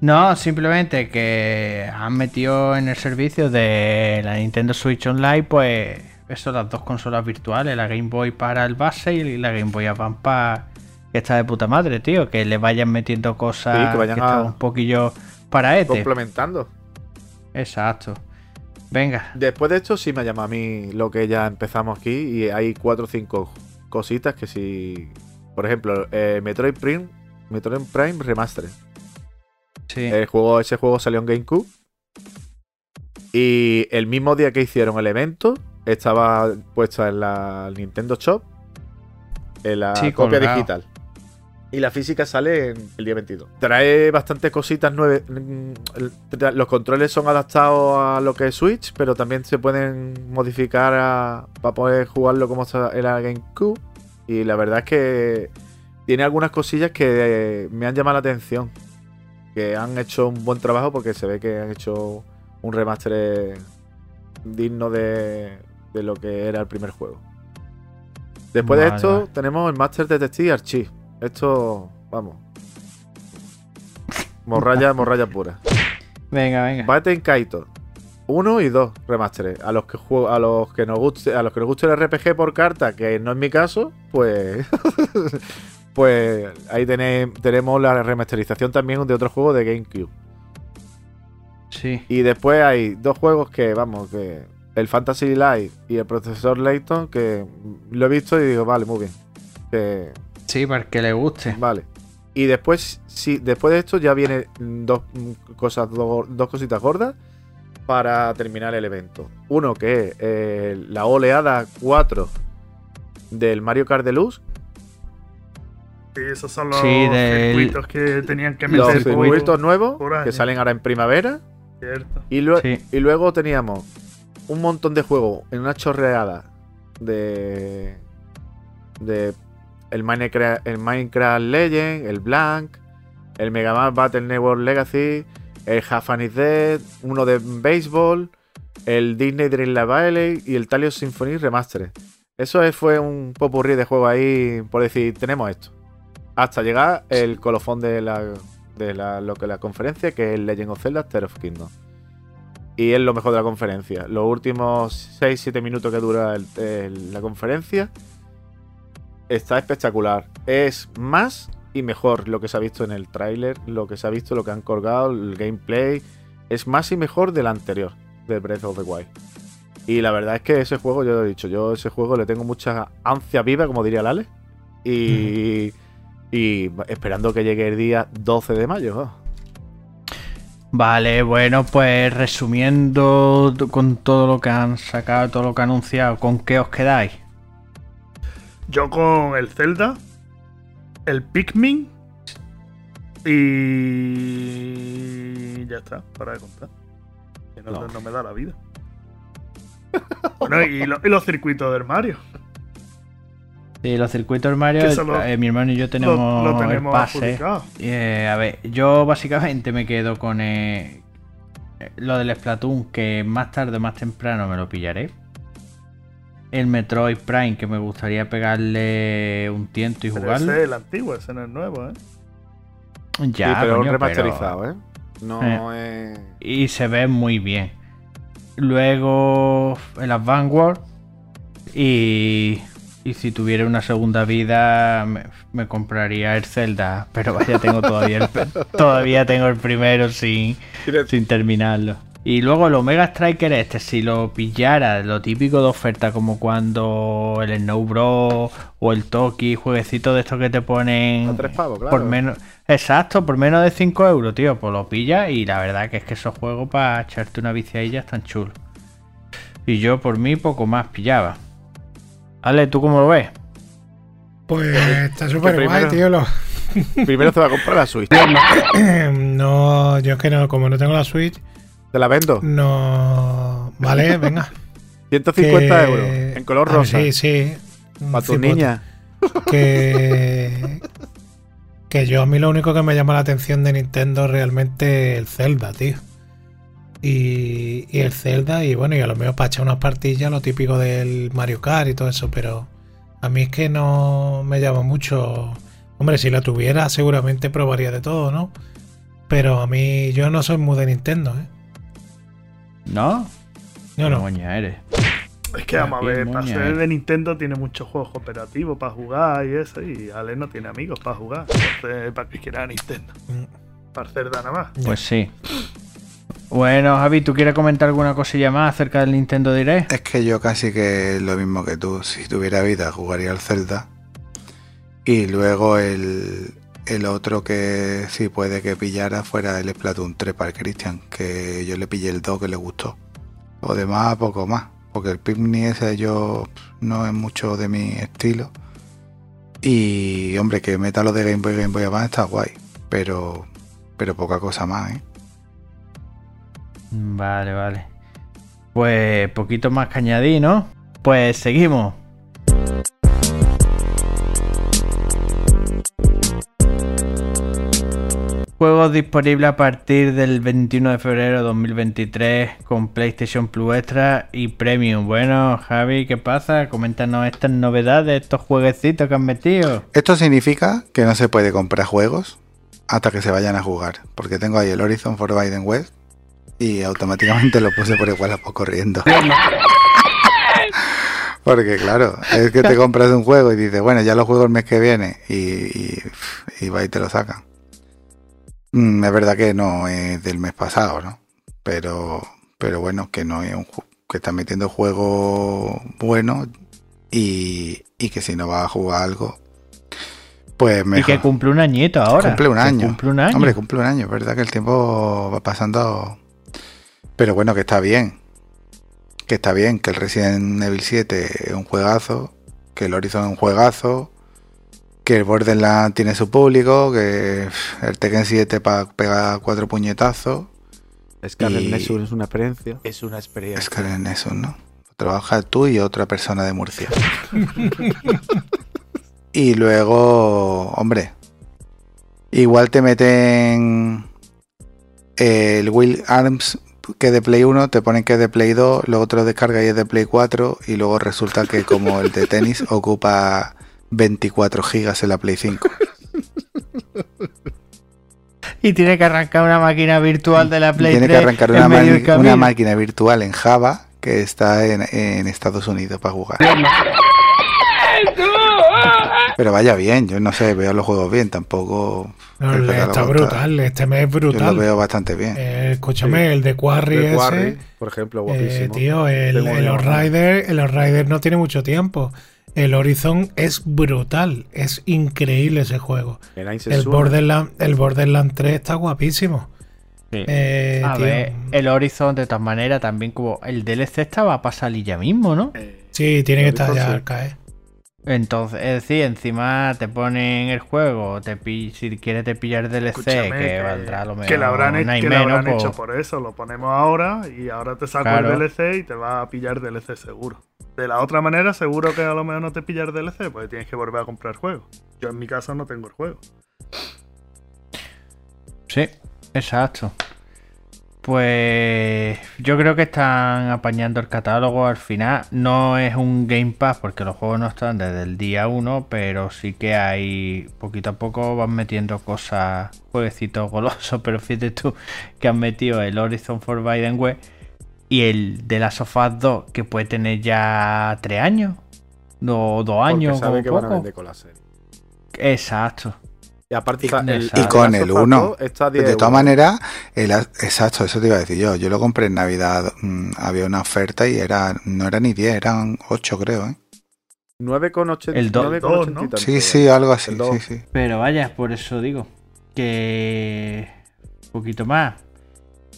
No, simplemente que han metido en el servicio de la Nintendo Switch Online, pues eso, las dos consolas virtuales, la Game Boy para el base y la Game Boy Advance para que está de puta madre, tío. Que le vayan metiendo cosas Sí, que vayan a- están un poquillo para este. Complementando. Exacto. Venga, Después de esto sí me llama a mí lo que ya empezamos aquí y hay cuatro o cinco cositas que si... Por ejemplo, eh, Metroid Prime, Metroid Prime Remastered. Sí. El juego, ese juego salió en GameCube. Y el mismo día que hicieron el evento, estaba puesta en la Nintendo Shop en la Sí, copia colgado. digital. Y la física sale en el día 22. Trae bastantes cositas nueve. mm, tra- Los controles son adaptados a lo que es Switch, pero también se pueden modificar a- para poder jugarlo como era GameCube. Y la verdad es que tiene algunas cosillas que eh, me han llamado la atención. Que han hecho un buen trabajo porque se ve que han hecho un remaster digno de, de lo que era el primer juego. Después de esto tenemos el Master Detective Archive. Esto, vamos. Morralla, morralla pura. [laughs] Venga, venga. Baten Kaito. 1 y 2 remasteres. A los que juego, a los que nos guste, a los que nos guste el RPG por carta, que no es mi caso, pues [laughs] pues ahí tenéis, tenemos la remasterización también de otro juego de GameCube. Sí. Y después hay dos juegos que, vamos, que el Fantasy Life y el Profesor Layton, que lo he visto y digo, vale, muy bien. Que, Sí, para que le guste. vale. Y después, sí, después de esto ya vienen dos cosas, dos, dos cositas gordas para terminar el evento. Uno que es eh, la oleada 4 del Mario Kart Deluxe. Sí, esos son los Sí, del- circuitos que tenían que Los meter por- circuitos nuevos que salen ahora en primavera. Cierto. Y, lue- Sí. y luego teníamos un montón de juegos en una chorreada de. de. El Minecraft, el Minecraft Legend, el Blank, el Mega Man Battle Network Legacy, el Half is Dead, uno de béisbol, el Disney Dream Live Valley y el Talios Symphony Remastered. Eso es- fue un popurrí de juego ahí por decir, tenemos esto. Hasta llegar el colofón de la, de la, lo que la conferencia, que es Legend of Zelda Tear of Kingdom. Y es lo mejor de la conferencia. Los últimos 6-7 minutos que dura la conferencia está espectacular. Es más y mejor lo que se ha visto en el tráiler, lo que se ha visto, lo que han colgado, el gameplay. Es más y mejor del anterior, de Breath of the Wild. Y la verdad es que ese juego, yo lo he dicho, yo ese juego le tengo mucha ansia viva, como diría Lale. Y, y esperando que llegue el día 12 de mayo. oh. Vale, bueno, pues resumiendo con todo lo que han sacado, todo lo que han anunciado, ¿con qué os quedáis? Yo con el Zelda, el Pikmin y ya está, para de contar. Que no, No. no me da la vida. [laughs] bueno, y, lo- y los circuitos del Mario. Sí, los circuitos Mario, lo- eh, mi hermano y yo tenemos, lo, lo tenemos el pase. Eh, a ver, yo básicamente me quedo con eh, lo del Splatoon, que más tarde o más temprano me lo pillaré. El Metroid Prime, que me gustaría pegarle un tiento y Pero jugarlo. ese es el antiguo, ese no es nuevo, ¿eh? Ya, sí, pero coño, remasterizado, ¿eh? No es. Y se ve muy bien. Luego el Advanced y, y si tuviera una segunda vida me, me compraría el Zelda, pero vaya tengo todavía el, [laughs] todavía tengo el primero sin, sin terminarlo. Y luego el Omega Striker este, si lo pillara, lo típico de oferta, como cuando el Snow Bros o el Toki, jueguecito de estos que te ponen A tres pavos, claro. por menos, exacto, por menos de 5 euros, tío, pues lo pillas y la verdad que es que esos juegos para echarte una viciadilla están chulos. Y yo por mí poco más pillaba. Ale, ¿tú cómo lo ves? Pues está súper guay, tío. lo- Primero te va a comprar la Switch. [coughs] no, yo es que no, como no tengo la Switch, Te la vendo. no. Vale, [laughs] venga. 150 que- euros. En color Ah, rosa. Sí, sí. Para tu niña. Que. [laughs] Que yo a mí lo único que me llama la atención de Nintendo es realmente el Zelda, tío. Y, y el Zelda, y bueno, y a lo mejor para echar unas partillas, lo típico del Mario Kart y todo eso, pero a mí es que no me llama mucho. Hombre, si la tuviera, seguramente probaría de todo, ¿no? Pero a mí, yo no soy muy de Nintendo, ¿eh? ¿No? Yo Qué no. moña eres. Es que vamos a ver, para ser de Nintendo tiene muchos juegos cooperativos para jugar y eso, y Ale no tiene amigos para jugar. Entonces, ¿para qué quiera Nintendo? Mm. Para hacer nada más. Pues sí. Bueno, Javi, ¿tú quieres comentar alguna cosilla más acerca del Nintendo Direct? Es que yo casi que lo mismo que tú. Si tuviera vida, jugaría al Zelda. Y luego el, el otro que sí puede que pillara fuera el Splatoon 3 para Christian. Que yo le pillé el 2 que le gustó. O demás, poco más. Porque el Pikmin ese yo no es mucho de mi estilo. Y hombre, que meta lo de Game Boy Game Boy Advance está guay. Pero, pero poca cosa más, ¿eh? Vale, vale. Pues poquito más que añadir, ¿no? Pues seguimos. Juegos disponibles a partir del 21 de febrero de 2023 con PlayStation Plus Extra y Premium. Bueno, Javi, ¿qué pasa? Coméntanos estas novedades, estos jueguecitos que han metido. Esto significa que no se puede comprar juegos hasta que se vayan a jugar. Porque tengo ahí el Horizon Forbidden West y automáticamente lo puse por igual a poco corriendo. [laughs] Porque claro, es que te compras un juego y dices, bueno, ya lo juego el mes que viene y, y, y va y te lo sacan. Mm, es verdad que no es del mes pasado, ¿no? Pero, pero bueno, que no es un que están metiendo juegos buenos y, y que si no vas a jugar algo, pues Y mejor. que cumple un añito ahora. Cumple un año. Cumple un año. Hombre, cumple un año, es verdad que el tiempo va pasando. Pero bueno, que está bien. Que está bien, que el Resident Evil 7 es un juegazo, que el Horizon es un juegazo, que el Borderlands tiene su público, que el Tekken 7 para pegar cuatro puñetazos. Scarlet Y- Nexus es una experiencia. Es una experiencia. Es que en eso, ¿no? Trabaja tú y otra persona de Murcia. [laughs] y luego, hombre, igual te meten el Will Arms que es de Play 1, te ponen que es de Play 2, luego te lo descargas y es de Play 4 y luego resulta que como el de tenis [laughs] ocupa 24 gigas en la Play 5. Y tiene que arrancar una máquina virtual de la Play Tiene que 3 arrancar en una, una máquina virtual en Java que está en, en Estados Unidos para jugar. Pero vaya bien, yo no sé, veo los juegos bien, tampoco. No, el el- está brutal, este mes es Yo lo brutal. veo bastante bien. Eh, escúchame, Sí. el de Quarry The ese. Quarry, por ejemplo, eh, guapísimo. tío, el, el ya- Outrider, el Outrider no tiene mucho tiempo. El Horizon es brutal, es increíble ese juego. El El. Borderland, el Borderland 3 está guapísimo. Sí. Eh, A tío, ver, el Horizon de todas maneras también como el DLC estaba para salir ya mismo, ¿no? Eh, Sí, tiene que estar ya sí. al caer. Entonces, es decir, encima te ponen el juego, te si quieres te pillar DLC, escúchame, que, valdrá lo mejor. que lo habrán, he- no hay que lo menos, habrán pues, hecho por eso. Lo ponemos ahora y ahora te saco Claro. el DLC y te va a pillar DLC seguro. De la otra manera, seguro que a lo mejor no te pilla el DLC, porque tienes que volver a comprar el juego. Yo en mi caso no tengo el juego. Sí, exacto. Pues yo creo que están apañando el catálogo al final. No es un Game Pass porque los juegos no están desde el día 1, pero sí que hay poquito a poco van metiendo cosas, jueguecitos golosos, [laughs] pero fíjate tú que han metido el Horizon Forbidden West y el de las Us 2 que puede tener ya 3 años o 2 Porque años sabe como que van a vender con la serie. Exacto. Y aparte Y- está el, y con el of Us uno. 2 está a 10 De todas maneras, exacto, eso te iba a decir yo. Yo lo compré en Navidad, mm, había una oferta y era no era ni 10, eran 8 creo, ¿eh? 9,80 El do- 9,80 dos, ¿no? y tanto, Sí, sí, algo así, sí, sí. Pero vaya, por eso digo que un poquito más.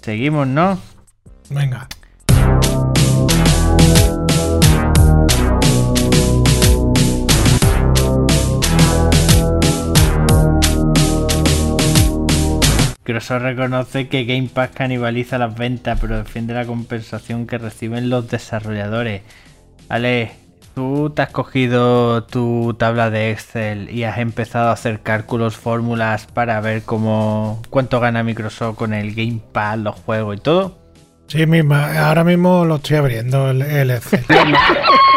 Seguimos, ¿no? Venga. Microsoft reconoce que Game Pass canibaliza las ventas, pero defiende la compensación que reciben los desarrolladores. Ale, tú te has cogido tu tabla de Excel y has empezado a hacer cálculos, fórmulas para ver cómo cuánto gana Microsoft con el Game Pass, los juegos y todo. Sí, misma, ahora mismo lo estoy abriendo el, el Excel. [laughs]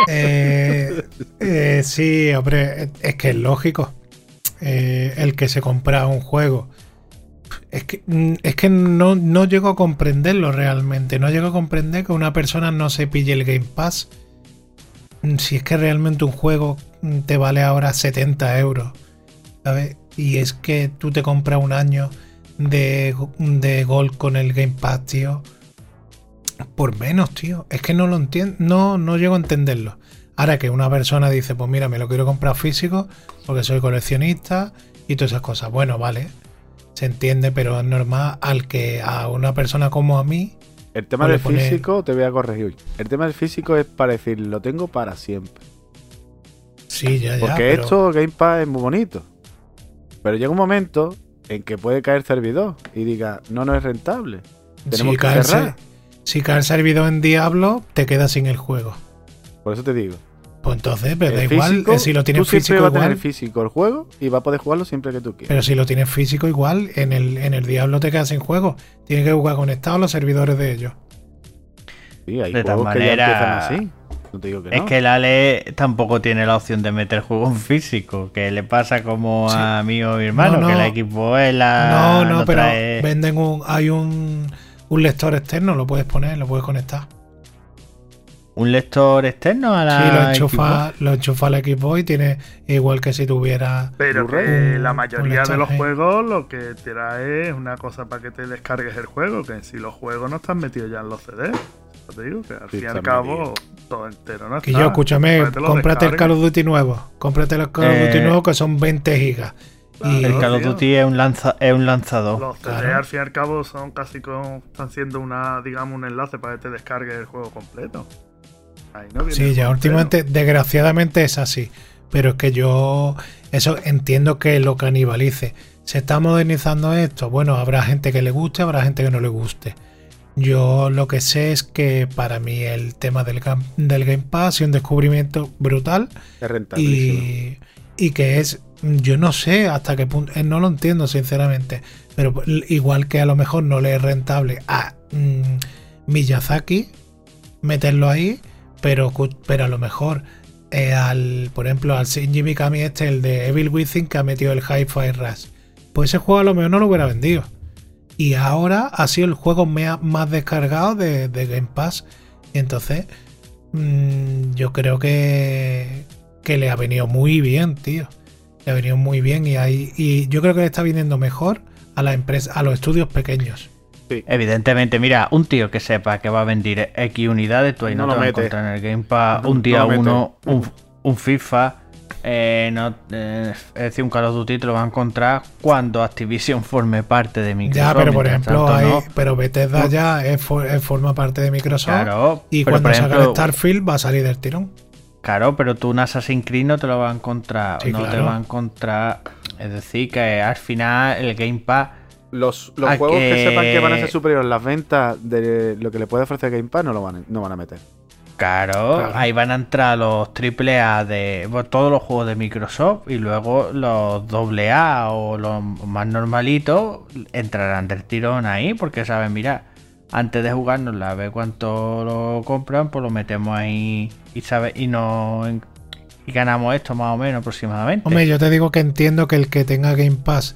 Eh, eh, sí, hombre, es que es lógico. Eh, el que se compra un juego. Es que, mm, es que no, no llego a comprenderlo realmente. No llego a comprender que una persona no se pille el Game Pass mm, si es que realmente un juego mm, te vale ahora 70 euros, ¿sabes? Y es que tú te compras un año de, de Gold con el Game Pass, tío. Por menos, tío. Es que no lo entiendo. No, no llego a entenderlo. Ahora que una persona dice, pues mira, me lo quiero comprar físico porque soy coleccionista y todas esas cosas. Bueno, vale. Se entiende, pero es normal al que a una persona como a mí. El tema del físico, te voy a corregir. El tema del físico es para decir, lo tengo para siempre. Sí, ya, ya. Porque pero- esto, Game Pass, es muy bonito. Pero llega un momento en que puede caer servidor y diga, no, no es rentable. Tenemos si que cerrar. si cae el servidor en Diablo, te quedas sin el juego. Por eso te digo. Pues entonces, pero da igual, físico, eh, si lo tienes tú siempre físico vas a tener igual. físico el juego y vas a poder jugarlo siempre que tú quieras. Pero si lo tienes físico igual, en el, en el Diablo te quedas sin juego. Tienes que jugar conectado a los servidores de ellos. sí, hay de tal juegos que ya manera- empiezan así. No te digo que Es no. que el Ale tampoco tiene la opción de meter juego en físico, que le pasa como Sí. a mí o mi hermano, No, que no. la equipo es la. no, no, no pero trae- venden un. Hay un, un lector externo, lo puedes poner, lo puedes conectar. Un lector externo a la. Sí, lo Xbox. enchufa, lo enchufa al equipo y tiene igual que si tuviera. Pero que Un- la mayoría de los juegos lo que te trae es una cosa para que te descargues el juego, que si los juegos no están metidos ya en los CDs. Te digo que al Sí, fin y al cabo todo entero, ¿no? Que yo, escúchame, cómprate el. Call of Duty nuevo. Cómprate el Call of Duty Eh, nuevo que son 20 gigas. Y El Call of. Duty es un, lanza, es un lanzador. Los CDs Claro. al fin y al cabo son casi como están siendo una, digamos, un enlace para que te descargues el juego completo. No Sí, ya últimamente, desgraciadamente es así. Pero es que yo, eso entiendo que lo canibalice. Se está modernizando esto. Bueno, habrá gente que le guste, habrá gente que no le guste. Yo lo que sé es que para mí el tema del, del Game Pass sido un descubrimiento brutal Es y, y que es, yo no sé hasta qué punto, eh, no lo entiendo sinceramente, pero igual que a lo mejor no le es rentable a mm, Miyazaki meterlo ahí, pero, pero a lo mejor eh, al, por ejemplo, al Shinji Mikami este, el de Evil Within que ha metido el Hi-Fi Rush, pues ese juego a lo mejor no lo hubiera vendido. Y ahora ha sido el juego más descargado de, de Game Pass. Entonces, mm, yo creo que, que le ha venido muy bien, tío. Le ha venido muy bien y, y yo creo que le está viniendo mejor a la empresa, a los estudios pequeños. Evidentemente, mira, un tío que sepa que va a vender X unidades, tú ahí no, No te lo vas a encontrar en el Game Pass No, un día no lo uno, un, un FIFA, eh, no, eh, es decir, un Call of Duty te lo vas a encontrar cuando Activision forme parte de Microsoft. Ya, pero por ejemplo, tanto, hay, no. pero Bethesda ya es, for- es forma parte de Microsoft. Claro, y cuando salga ejemplo- el Starfield va a salir del tirón. Claro, pero tú un Assassin's Creed no te lo vas a encontrar. Sí, no te claro. vas a encontrar. Es decir, que al final el Game Pass. Los, los a juegos que... que- sepan que van a ser superiores las ventas de lo que le puede ofrecer Game Pass no lo van a, no van a meter. Claro, Claro. ahí van a entrar los AAA de bueno, todos los juegos de Microsoft y luego los AA o los más normalitos entrarán del tirón ahí porque saben, mira, antes de jugarnos a ver cuánto lo compran, pues lo metemos ahí y sabe y no y ganamos esto más o menos aproximadamente. Hombre, yo te digo que entiendo que el que tenga Game Pass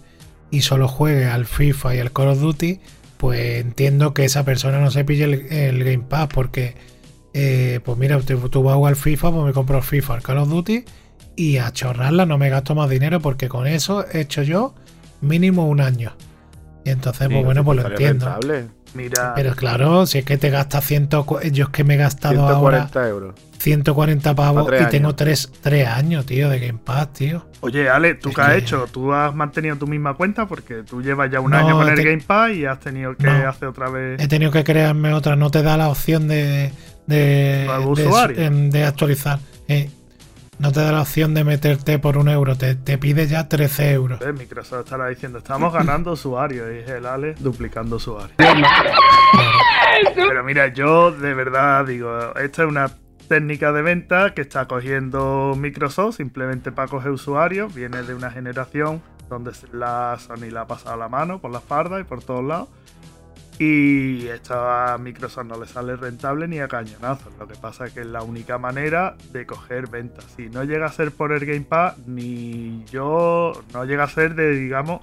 y solo juegue al FIFA y al Call of Duty, pues entiendo que esa persona no se pille el, el Game Pass porque, eh, pues mira, tú, tú vas a jugar al FIFA, pues me compro el FIFA, el Call of Duty y a chorrarla no me gasto más dinero porque con eso he hecho yo mínimo un año. Y entonces, pues bueno, pues lo estaría entiendo. rentable. Mira, Pero claro, si es que te gastas 100, yo es que me he gastado ahora 140 euros. 140 pavos Pa' tres y tengo años. 3, 3 años, tío, de Game Pass, tío. oye, Ale, ¿tú Es qué has que- hecho? ¿Tú has mantenido tu misma cuenta? Porque tú llevas ya un No, año con el te- Game Pass y has tenido que No. hacer otra vez. He tenido que crearme otra, no te da la opción de, de, de- de actualizar. Eh, no te da la opción de meterte por un euro, te, te pide ya 13 euros. Eh, Microsoft estará diciendo, estamos ganando usuarios y es el Ale duplicando usuarios. Pero mira, yo de verdad digo, esta es una técnica de venta que está cogiendo Microsoft simplemente para coger usuarios. Viene de una generación donde la Sony la ha pasado la mano por la espalda y por todos lados. Y esto a Microsoft no le sale rentable ni a cañonazos. Lo que pasa es que es la única manera de coger ventas. Si no llega a ser por el Game Pass, ni yo no llega a ser de, digamos,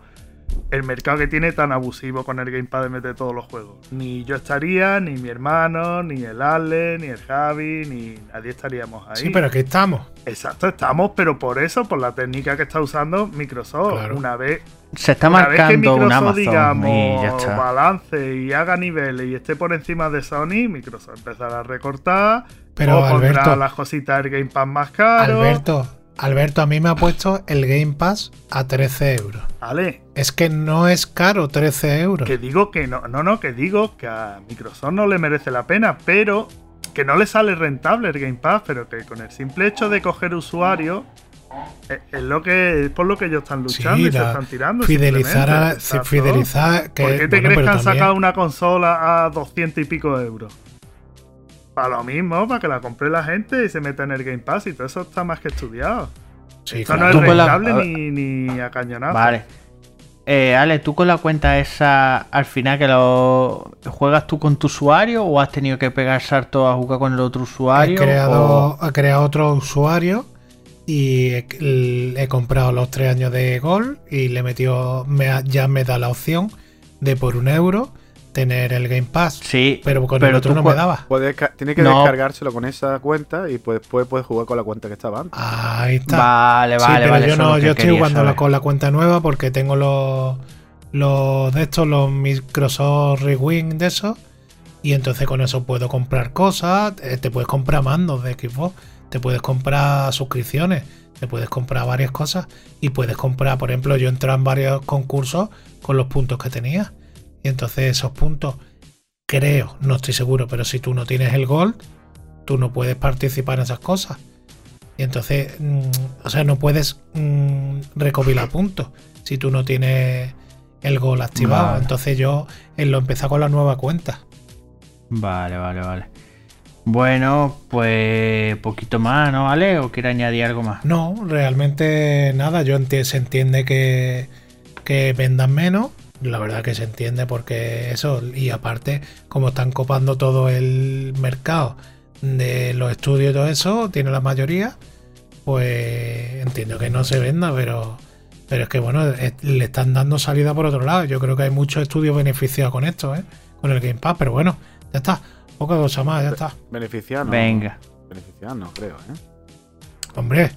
el mercado que tiene tan abusivo con el Gamepad de meter todos los juegos. Ni yo estaría, ni mi hermano, ni el Ale, ni el Javi, ni nadie estaríamos ahí. Sí, pero aquí estamos. Exacto, estamos, pero por eso, por la técnica que está usando Microsoft. Claro. Una vez, Se está una vez que marcando un Microsoft, y ya digamos, está. balance y haga niveles y esté por encima de Sony, Microsoft empezará a recortar. Pero, o Alberto- las cositas del Gamepad más caro. Alberto, Alberto, a mí me ha puesto el Game Pass a 13 euros. Vale, Es que no es caro 13 euros. Que digo que no, no, no, que digo que a Microsoft no le merece la pena, pero que no le sale rentable el Game Pass, pero que con el simple hecho de coger usuarios es, es lo que es por lo que ellos están luchando Sí, y se están tirando. fidelizar a, fidelizar que ¿Por qué te bueno, crees que han también- sacado una consola a 200 y pico euros? Para lo mismo, para que la compre la gente y se meta en el Game Pass y todo eso está más que estudiado. Sí, Eso claro. no es la- rentable ni, ni a cañonazo. Vale. Eh, Ale, ¿tú con la cuenta esa al final que lo juegas tú con tu usuario o has tenido que pegar salto a jugar con el otro he usuario? creado, o- he creado otro usuario y he, he comprado los tres años de Gold y le metió me ha- ya me da la opción de por un euro tener el Game Pass. Sí, Pero con el otro tú no me daba. Puedes ca- tiene que No. descargárselo con esa cuenta y pues, después puedes jugar con la cuenta que estaba antes. Ahí está. Vale, Sí, vale, pero vale. yo no, yo estoy jugando la- con la cuenta nueva porque tengo los los de estos, los Microsoft Rewind de esos. Y entonces con eso puedo comprar cosas. eh, Te puedes comprar mandos de Xbox. Te puedes comprar suscripciones. Te puedes comprar varias cosas. Y puedes comprar, por ejemplo, yo entré en varios concursos con los puntos que tenía. Y entonces esos puntos, creo, no estoy seguro, pero si tú no tienes el Gold, tú no puedes participar en esas cosas. Y entonces, mm, o sea, no puedes mm, recopilar puntos si tú no tienes el gol activado. Vale. Entonces yo eh, lo empecé con la nueva cuenta. Vale, vale, vale. Bueno, pues poquito más, ¿no, Ale? ¿O quiere añadir algo más? No, realmente nada, yo se entiende que, que vendan menos. La verdad que se entiende porque eso, y aparte, como están copando todo el mercado de los estudios y todo eso, tiene la mayoría, pues entiendo que no se venda, pero, pero es que bueno, es- le están dando salida por otro lado. Yo creo que hay muchos estudios beneficiados con esto, ¿eh? con el Game Pass, pero bueno, ya está. Poca cosa más, ya está. Beneficiar, no. Venga. Beneficiar, no creo, ¿eh? Hombre,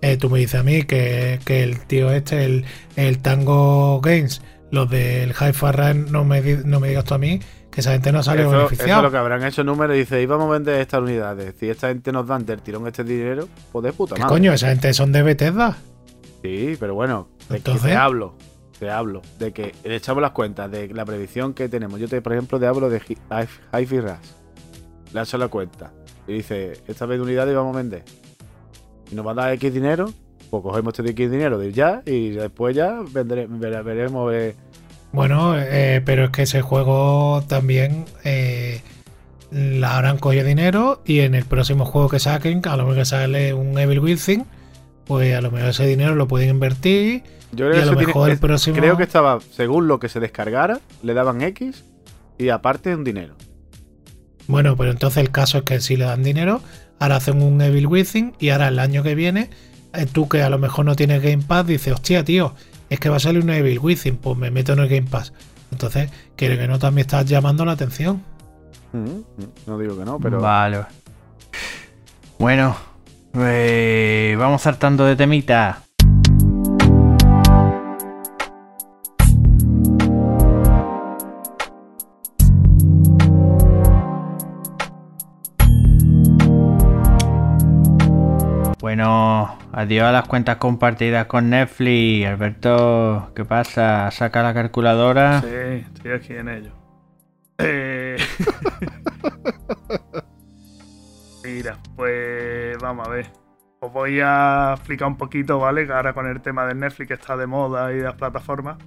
eh, tú me dices a mí que, que el tío este, el, el Tango Games, los del Hi-Fi Run, no me, no me digas tú a mí que esa gente no sale Eso, eso es beneficiado. lo que habrán hecho números y dice, íbamos a vender estas unidades. Si esta gente nos dan del tirón este dinero, pues de puta ¿Qué madre. coño? Esa gente son de Bethesda. Sí, pero bueno, de que Entonces- te hablo, te hablo de que le echamos las cuentas de la predicción que tenemos. Yo te, por ejemplo, te hablo de Hi- Hi- Hi-Fi Rush. Le echo la cuenta y dice, esta vez de unidades vamos a vender. Y nos va a dar X dinero, pues cogemos este X dinero de ya y después ya vendré- vere- veremos. eh, Bueno, eh, pero es que ese juego también eh, la habrán cogido dinero y en el próximo juego que saquen, a lo mejor que sale un Evil Within, pues a lo mejor ese dinero lo pueden invertir. Yo Y creo a que, lo tiene- mejor el próximo- creo que estaba, según lo que se descargara, le daban X y aparte un dinero. Bueno, pero entonces el caso es que si le dan dinero, ahora hacen un Evil Within y ahora el año que viene, eh, tú que a lo mejor no tienes Game Pass, dices, hostia, tío, es que va a salir un Evil Within, pues me meto en el Game Pass. Entonces, quiere que no también estás llamando la atención. Mm, No digo que no, pero Vale. Bueno, eh, vamos saltando de temita. Adiós a las cuentas compartidas con Netflix. Alberto, ¿qué pasa? Saca la calculadora. Sí, estoy aquí en ello. Eh, [laughs] Mira, pues vamos a ver. Os voy a explicar un poquito, ¿vale? Que ahora con el tema de Netflix que está de moda y de las plataformas.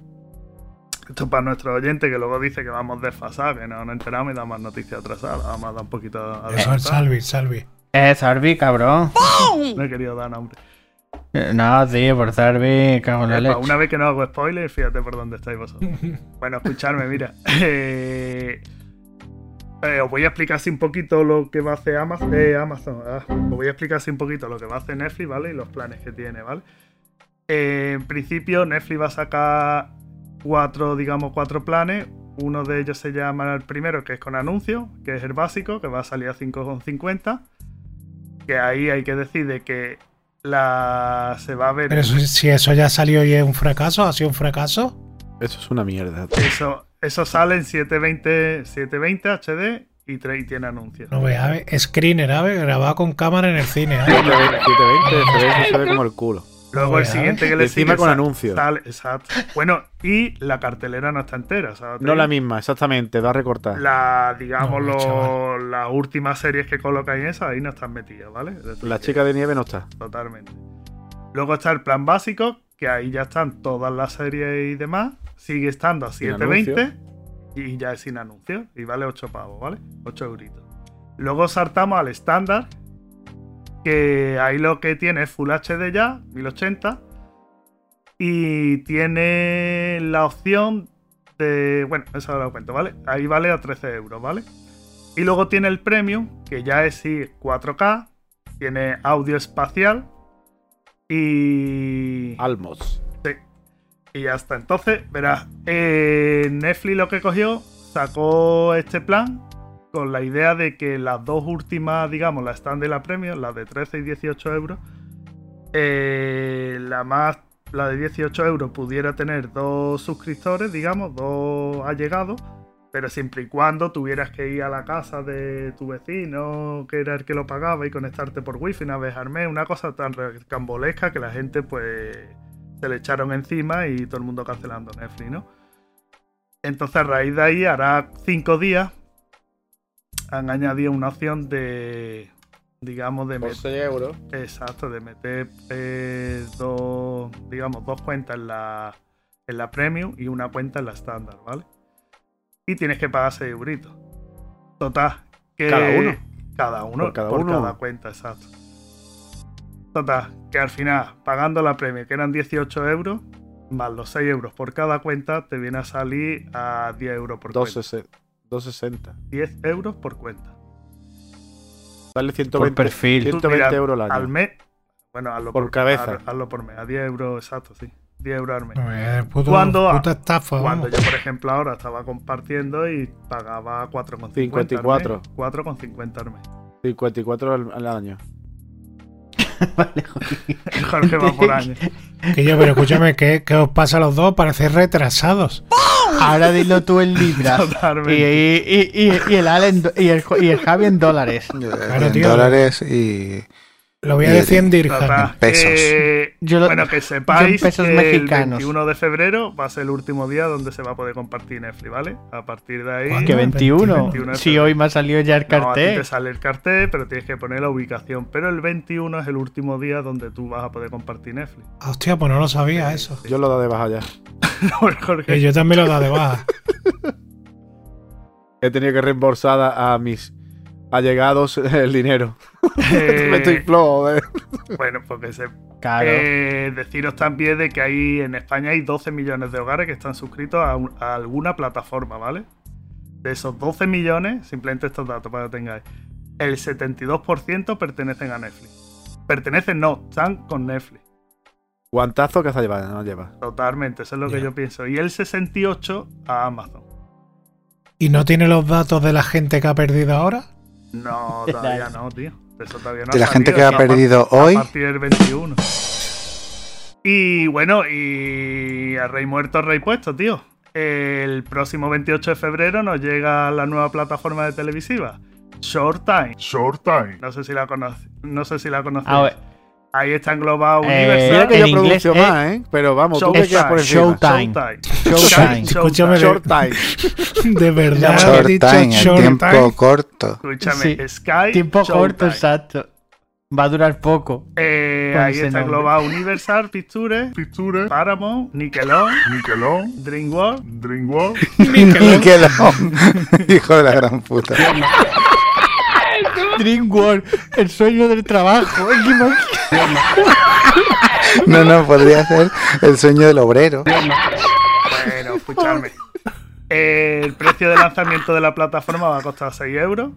Esto es para nuestros oyentes que luego dice que vamos desfasados, que no nos enteramos y damos noticias atrasadas. Vamos a dar un poquito Eso es. Salvi, Salvi. Eh, Zarbi, cabrón. No he querido dar nombre. Eh, No, tío, por Zarbi, cago en la Epa, leche. una vez que no hago spoiler, fíjate por dónde estáis vosotros. [laughs] Bueno, escuchadme, mira. Eh, eh, os voy a explicar así un poquito lo que va a hacer Amazon. eh, Amazon, ah, os voy a explicar así un poquito lo que va a hacer Netflix, ¿vale? Y los planes que tiene, ¿vale? Eh, en principio, Netflix va a sacar cuatro, digamos, cuatro planes. Uno de ellos se llama el primero, que es con anuncio, que es el básico, que va a salir a 5,50. Que ahí hay que decir de que la se va a ver. Pero eso- si eso ya salió y es un fracaso, ha sido un fracaso. Eso es una mierda. Eso, eso sale en 720, 720 HD y, tra- y tiene anuncios. No veas, ¿eh? screener, ¿sabes? Grabado con cámara en el cine. ¿eh? 720, 720 FPS se ve como el culo. Luego el siguiente que le encima sigue con anuncios. exacto. Bueno, y la cartelera no está entera. No la misma, exactamente, va a recortar. La, digamos, No, lo- chaval. las últimas series que colocáis en esa, ahí no están metidas, ¿vale? Es decir, La chica de nieve no está. Totalmente. Luego está el plan básico, que ahí ya están todas las series y demás. Sigue estando a Sin 720 y ya es sin anuncios. Y vale 8 pavos, ¿vale? 8 euritos. Luego saltamos al estándar, que ahí lo que tiene es Full HD ya, 1080. Y tiene la opción de. Bueno, eso ahora lo cuento, ¿vale? Ahí vale a 13 euros, ¿vale? Y luego tiene el Premium, que ya es sí 4K, tiene audio espacial y. Almos. Sí. Y ya está. Entonces, verás, eh, Netflix lo que cogió, sacó este plan con la idea de que las dos últimas, digamos, la stand y la premium, las de 13 y 18 euros, eh, la más, la de 18 euros pudiera tener dos suscriptores, digamos, dos allegados, pero siempre y cuando tuvieras que ir a la casa de tu vecino, que era el que lo pagaba, y conectarte por wifi mes, una cosa tan recambolesca que la gente pues se le echaron encima y todo el mundo cancelando Netflix, ¿no? Entonces a raíz de ahí, hará cinco días, han añadido una opción de, digamos, de Por meter 6 euros. Exacto, de meter eh, dos, digamos, dos cuentas en la, en la Premium y una cuenta en la estándar, ¿vale? Y tienes que pagar 6 euritos. Total, que... Cada uno. Cada uno, Por cada por uno. cada cuenta, exacto. Total, que al final, pagando la Premium, que eran 18 euros, más los 6 euros por cada cuenta, te viene a salir a 10 euros por cuenta. 2.60. 2.60. 10 euros por cuenta. Dale 120, perfil. 120 Mira, euros al año. Al mes. Bueno, hazlo Por cabeza. haz- Hazlo por mes. A 10 euros, exacto, sí. 10 euros al mes. Puto, Cuando- puta estafa. Cuando yo, por ejemplo, ahora estaba compartiendo y pagaba 4,50. 54. al mes. 4,50 al mes. 54 al, al año. [laughs] Vale, joder. [laughs] Jorge va por año. Que yo, pero escúchame, ¿qué, qué os pasa a los dos? Parecéis retrasados. Ahora dilo tú en libras. y, Totalmente. y- y- y- y el Ale en do- y el, y el Javi en dólares. en tío. dólares y. Lo voy a Y- decir en dirham. Pesos. lo- bueno, que sepáis pesos que mexicanos. el 21 de febrero va a ser el último día donde se va a poder compartir Netflix, ¿vale? A partir de ahí... Que 21. 21 de Si hoy me ha salido ya el No, a ti cartel. te sale el cartel, pero tienes que poner la ubicación. Pero el 21 es el último día donde tú vas a poder compartir Netflix. Ah, Hostia, pues no lo sabía eso. Yo lo da de baja ya. [laughs] Jorge, Que yo también lo da de baja. [laughs] He tenido que reembolsar a mis allegados [laughs] el dinero. eh, [laughs] Me estoy flojo, eh. bueno, porque se, Claro. eh, deciros también de que hay en España hay 12 millones de hogares que están suscritos a, un- a alguna plataforma, ¿vale? De esos 12 millones, simplemente estos datos para que tengáis, el 72% pertenecen a Netflix. Pertenecen, no, están con Netflix. Guantazo que se lleva, no lleva. Totalmente, eso es lo que yo pienso. Y el 68% a Amazon. ¿Y no tiene los datos de la gente que ha perdido ahora? No, [laughs] todavía no, tío. Eso todavía no De la gente que ha a perdido A hoy. partir del 21. Y bueno, y a Rey Muerto, Rey Puesto, tío. El próximo 28 de febrero nos llega la nueva plataforma de televisiva. Short Time. Short Time. No sé si la conoces. No sé si la conocéis. Ahí está englobado Eh, Universal. Mira que En yo eh, más, ¿eh? Pero vamos, tú Showtime. te quedas por encima. Showtime. Showtime. Showtime. Escúchame, de, [laughs] verdad. has Short dicho time, el short tiempo time. corto. Escúchame, Sí. Sky. tiempo Showtime. corto, exacto. Va a durar poco. Eh, ahí está englobado Universal Pictures, Picture, Paramount, Nickelodeon, Nickelon, DreamWorks, Dreamworld, [laughs] Nickelón. [laughs] Hijo de la gran puta. DreamWorld, el sueño del trabajo. No, no, podría ser el sueño del obrero. Bueno, escuchadme. El precio de lanzamiento de la plataforma va a costar 6 euros.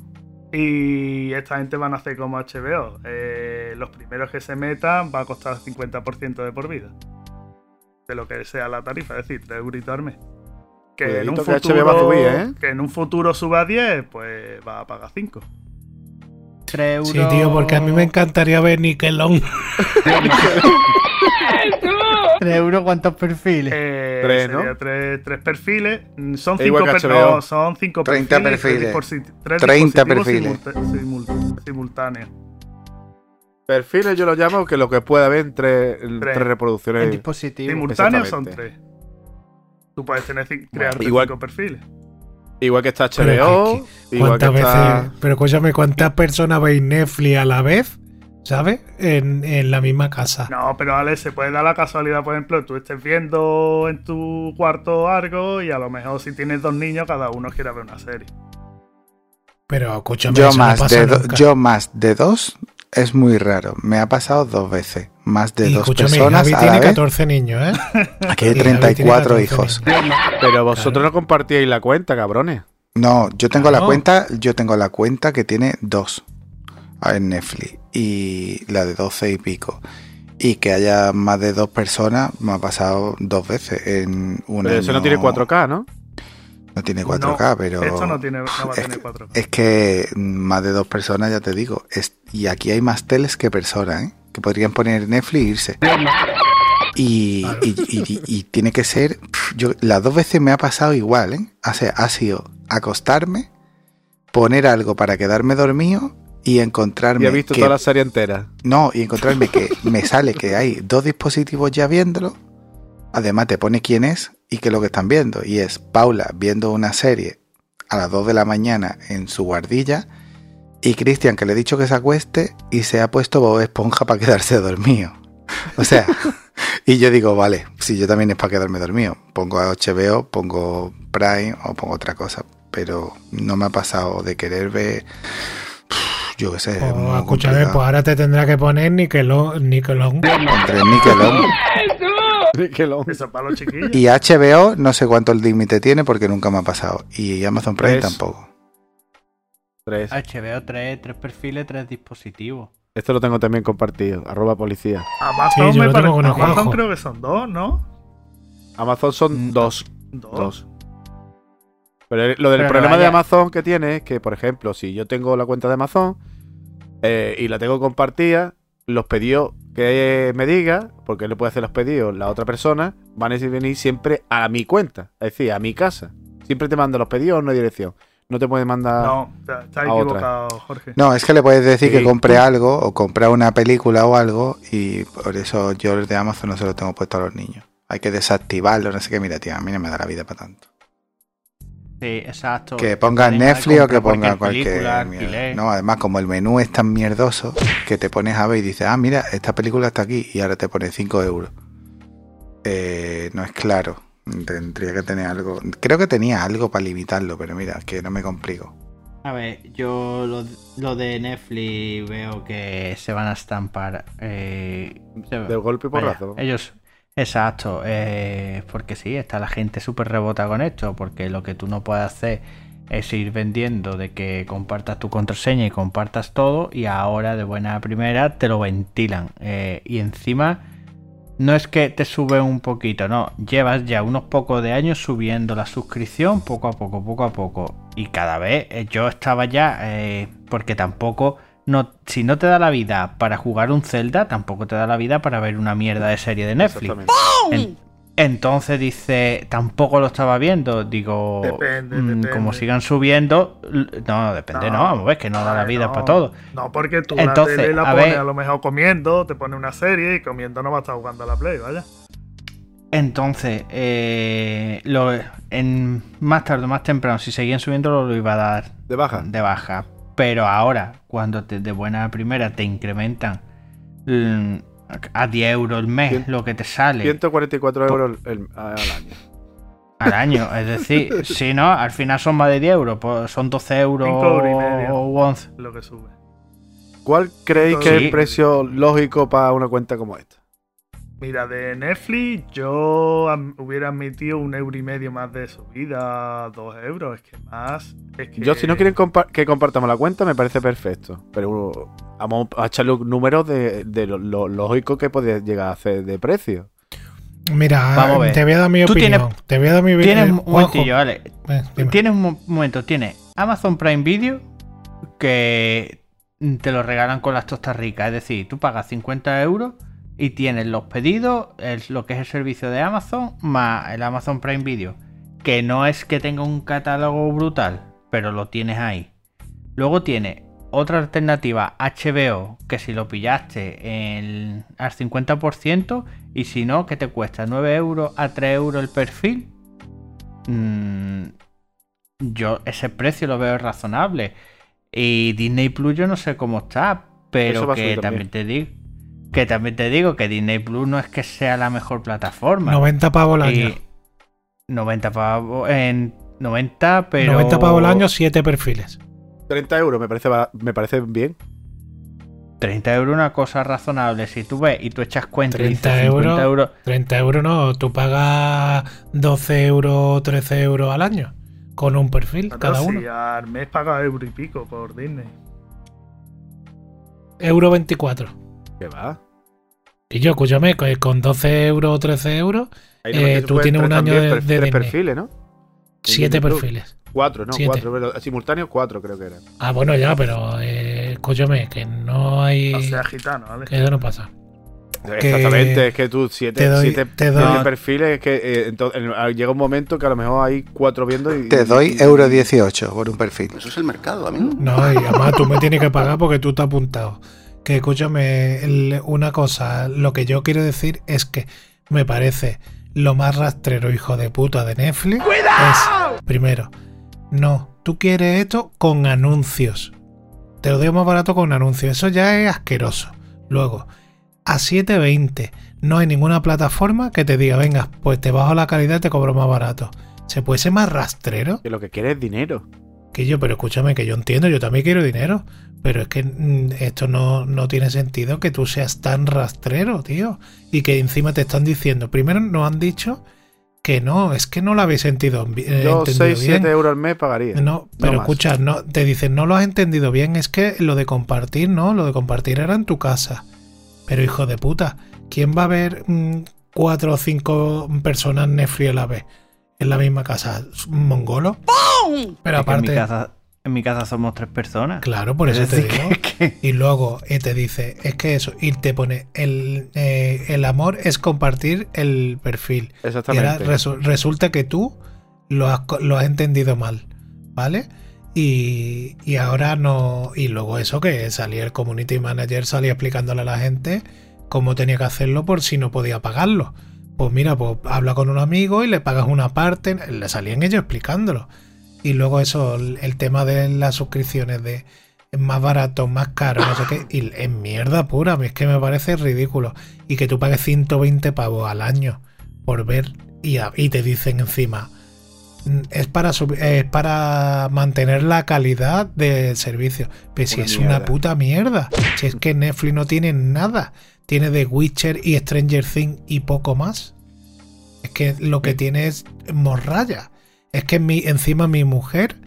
Y esta gente van a hacer como HBO. Eh, los primeros que se metan va a costar 50% de por vida. de lo que sea la tarifa, es decir, 3 euritos al mes. Que en, un que futuro, HBO va a subir, ¿eh? que en un futuro suba a 10, pues va a pagar 5. 3 euros. Sí, tío, porque a mí me encantaría ver Nickelon. 3 [laughs] euros, ¿cuántos perfiles? Eh, Tres, ¿no? tres, tres perfiles. Mm, Son Es igual cinco, per- no, son cinco 30 perfiles. perfiles. tres disposi- tres 30 dispositivos perfiles. simultáneos. Perfiles yo lo llamo que lo que pueda haber entre tres, reproducciones. dispositivo. Simultáneos son tres. Tú puedes tener crear igual- cinco perfiles. Igual que está Pero HBO, que- igual que ¿Cuántas está. veces? Pero escúchame, ¿cuántas personas veis Netflix a la vez? ¿Sabes? En, en la misma casa. No, pero Alex, se puede dar la casualidad, por ejemplo, tú estés viendo en tu cuarto algo y a lo mejor si tienes dos niños, cada uno quiera ver una serie. Pero escúchame, Yo eso no más, pasa de do- yo más de dos es muy raro. Me ha pasado dos veces. Más de Y dos personas Javi a tiene la vez. 14 niños, ¿eh? [laughs] Aquí hay y Javi tiene 34 14 hijos. niños. Pero vosotros Claro. no compartíais la cuenta, cabrones. No, yo tengo la cuenta, yo tengo la cuenta que tiene dos en Netflix y la de 12 y pico. Y que haya más de dos personas me ha pasado dos veces en un Pero eso no año- tiene 4K, ¿no? No tiene 4K, pero Esto no, tiene, no va a es tener que- 4K. es que más de dos personas, ya te digo. es- y aquí hay más teles que personas, ¿eh? Que podrían poner Netflix e irse. Y, y- y- y tiene que ser. Yo, las dos veces me ha pasado igual, ¿eh? O sea, ha sido acostarme, poner algo para quedarme dormido y encontrarme. Y he visto que- toda la serie entera. no, y encontrarme que me sale que hay dos dispositivos ya viéndolo. Además te pone quién es y qué es lo que están viendo. Y es Paula viendo una serie a las 2 de la mañana en su guardilla. Y Cristian que le he dicho que se acueste y se ha puesto Bob Esponja para quedarse dormido. O sea, [laughs] y yo digo, vale, si yo también es para quedarme dormido. Pongo a HBO, pongo Prime o pongo otra cosa. Pero no me ha pasado de querer ver... Yo qué sé. Pues, muy escúchame, complicado. pues ahora te tendrá que poner Nickelon. Nickelon. Entre Nickelodeon [laughs] Y HBO, no sé cuánto el límite tiene porque nunca me ha pasado. Y Amazon Prime Tres. tampoco. Tres. HBO 3, 3 perfiles, 3 dispositivos. Esto lo tengo también compartido. Arroba policía. Amazon, Sí, yo me lo pare- Amazon creo que son dos, ¿no? Amazon son Mm. dos. Dos. Dos. Pero lo del Pero problema de Amazon que tiene es que, por ejemplo, si yo tengo la cuenta de Amazon eh, y la tengo compartida, los pedidos que me diga, porque él le puede hacer los pedidos la otra persona, van a venir siempre a mi cuenta, es decir, a mi casa. Siempre te manda los pedidos a una dirección. No te puede mandar. No, está, está a otra. equivocado, Jorge. No, es que le puedes decir Sí. que compre algo o comprar una película o algo y por eso yo el de Amazon no se lo tengo puesto a los niños. Hay que desactivarlo, no sé qué. Mira, tío, a mí no me da la vida para tanto. Sí, exacto. Que pongan Netflix o que pongan cualquier película, mierda. alquiler. No, además, como el menú es tan mierdoso que te pones a ver y dices, ah, mira, esta película está aquí y ahora te pone 5 euros. Eh, no es claro. Tendría que tener algo. Creo que tenía algo para limitarlo, pero mira, es que no me complico. A ver, yo lo, lo de Netflix veo que se van a estampar. Eh, se- Del golpe y porrazo. ellos, exacto, eh, porque sí, está la gente súper rebota con esto, porque lo que tú no puedes hacer es ir vendiendo de que compartas tu contraseña y compartas todo y ahora de buena primera te lo ventilan. Eh, y encima no es que te sube un poquito, no, llevas ya unos pocos de años subiendo la suscripción poco a poco, poco a poco. Y cada vez eh, yo estaba ya, porque tampoco, no, si no te da la vida para jugar un Zelda, tampoco te da la vida para ver una mierda de serie de Netflix. En- entonces dice, tampoco lo estaba viendo. Digo, Depende, mm, depende. como sigan subiendo, no, depende, no, vamos a ver, que no da la vida no. para todo. No, porque tú Entonces, la tele la a pones ver- a lo mejor comiendo, te pone una serie y comiendo no va a estar jugando a la Play, vaya. Entonces, eh, lo, en más tarde o más temprano, si seguían subiendo, lo iba a dar De baja. de baja. Pero ahora, cuando te, de buena primera te incrementan mm, a 10 euros el mes Cien- lo que te sale 144 euros el- al año. al año, es decir, [laughs] si no, al final son más de 10 euros, pues son 12 euros medio. o 11. Lo que sube. ¿Cuál creéis que es el precio lógico para una cuenta como esta? Mira, de Netflix yo am- hubiera admitido un euro y medio más de subida, dos euros, es que más. Es que Yo, si no quieren compa- que compartamos la cuenta, me parece perfecto. Pero vamos a echarle un número de, de lo, lo lógico que podría llegar a hacer de precio. Mira, Vamos a ver. te voy a dar mi Tú opinión. tienes- te voy a dar mi Tienes eh, un Juanjo, momentillo, vale. eh. Tienes un mo- momento, tienes Amazon Prime Video que te lo regalan con las tostas ricas. Es decir, tú pagas 50 euros y tienes los pedidos, el- lo que es el servicio de Amazon, más el Amazon Prime Video. Que no es que tenga un catálogo brutal, pero lo tienes ahí. Luego tiene otra alternativa, HBO, que si lo pillaste al 50%, y si no, que te cuesta 9 euros a 3 euros el perfil. Mm, yo ese precio lo veo razonable. Y Disney Plus yo no sé cómo está, pero que también. también. te digo que también te digo que Disney Plus no es que sea la mejor plataforma. 90 pavos al año. 90 pavos en 90, pero 90 pavos al año, 7 perfiles. 30 euros me parece, me parece bien. 30 euros una cosa razonable. Si tú ves y tú echas cuenta y 30 dices 50 euros. euros 30 euros no, tú pagas 12 euros, 13 euros al año con un perfil cada si uno. al mes paga euro y pico por Disney. Euro 24. ¿Qué va? Y yo, escúchame, que con 12 euros o 13 euros, Eh, tú tienes un año de- de tres perfiles, ¿no? 7 Disney Plus. perfiles. Cuatro, no, Siete. cuatro. pero simultáneos, cuatro creo que eran. Ah, bueno, ya, pero eh, escúchame, que no hay. O sea, gitano, ¿vale? que eso no pasa. Que Exactamente, es que tú siete, te doy- siete, te siete doy- perfiles, es que eh, entonces, en- llega un momento que a lo mejor hay cuatro viendo y... Te doy euro 18 por un perfil. Eso es el mercado, amigo. No, y además tú me tienes que pagar porque tú estás apuntado. Que escúchame, el- una cosa, lo que yo quiero decir es que me parece lo más rastrero, hijo de puta, de Netflix. Es, primero, no, tú quieres esto con anuncios. Te lo doy más barato con anuncios. Eso ya es asqueroso. Luego, a 7.20 no hay ninguna plataforma que te diga, venga, pues te bajo la calidad y te cobro más barato. ¿Se puede ser más rastrero? Que lo que quiere es dinero. Que yo, pero escúchame, que yo entiendo, yo también quiero dinero. Pero es que mm, esto no, no tiene sentido que tú seas tan rastrero, tío. Y que encima te están diciendo, primero nos han dicho que no, es que no lo habéis sentido, eh, Yo entendido 6, bien. 7 euros al mes pagaría. No, pero más. escucha, no, te dicen, no lo has entendido bien, es que lo de compartir, ¿no? Lo de compartir era en tu casa. Pero hijo de puta, ¿quién va a ver mm, cuatro o cinco personas Netflix a la vez en la misma casa? ¿Mongolo? Pero Es que en, mi aparte, casa, en mi casa somos tres personas. claro, por Es eso te digo. [laughs] que- que- Y luego eh, te dice, es que eso, y te pone, el, eh, el amor es compartir el perfil. Y ahora Exactamente. resu- resulta que tú lo has, lo has entendido mal, ¿vale? Y, y ahora no. Y luego eso que salía el community manager, salía explicándole a la gente cómo tenía que hacerlo por si no podía pagarlo. Pues mira, pues habla con un amigo y le pagas una parte, le salían ellos explicándolo. Y luego eso, el, tema de las suscripciones de más barato, más caro, no sé qué, y es mierda pura, a mí es que me parece ridículo. Y que tú pagues 120 pavos al año por ver y, a- y te dicen encima "Mm, es para es para mantener la calidad del servicio pero si Una es una puta mierda si es que Netflix no tiene nada tiene The Witcher y Stranger Things y poco más. Es que lo que tiene es morralla. Es que mi, encima mi mujer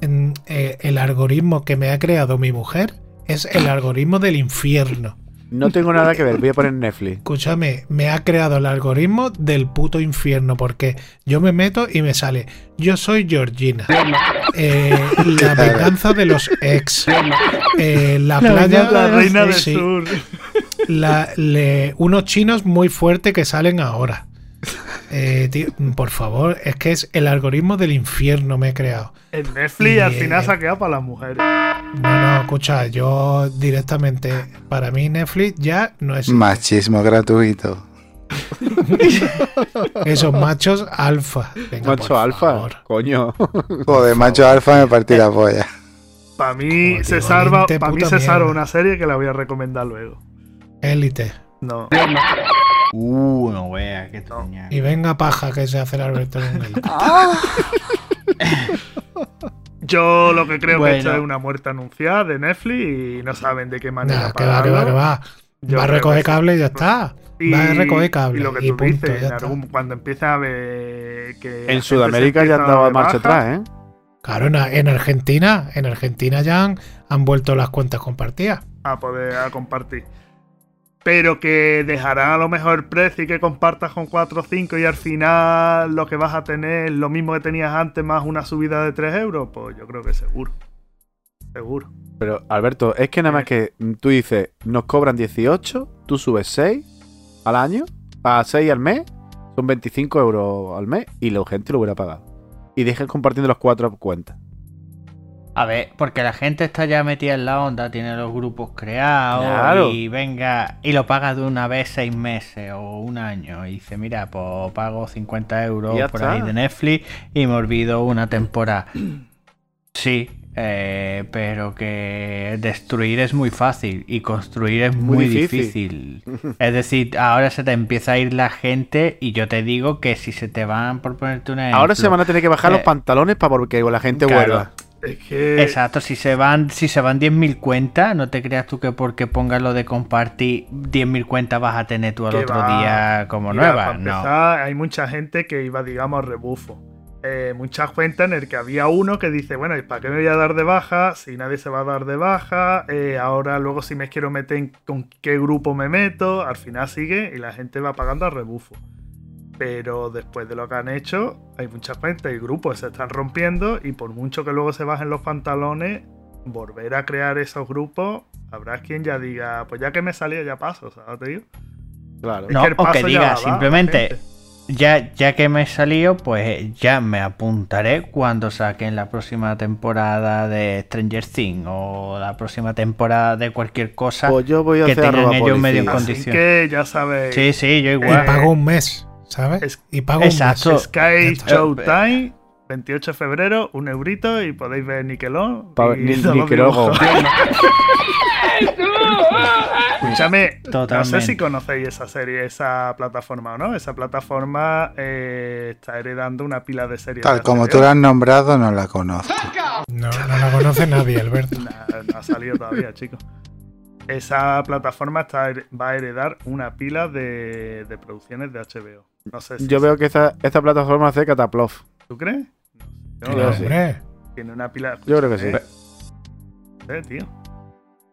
en, eh, el algoritmo que me ha creado mi mujer es el [laughs] algoritmo del infierno. No tengo nada que ver, voy a poner Netflix. Escúchame, me ha creado el algoritmo del puto infierno porque yo me meto y me sale, yo soy Georgina, eh, la venganza de los ex, eh, la playa, La reina del sí, sur. La- le- unos chinos muy fuertes que salen ahora. [laughs] Eh, tío, por favor, es que es el algoritmo del infierno me he creado. En Netflix al Y, final eh, se ha quedado para las mujeres. No, no, escucha, yo directamente, para mí Netflix ya no es Machismo gratuito. [laughs] esos machos alfa. Venga, Macho alfa, favor. coño. Joder, macho alfa me partí la [laughs] polla. Para mí Como se salva, para mí se salva una serie que la voy a recomendar luego. Élite. No. Uh, no vea, qué toña. Y venga paja que se hace el Alberto en élite. [laughs] [laughs] Yo lo que creo Bueno. que esto es una muerte anunciada de Netflix y no saben de qué manera Nah, que va, que va, que va. Yo va a recoger que cable y ya está. va a recoger cable. Y lo que y tú punto, dices, en algún- cuando empieza a ver que. En Sudamérica ya empieza han dado a a marcha baja, atrás, ¿eh? Claro, en, en Argentina, en Argentina ya han, han vuelto las cuentas compartidas. A poder a compartir. Pero que dejarán a lo mejor el precio y que compartas con 4 o 5 y al final lo que vas a tener es lo mismo que tenías antes más una subida de 3 euros, pues yo creo que seguro. Seguro. Pero Alberto, es que nada más que tú dices, nos cobran 18, tú subes 6 al año, a 6 al mes, son 25 euros al mes y la gente lo hubiera pagado. Y dejes compartiendo las cuatro cuentas. A ver, porque la gente está ya metida en la onda, tiene los grupos creados Claro. y venga, y lo paga de una vez seis meses o un año. Y dice, mira, pues pago 50 euros Ya por está. ahí de Netflix y me olvido una temporada. [clears throat] Sí, eh, pero que destruir es muy fácil y construir es Muy muy, difícil. difícil. [laughs] Es decir, ahora se te empieza a ir la gente y yo te digo que si se te van, por ponerte una Ahora se van a tener que bajar los eh, pantalones para porque la gente claro. vuelva. Es que. Exacto, si se van, si se van 10.000 cuentas, no te creas tú que porque pongas lo de compartir 10.000 cuentas vas a tener tú al otro va- día como Mira, nueva. para No. hay mucha gente que iba, digamos, a rebufo. Eh, muchas cuentas en el que había uno que dice, bueno, ¿y para qué me voy a dar de baja? Si nadie se va a dar de baja, eh, ahora luego si me quiero meter en con qué grupo me meto, al final sigue y la gente va pagando a rebufo. Pero después de lo que han hecho, hay muchas cuentas y grupos que se están rompiendo y por mucho que luego se bajen los pantalones, volver a crear esos grupos, habrá quien ya diga, pues ya que me salía ya paso, ¿sabes? Te digo? Claro. Es No, que o que diga simplemente, gente. ya, ya que me he salido, pues ya me apuntaré cuando saquen la próxima temporada de Stranger Things o la próxima temporada de cualquier cosa. Pues yo voy a que hacer tengan ellos medio en condición. que ya sabéis. Sí, sí, yo Y igual. pago un mes, ¿sabes? Es- y pago Exacto. un mes. Sky. Showtime, 28 de febrero, un eurito y podéis ver Nickelon. Pa- y Ni- todos los Nickelon. dibujos. [laughs] Escúchame, no sé si conocéis esa serie, esa plataforma o no. Esa plataforma eh, está heredando una pila de series. Tal de como tú la has nombrado, no la conozco. No, no la conoce nadie, Alberto. [laughs] No ha salido todavía, chicos. Esa plataforma está, va a heredar una pila de, de producciones de HBO. No sé si Yo veo que esta, esta plataforma hace cataplof. ¿Tú crees? No sé. Yo sí. Hombre, Tiene una pila. Yo creo que sí. Eh, tío.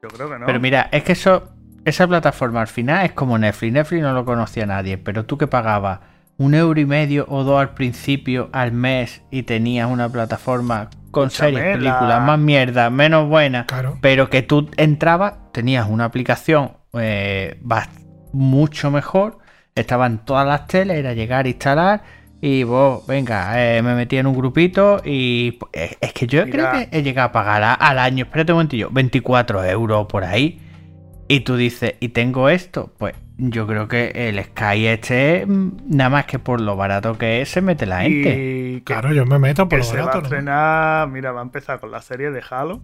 Yo creo que no. Pero mira, es que eso, esa plataforma al final es como Netflix. Netflix no lo conocía nadie, pero tú que pagabas un euro y medio o dos al principio al mes y tenías una plataforma con Escúchame, series, películas, la- más mierda, menos buena, claro. pero que tú entrabas, tenías una aplicación eh, mucho mejor, estaban todas las teles, era llegar, instalar y vos, venga, eh, me metí en un grupito y pues, es que yo Mira. creo que he llegado a pagar a- al año, espérate un momentillo, 24 euros por ahí. Y tú dices, ¿y tengo esto? Pues yo creo que el Sky este, mm, nada más que por lo barato que es, se mete la gente. y Claro, yo me meto por que lo se va a. Mira, va a empezar con la serie de Halo.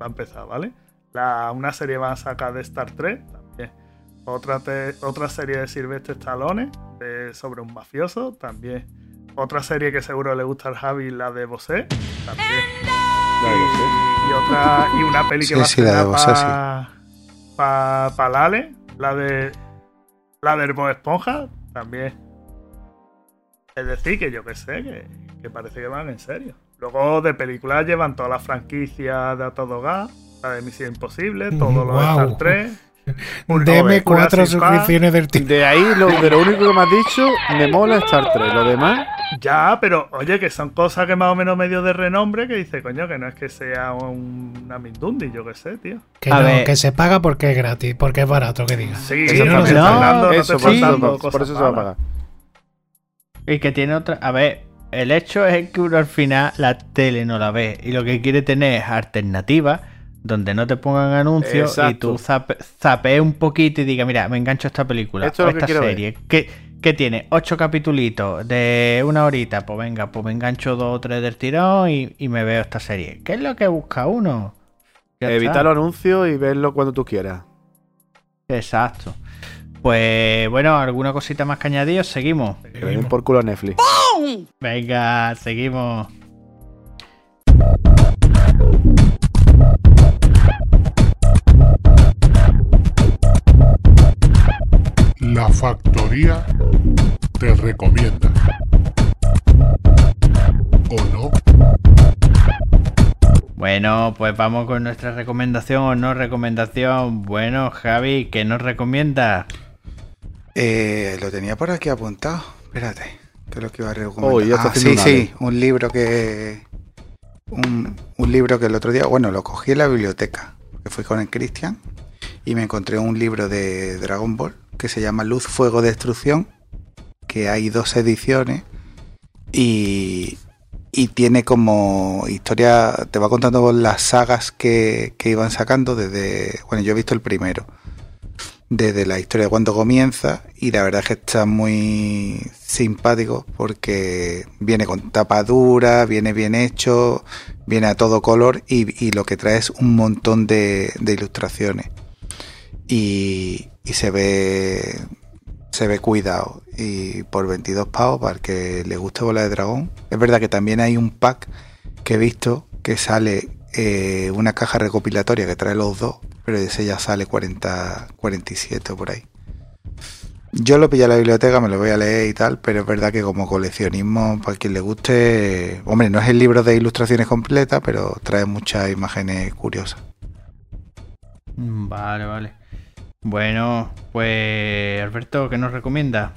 Va a empezar, ¿vale? La, una serie va a sacar de Star Trek. Otra, otra serie de Silvestre Stallone de, sobre un mafioso también. Otra serie que seguro le gusta al Javi, la de Bosé. También. La de Bosé. Y, otra, y una peli que sí, va sí, a para sí. pa, Lale, la de la de Herbo Esponja también. Es decir, que yo que sé, que, que parece que van en serio. Luego de películas llevan todas las franquicias de A Todo Gas, la de Misión Imposible, mm, todo mm, lo Star 3 Deme cuatro suscripciones del tío. De ahí, lo, de lo único que me has dicho, me mola Star Trek. Lo demás, Ya, pero oye, que son cosas que más o menos medio de renombre que dice, coño, que no es que sea un- una Mindundi, yo que sé, tío. Que, A no, ver. que se paga porque es gratis, porque es barato, que diga. Sí, Eso no, se no te eso, por eso, por- eso se va a pagar. Y que tiene otra. A ver, el hecho es que uno al final la tele no la ve. Y lo que quiere tener es alternativas donde no te pongan anuncios y tú zape- zapees un poquito y digas, mira, me engancho a esta película Esto o es que esta ver. serie. Que, que tiene ocho capitulitos de una horita. Pues venga, pues me engancho dos o tres del tirón y, y me veo esta serie. ¿Qué es lo que busca uno? Evitar los anuncios y verlo cuando tú quieras. Exacto. Pues bueno, ¿alguna cosita más que añadir? Seguimos. Que por culo a Netflix. Venga, seguimos. La factoría te recomienda. ¿O no? Bueno, pues vamos con nuestra recomendación o no recomendación. Bueno, Javi, ¿qué nos recomienda? Eh, lo tenía por aquí apuntado. Espérate, que es lo que iba a recomendar. Oh, Ah, sí, sí, un libro que. Un, un libro que el otro día, bueno, lo cogí en la biblioteca, que fui con el Cristian, y me encontré un libro de Dragon Ball que se llama Luz, Fuego, Destrucción, que hay dos ediciones, y, y tiene como historia, te va contando las sagas que, que iban sacando desde, bueno, yo he visto el primero, desde la historia de cuando comienza y la verdad es que está muy simpático porque viene con tapa dura, viene bien hecho, viene a todo color y, y lo que trae es un montón de ilustraciones y, se ve se ve cuidado y por 22 pavos para el que le guste Bola de Dragón es verdad que también hay un pack que he visto que sale eh, una caja recopilatoria que trae los dos pero ese ya sale 40 47 o por ahí yo lo pillé a la biblioteca, me lo voy a leer y tal, pero es verdad que como coleccionismo, para quien le guste, hombre, no es el libro de ilustraciones completa, pero trae muchas imágenes curiosas. Vale, vale. Bueno, pues Alberto, ¿qué nos recomienda?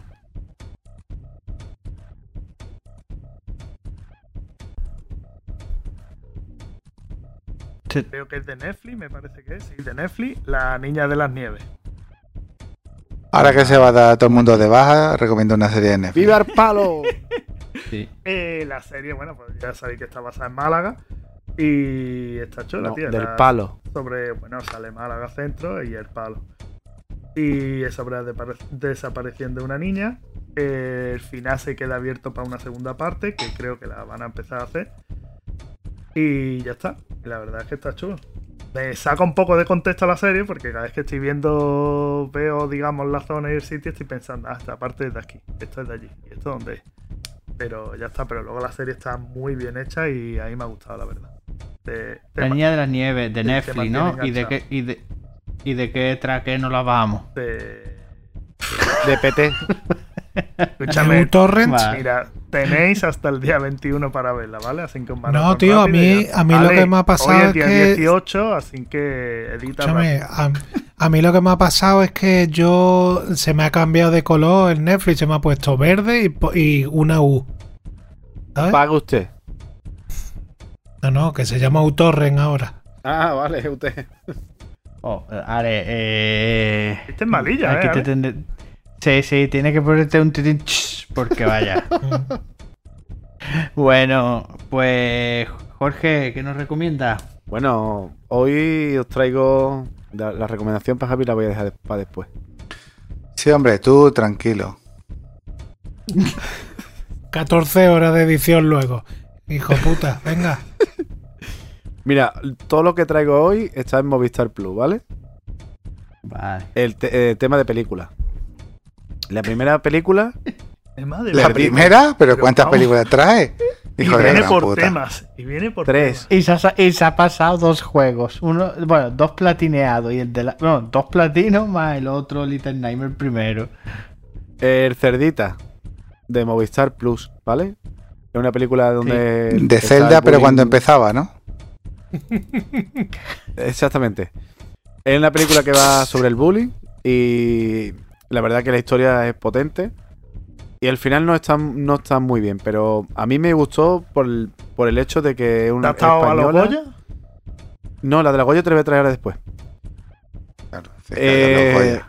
Creo que es de Netflix, me parece que es. Sí, de Netflix, La Niña de las Nieves. Ahora que se va a dar todo el mundo de baja, recomiendo una serie de Netflix. ¡Viva el palo! [laughs] Sí. Eh, la serie, bueno, pues ya sabéis que está basada en Málaga. Y está chula, No, tío. del la- palo. Sobre, bueno, sale Málaga Centro y el palo. Y es sobre la depare- desaparición de una niña. Eh, el final se queda abierto para una segunda parte, que creo que la van a empezar a hacer. Y ya está. La verdad es que está chulo. Me saca un poco de contexto a la serie, porque cada vez que estoy viendo, veo, digamos, la zona y el sitio, estoy pensando, ah, esta parte es de aquí, esto es de allí, y esto dónde es. Pero ya está, pero luego la serie está muy bien hecha y a mí me ha gustado, la verdad. De- La Niña de las Nieves, de Netflix, ¿no? ¿Y de enganchado. y de, y de qué traque nos la bajamos? de- De PT. [laughs] Escúchame, ¿Un torrent? Vale. mira, tenéis hasta el día 21 para verla, ¿vale? Así que No, tío, a mí- a mí lo que me ha pasado hoy es es día que- 18, así que edita a, a mí lo que me ha pasado es que yo se me ha cambiado de color el Netflix, se me ha puesto verde y, una U. ¿Sabes? Paga usted. No, no, que se llama Utorren ahora. Ah, vale, usted. Oh, Ale, eh. Este es malilla, aquí ¿eh, te Sí, sí, tiene que ponerte un titín porque vaya. [laughs] bueno, pues Jorge, ¿qué nos recomienda? Bueno, hoy os traigo la, la recomendación para Javi, la voy a dejar para después. Sí, hombre, tú tranquilo. [laughs] 14 horas de edición luego. Hijo puta, venga. [laughs] Mira, todo lo que traigo hoy está en Movistar Plus, ¿vale? Vale. El te- eh, tema de película. La primera película, [laughs] Es más de La verdad. primera, pero ¿cuántas vamos, películas trae? Y Hijo la viene por puta. temas. Y viene por Tres. temas. Y se, ha, y se ha pasado dos juegos. Uno, bueno, dos platineados y el de la. No, dos platinos más el otro Little Nightmare primero. El Cerdita, de Movistar Plus, ¿vale? Es una película donde... De Zelda, el pero cuando empezaba, ¿no? [laughs] Exactamente. Es una película que va sobre el bullying y la verdad que la historia es potente. Y el final no está, no está muy bien, pero a mí me gustó por el, por el hecho de que es ¿Te una has estado a los española. Goya? No, la de la Goya te la voy a traer ahora después. Claro, Eh,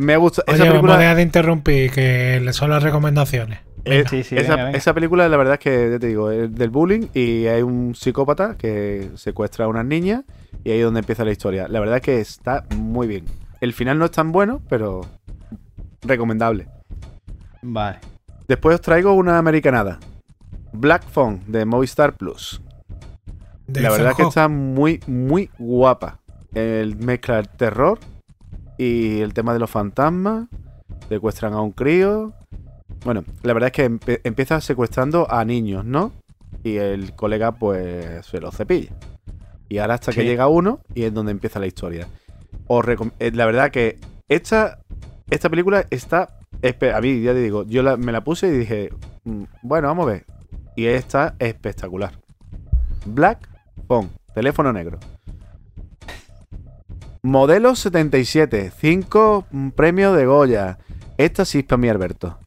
me gusta Oye, esa vamos a película. dejar de interrumpir, que le son las recomendaciones. Eh, Sí, sí, esa, venga, venga. esa película, la verdad es que, ya te digo, es del bullying y hay un psicópata que secuestra a unas niñas y ahí es donde empieza la historia. La verdad es que está muy bien. El final no es tan bueno, pero recomendable. Vale. Después os traigo una americanada. Black Phone de Movistar Plus. De la verdad es que está muy, muy guapa. El mezcla el terror y el tema de los fantasmas. Secuestran a un crío. Bueno, la verdad es que empe- empieza secuestrando a niños, ¿no? Y el colega, pues, se lo cepilla. Y ahora hasta que llega uno y es donde empieza la historia. Os eh, la verdad que esta, esta película está. A mí, ya te digo, yo la- me la puse y dije, mm, bueno, vamos a ver. Y está espectacular. Black Phone. Teléfono negro. Modelo 77. 5 premios de Goya. Esta sí es para mí, Alberto.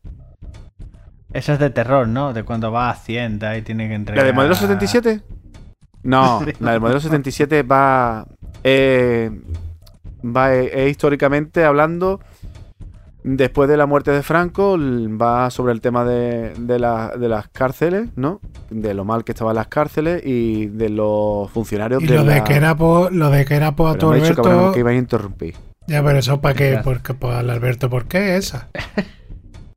Esa es de terror, ¿no? De cuando va a Hacienda y tiene que ¿La entregar. de modelo 77? No, [laughs] la del modelo 77 va. eh, va eh, eh, históricamente hablando. Después de la muerte de Franco, va sobre el tema de, de la- de las cárceles, ¿no? De lo mal que estaban las cárceles y de los funcionarios Y de lo de la- que era por, lo de que era por Alberto. cabrón, que iba a interrumpir. Ya, pero eso para qué, porque pues al Alberto, ¿por qué esa? [laughs]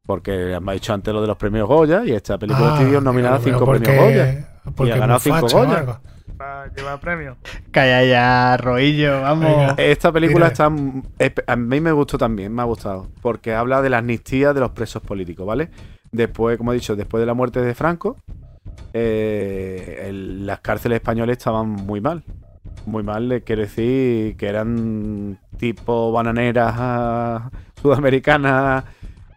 Porque me ha dicho antes lo de los premios Goya y esta película Ah, estuvo nominada a cinco porque- premios Goya. Porque ha ganado cinco Goya. Para llevar premio. Calla ya, Roillo, vamos. Venga. Esta película Mira. está. espe- A mí me gustó también, me ha gustado. Porque habla de la amnistía de los presos políticos, ¿vale? Después, como he dicho, después de la muerte de Franco, eh, el- las cárceles españolas estaban muy mal. Muy mal, eh, quiero decir que eran tipo bananeras ah, sudamericanas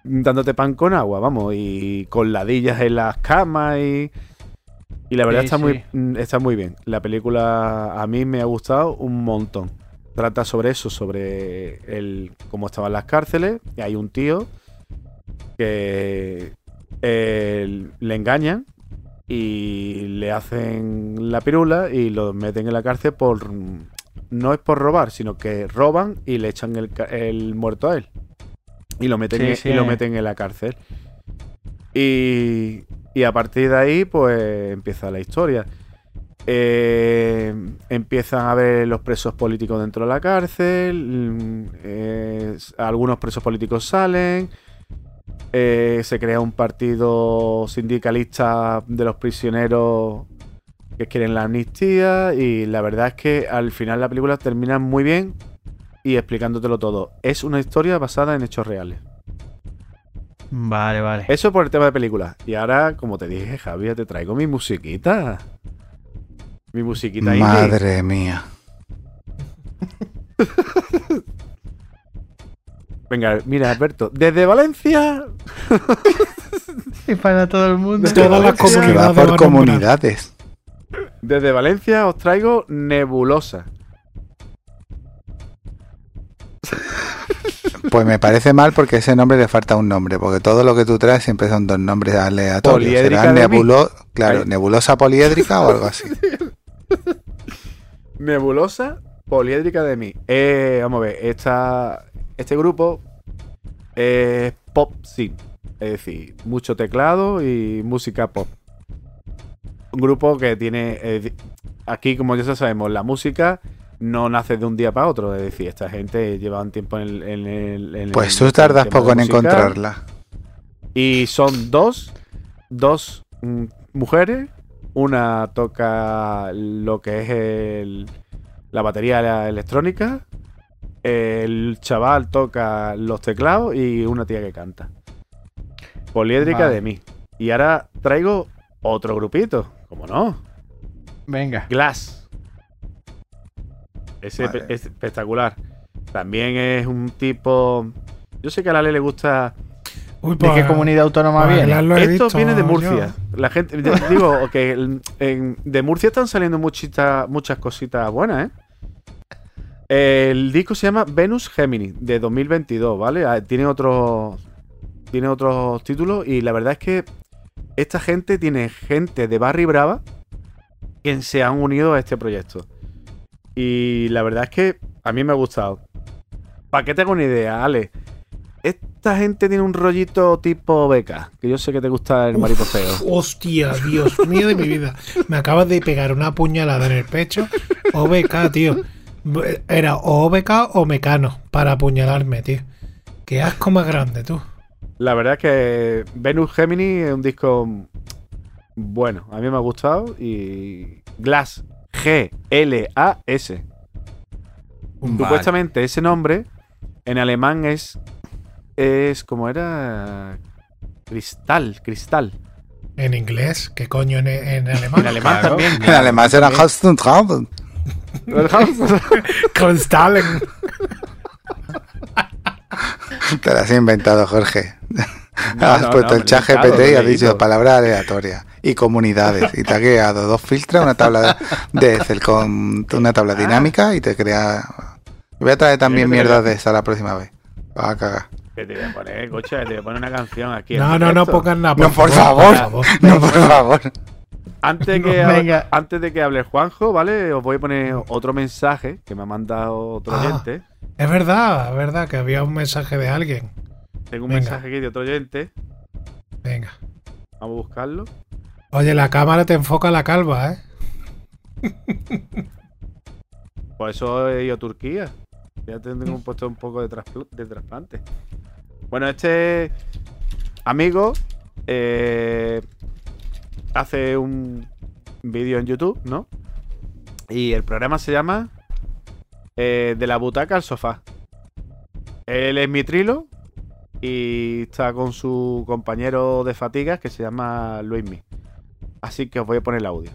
dándote pan con agua, vamos, y con ladillas en las camas y. Y la verdad Sí, está, sí. muy, mm, está muy bien. La película a mí me ha gustado un montón. Trata sobre eso, sobre el cómo estaban las cárceles. Y hay un tío que eh, le engañan y le hacen la pirula y lo meten en la cárcel por... No es por robar, sino que roban y le echan el, el muerto a él. Y lo meten, Sí, en- sí. y lo meten en la cárcel. Y, y a partir de ahí, pues empieza la historia. Eh, empiezan a ver los presos políticos dentro de la cárcel. mm, eh, algunos presos políticos salen. eh, se crea un partido sindicalista de los prisioneros que quieren la amnistía. Y la verdad es que al final la película termina muy bien y explicándotelo todo. Es una historia basada en hechos reales. Vale, vale. Eso por el tema de películas. Y ahora, como te dije, Javier, te traigo mi musiquita. Mi musiquita indie. Madre mía. [laughs] Venga, mira, Alberto, desde Valencia. [laughs] Y para todo el mundo. Todas las Es que va comunidades por comunidades. Desde Valencia os traigo Nebulosa. [laughs] Pues me parece mal porque ese nombre le falta un nombre, porque todo lo que tú traes siempre son dos nombres aleatorios. Poliédrica nebulo, claro, Ahí. nebulosa poliédrica o algo así. [laughs] Nebulosa poliédrica de mí. Eh, vamos a ver, esta, este grupo es pop synth. Es decir, mucho teclado y música pop. Un grupo que tiene. eh, aquí, como ya sabemos, la música no nace de un día para otro. Es decir, esta gente lleva un tiempo en el. en el- en Pues el- tú tardas poco en encontrarla. Y son dos, dos mm, mujeres. Una toca lo que es el- la batería la electrónica. El chaval toca los teclados y una tía que canta. Poliédrica Vale. de mí. Y ahora traigo otro grupito. ¿Cómo no? Venga. Glass. Ese es espectacular. También es un tipo. Yo sé que a la Ale le gusta Uy, ¿De qué comunidad autónoma pues, viene? Esto visto viene de yo. Murcia. La gente, [laughs] digo que de Murcia están saliendo muchita- muchas cositas buenas, ¿eh? El disco se llama Venus Gemini de 2022, ¿vale? Ah, Tiene otros tiene otros títulos y la verdad es que esta gente tiene gente de Barry Brava que se han unido a este proyecto. Y la verdad es que a mí me ha gustado. Para que te haga una idea, Ale. Esta gente tiene un rollito tipo beca, que yo sé que te gusta el mariposeo. Hostia, Dios mío de mi vida. Me acabas de pegar una puñalada en el pecho. OBK, tío. Era o OBK o Mecano para apuñalarme, tío. Qué asco más grande, tú. La verdad es que Venus Gemini es un disco bueno, a mí me ha gustado y Glass G L A S. Supuestamente ese nombre en alemán es es como era cristal, cristal. En inglés, ¿qué coño en, en alemán? En alemán Claro. también. En alemán será Hastentraben. Cristalen. Te lo has inventado, Jorge. No, has no, puesto no, el chat GPT y has dicho leído. palabra aleatoria. y comunidades. Y te ha creado dos filtros, una tabla de Excel con una tabla dinámica y te crea. Voy a traer también mierdas de esa la próxima vez. Vas a cagar. Que te voy a poner, coche, te voy a poner una canción aquí. No, no, no pongan nada. No, por favor. No, por favor. Antes [laughs] de, que No, hable, venga. antes de que hable Juanjo, ¿vale? Os voy a poner otro mensaje que me ha mandado otro Ah. oyente. Es verdad, es verdad que había un mensaje de alguien. Tengo un venga. mensaje aquí de otro oyente. Venga. Vamos a buscarlo. Oye, la cámara te enfoca la calva, ¿eh? Por eso he ido a Turquía. Ya tengo un puesto un poco de, traspl- de trasplante. Bueno, este amigo eh, hace un vídeo en YouTube, ¿no? Y el programa se llama eh, De la butaca al sofá. Él es mitrilo y está con su compañero de fatigas que se llama Luismi. Así que os voy a poner el audio.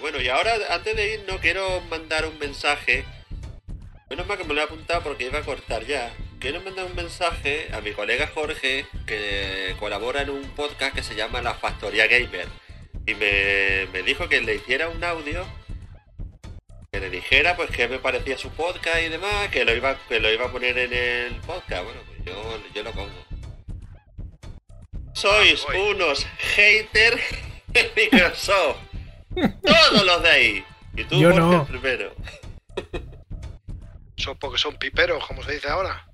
Bueno, y ahora, antes de ir, no quiero mandar un mensaje. Menos mal que me lo he apuntado porque iba a cortar ya. Quiero mandar un mensaje a mi colega Jorge, que colabora en un podcast que se llama La Factoría Gamer. Y me, me dijo que le hiciera un audio, que le dijera pues qué me parecía su podcast y demás, que lo iba, que lo iba a poner en el podcast. Bueno, pues yo, yo lo pongo. Sois unos haters [laughs] de Microsoft. Todos los de ahí. Y tú, Yo Jorge, no. el primero. [laughs] Son porque son piperos, como se dice ahora.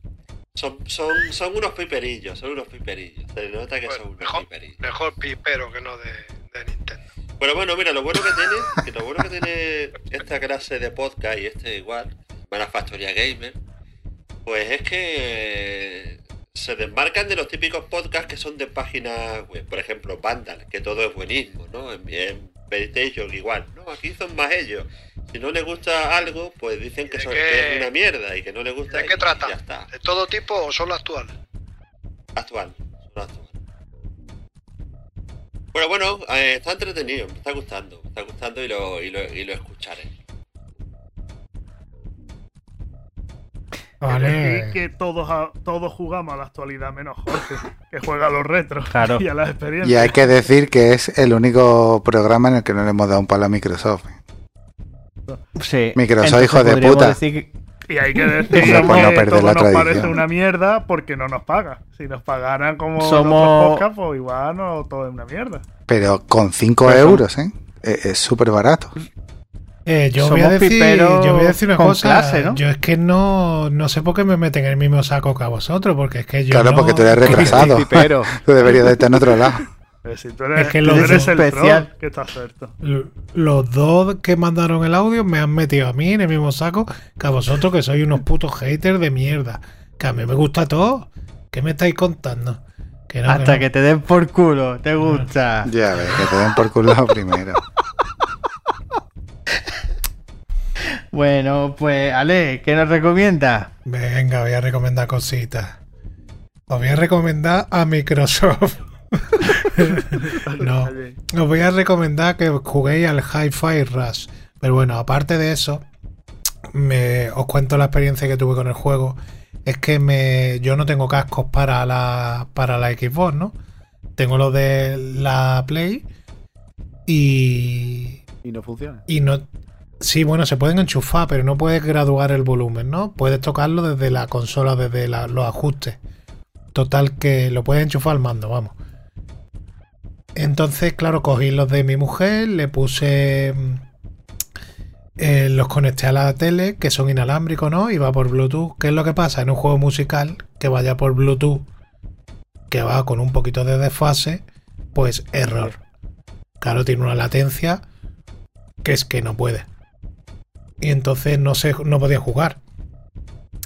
Son, son, son unos piperillos, son unos piperillos. Se nota que Bueno, son unos mejor, piperillos. mejor pipero que no de, de Nintendo. Bueno, bueno, mira, lo bueno que tiene, que lo bueno que tiene esta clase de podcast y este igual, para Factoría Gamer, pues es que se desmarcan de los típicos podcasts que son de páginas web. Por ejemplo, Vandal, que todo es buenismo, ¿no? En, en PlayStation igual. No, aquí son más ellos. Si no les gusta algo, pues dicen que, son- que es una mierda y que no les gusta. ¿De qué trata? Ya está. ¿De todo tipo o solo actual? Actual. Solo actual. Bueno, bueno, eh, está entretenido, me está gustando, me está gustando y lo, y lo, y lo escucharé. Vale. que todos, todos jugamos a la actualidad, menos Jorge, que juega a los retros Claro. y a las Y experiencias. hay que decir que es el único programa en el que no le hemos dado un palo a Microsoft. Sí. Microsoft, Entonces hijo de puta. decir que- Y hay que [laughs] decir no que perder todo la nos tradición. parece una mierda porque no nos paga. Si nos pagaran como Somos- otros podcasts, pues igual no todo es una mierda. Pero con 5 Pues son- euros, ¿eh? Es es súper barato. Eh, yo, voy a decir, yo voy a decir una cosa. clase, ¿no? Yo es que no, no sé por qué me meten en el mismo saco que a vosotros, porque es que yo. Claro, no- porque tú eres [laughs] retrasado. [laughs] Tú deberías de estar en otro lado. Pero si tú eres, Es que tú lo eres el especial. troll, que está cierto. Los dos que mandaron el audio me han metido a mí en el mismo saco que a vosotros, que sois unos putos haters de mierda. Que a mí me gusta todo. ¿Qué me estáis contando? Que no, Hasta no. que te den por culo, te gusta. Ya ves, que te den por culo [laughs] primero. Bueno, pues Ale, ¿qué nos recomienda? Venga, voy a recomendar cositas. Os voy a recomendar a Microsoft. [laughs] no, os voy a recomendar que juguéis al Hi-Fi Rush. Pero bueno, aparte de eso, me, os cuento la experiencia que tuve con el juego. Es que me, yo no tengo cascos para la, para la Xbox, ¿no? Tengo los de la Play y, Y no funciona. y no. Sí, bueno, se pueden enchufar, pero no puedes graduar el volumen, ¿no? Puedes tocarlo desde la consola, desde la- los ajustes. Total, que lo puedes enchufar al mando, vamos. Entonces, claro, cogí los de mi mujer, le puse. mm, eh, los conecté a la tele, que son inalámbricos, ¿no? Y va por Bluetooth. ¿Qué es lo que pasa en un juego musical que vaya por Bluetooth, que va con un poquito de desfase? Pues error. Claro, tiene una latencia que es que no puede. Y entonces no, sé, no podía jugar.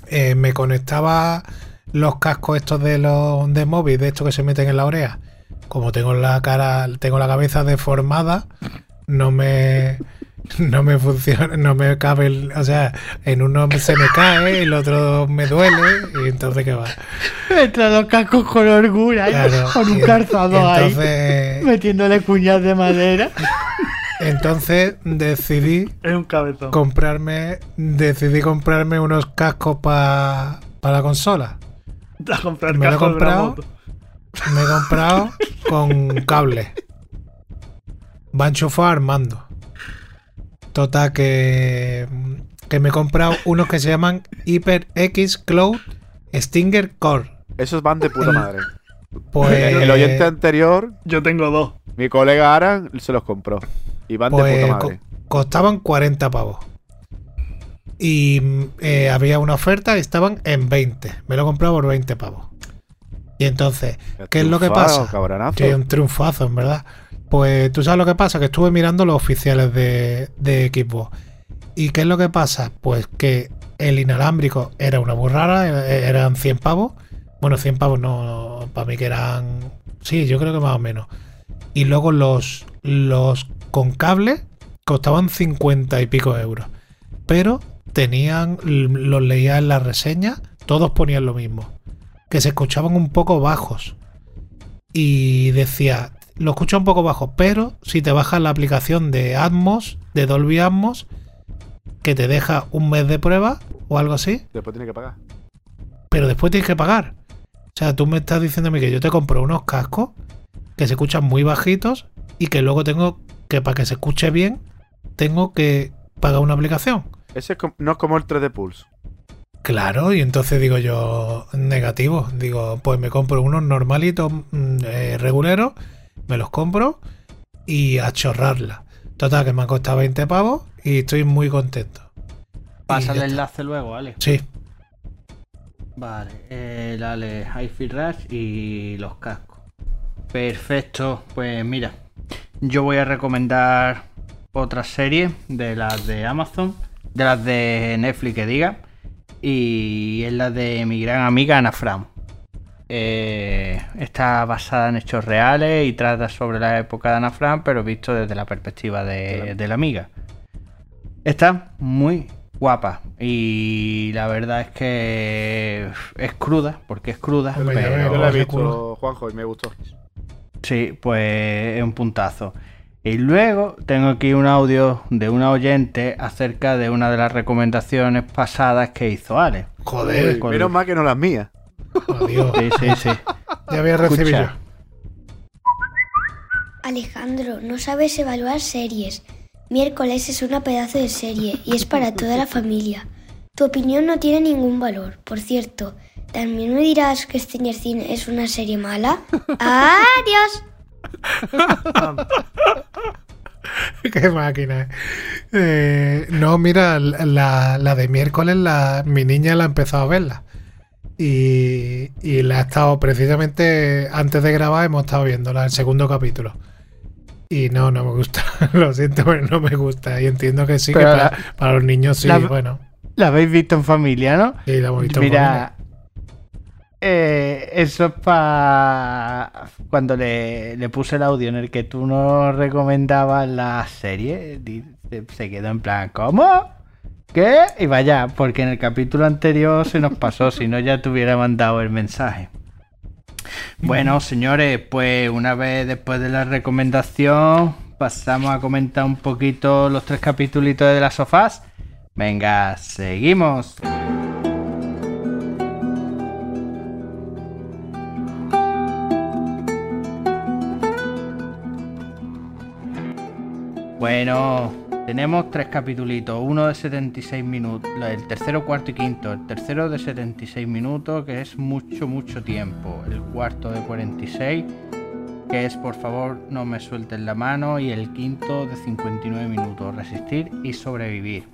Eh, me conectaba los cascos estos de los de móvil, de estos que se meten en la oreja. Como tengo la cara, tengo la cabeza deformada, no me no me funciona, no me cabe, el- o sea, en uno se me cae, el otro me duele, y entonces qué va. Entra los cascos con orgullo, Claro, con un y- calzado ahí, entonces, metiéndole cuñas de madera. entonces decidí Es un cabezón. comprarme, decidí comprarme unos cascos para la consola. a comprar me lo he comprado. me he comprado [laughs] con cable. Va enchufado al mando. Total, que, que me he comprado unos que se llaman HyperX Cloud Stinger Core. Esos van de puta madre. Pues, El oyente anterior, Yo tengo dos. mi colega Aran, se los compró. Y van de pues, puta co- madre. costaban 40 pavos. Y mm, eh, había una oferta y estaban en 20. Me lo he comprado por 20 pavos. Y entonces, ¿qué es lo que pasa? cabronazo. Sí, un triunfazo, en verdad. Pues tú sabes lo que pasa, que estuve mirando los oficiales de, de Xbox. ¿Y qué es lo que pasa? Pues que el inalámbrico era una burrada, eh, eran 100 pavos. Bueno, 100 pavos no, para mí que eran... Sí, yo creo que más o menos. Y luego los, los con cable costaban 50 y pico euros. Pero tenían, los leía en la reseña, todos ponían lo mismo. Que se escuchaban un poco bajos y decía, lo escucha un poco bajo, pero si te bajas la aplicación de Atmos, de Dolby Atmos, que te deja un mes de prueba o algo así, Después tiene que pagar. pero después tienes que pagar. O sea, tú me estás diciéndome que yo te compro unos cascos que se escuchan muy bajitos y que luego tengo que, para que se escuche bien, tengo que pagar una aplicación. Ese es no es como el 3D Pulse. Claro, y entonces digo yo, negativo. Digo, pues me compro unos normalitos mm, eh, reguleros, me los compro y a chorrarla. Total, que me ha costado 20 pavos y estoy muy contento. Pasa el enlace luego, ¿vale? Sí, Vale, eh, dale Hi-Fi Rush y los cascos. Perfecto, pues mira, yo voy a recomendar otra serie de las de Amazon, de las de Netflix que diga, y es la de mi gran amiga Ana Fran. Eh, está basada en hechos reales y trata sobre la época de Ana Fran, pero visto desde la perspectiva de, de la amiga. Está muy guapa y la verdad es que es cruda, porque es cruda, pero. Yo la he visto. Juanjo, y me gustó. sí, pues es un puntazo. Y luego tengo aquí un audio de una oyente acerca de una de las recomendaciones pasadas que hizo Ale. joder, Con- Menos mal que no las mías. adiós. Sí, sí, sí. Ya voy a recibir Escucha. Alejandro, no sabes evaluar series. Miércoles es una pedazo de serie y es para toda la familia. Tu opinión no tiene ningún valor. Por cierto, ¿también me dirás que Stranger Things es una serie mala? [laughs] ¡Adiós! [laughs] Qué máquina. eh. No, mira, la, la de miércoles, la, mi niña la ha empezado a verla. Y, y la ha estado precisamente antes de grabar, hemos estado viéndola, el segundo capítulo. Y no, no me gusta. [laughs] Lo siento, pero no me gusta. Y entiendo que sí, que Pero para, la- para los niños sí, la- bueno. La habéis visto en familia, ¿no? Sí, la hemos visto en Mira, eh, eso es para cuando le, le puse el audio en el que tú nos recomendabas la serie, se quedó en plan, ¿cómo? ¿Qué? Y vaya, porque en el capítulo anterior se nos pasó, si no ya te hubiera mandado el mensaje. Bueno, señores, pues una vez después de la recomendación, pasamos a comentar un poquito los tres capítulos de las sofás. Venga, seguimos. Bueno, tenemos tres capítulos, uno de 76 minutos, el tercero, cuarto y quinto, el tercero de 76 minutos, que es mucho, mucho tiempo, el cuarto de 46, que es por favor no me suelten la mano, y el quinto de 59 minutos, resistir y sobrevivir.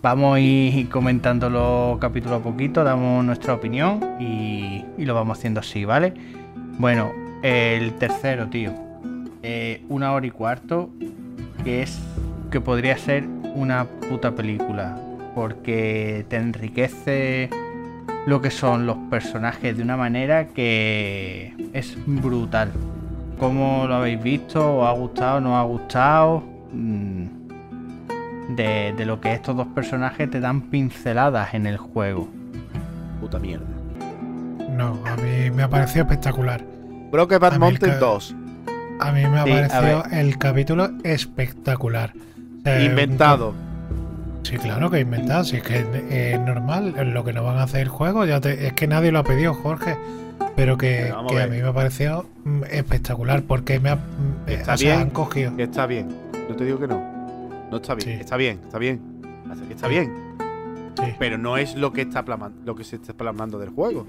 Vamos a ir comentándolo capítulo a poquito, damos nuestra opinión y, lo vamos haciendo así, ¿vale? Bueno, el tercero, tío. eh, una hora y cuarto, que es que podría ser una puta película, porque te enriquece lo que son los personajes de una manera que es brutal. ¿Cómo lo habéis visto? ¿Os ha gustado? ¿No os ha gustado? Mm, De, de lo que estos dos personajes te dan pinceladas en el juego. Puta mierda. No, a mí me ha parecido espectacular. Broken Bad Mountain ca- 2. A mí me ha Sí, parecido el capítulo espectacular. Eh, Inventado. Sí, claro que inventado, si es que es normal, lo que no van a hacer el juego, ya te- es que nadie lo ha pedido, Jorge. pero que, Pero vamos que a mí me ha parecido mm, espectacular porque me ha, eh, está sea, han cogido. Está bien. No te digo que no. No está bien. Sí. Está bien, está bien. Está Sí. bien. Sí. Pero no es lo que está lo que se está plasmando del juego.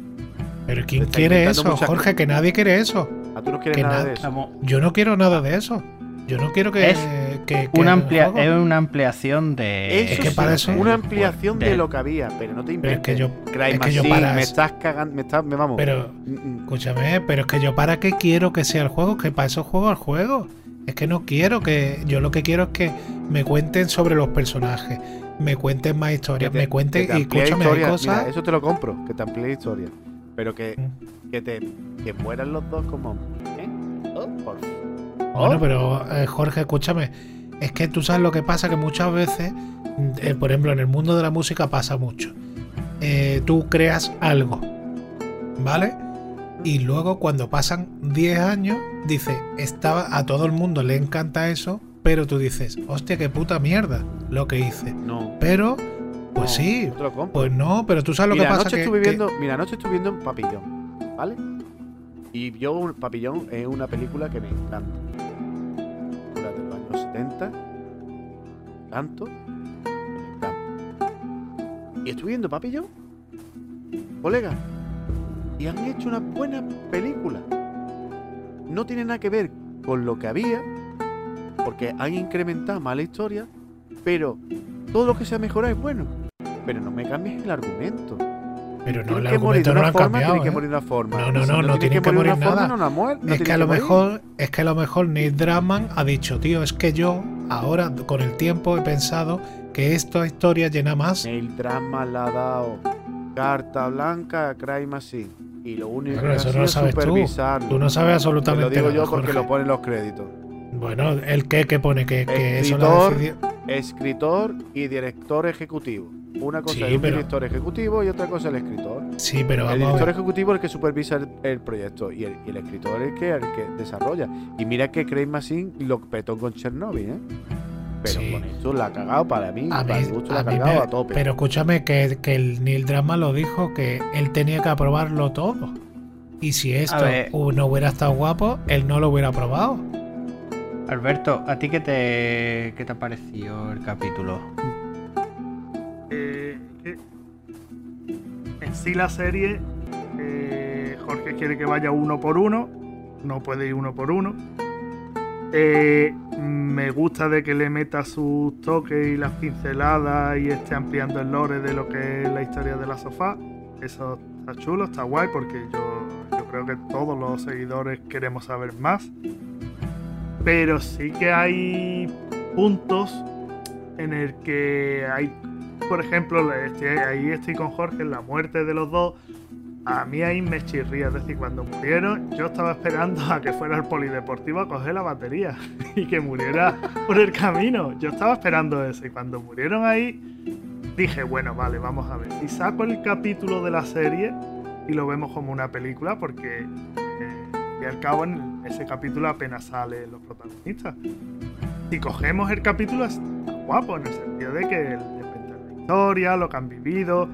Pero ¿quién quiere eso, Jorge? Que nadie quiere eso. A tú no quieres Que nada na- de eso. Yo no quiero nada de eso. Yo no quiero que. Es que- que una, amplia, es una ampliación de. Eso es que sí, para eso- una ampliación de, de- lo que había, pero no te Pero es inventes. que yo. Cry es que yo para. me estás cagando, me estás, me vamos. Pero, Mm, mm. escúchame, pero es que yo para qué quiero que sea el juego, que para eso juego al juego. Es que no quiero que. Yo lo que quiero es que me cuenten sobre los personajes, me cuenten más historias, te- me cuenten. Y escúchame, historia. hay cosas. Mira, eso te lo compro, que te amplíe historia. Pero que, Mm. Que te que mueran los dos como. ¿eh? Oh, por Bueno, Oh. pero eh, Jorge, escúchame. Es que tú sabes lo que pasa, que muchas veces, eh, por ejemplo, en el mundo de la música pasa mucho. Tú creas algo, ¿vale? Y luego cuando pasan 10 años, dice, estaba, a todo el mundo le encanta eso, pero tú dices, hostia, qué puta mierda lo que hice. No. Pero, pues no, sí, pues no, pero tú sabes lo mira, que pasa. que- estuve que- viendo, mira, anoche estuve viendo Papillón, ¿vale? Y yo, Papillón es una película que me encanta. Película de los años 70. Tanto. Y estuve viendo Papillón, colega. Y han hecho una buena película. No tiene nada que ver con lo que había, porque han incrementado más la historia, pero todo lo que se ha mejorado es bueno. Pero no me cambies el argumento. Pero no, el argumento no lo han forma, cambiado. tienen que morir de una forma. No, no, no, no tienen que morir nada. es que a lo mejor es que a lo mejor Neil Druckmann ha dicho tío es que yo ahora con el tiempo he pensado que esta historia llena más El drama la ha dado carta blanca a Cry Machine. Y lo único que eso no lo sabes tú. tú no sabes Te absolutamente lo digo nada, yo porque Jorge. lo ponen los créditos. Bueno el que que pone que, que eso lo Escritor, decidido escritor y director ejecutivo. Una cosa Sí, es pero- director ejecutivo y otra cosa el escritor. sí pero El vamos a director ver. ejecutivo es el que supervisa el, el proyecto y el, y el escritor es el que, el que desarrolla. Y mira que Craig Machine lo petó con Chernobyl, ¿eh? Pero Sí. con esto la ha cagado para mí, a para mí, mi gusto la a ha mí cagado me- a tope. pero escúchame que, que el Neil Druckmann lo dijo que él tenía que aprobarlo todo y si esto no hubiera estado guapo él no lo hubiera aprobado Alberto, ¿a ti qué te, qué te ha parecido el capítulo? Eh, en sí la serie, eh, Jorge quiere que vaya uno por uno, no puede ir uno por uno. Eh, me gusta de que le meta sus toques y las pinceladas y esté ampliando el lore de lo que es la historia de la sofá. Eso está chulo, está guay porque yo, yo creo que todos los seguidores queremos saber más. Pero sí que hay puntos en el que hay, por ejemplo, estoy- ahí estoy con Jorge en la muerte de los dos. A mí ahí me chirría, es decir, cuando murieron, yo estaba esperando a que fuera el polideportivo a coger la batería [laughs] y que muriera por el camino. Yo estaba esperando eso y cuando murieron ahí, dije, bueno, vale, vamos a ver. Si saco el capítulo de la serie y lo vemos como una película, porque eh, y al cabo en ese capítulo apenas salen los protagonistas. Si cogemos el capítulo, está guapo, en el sentido de que le cuentan la historia, lo que han vivido,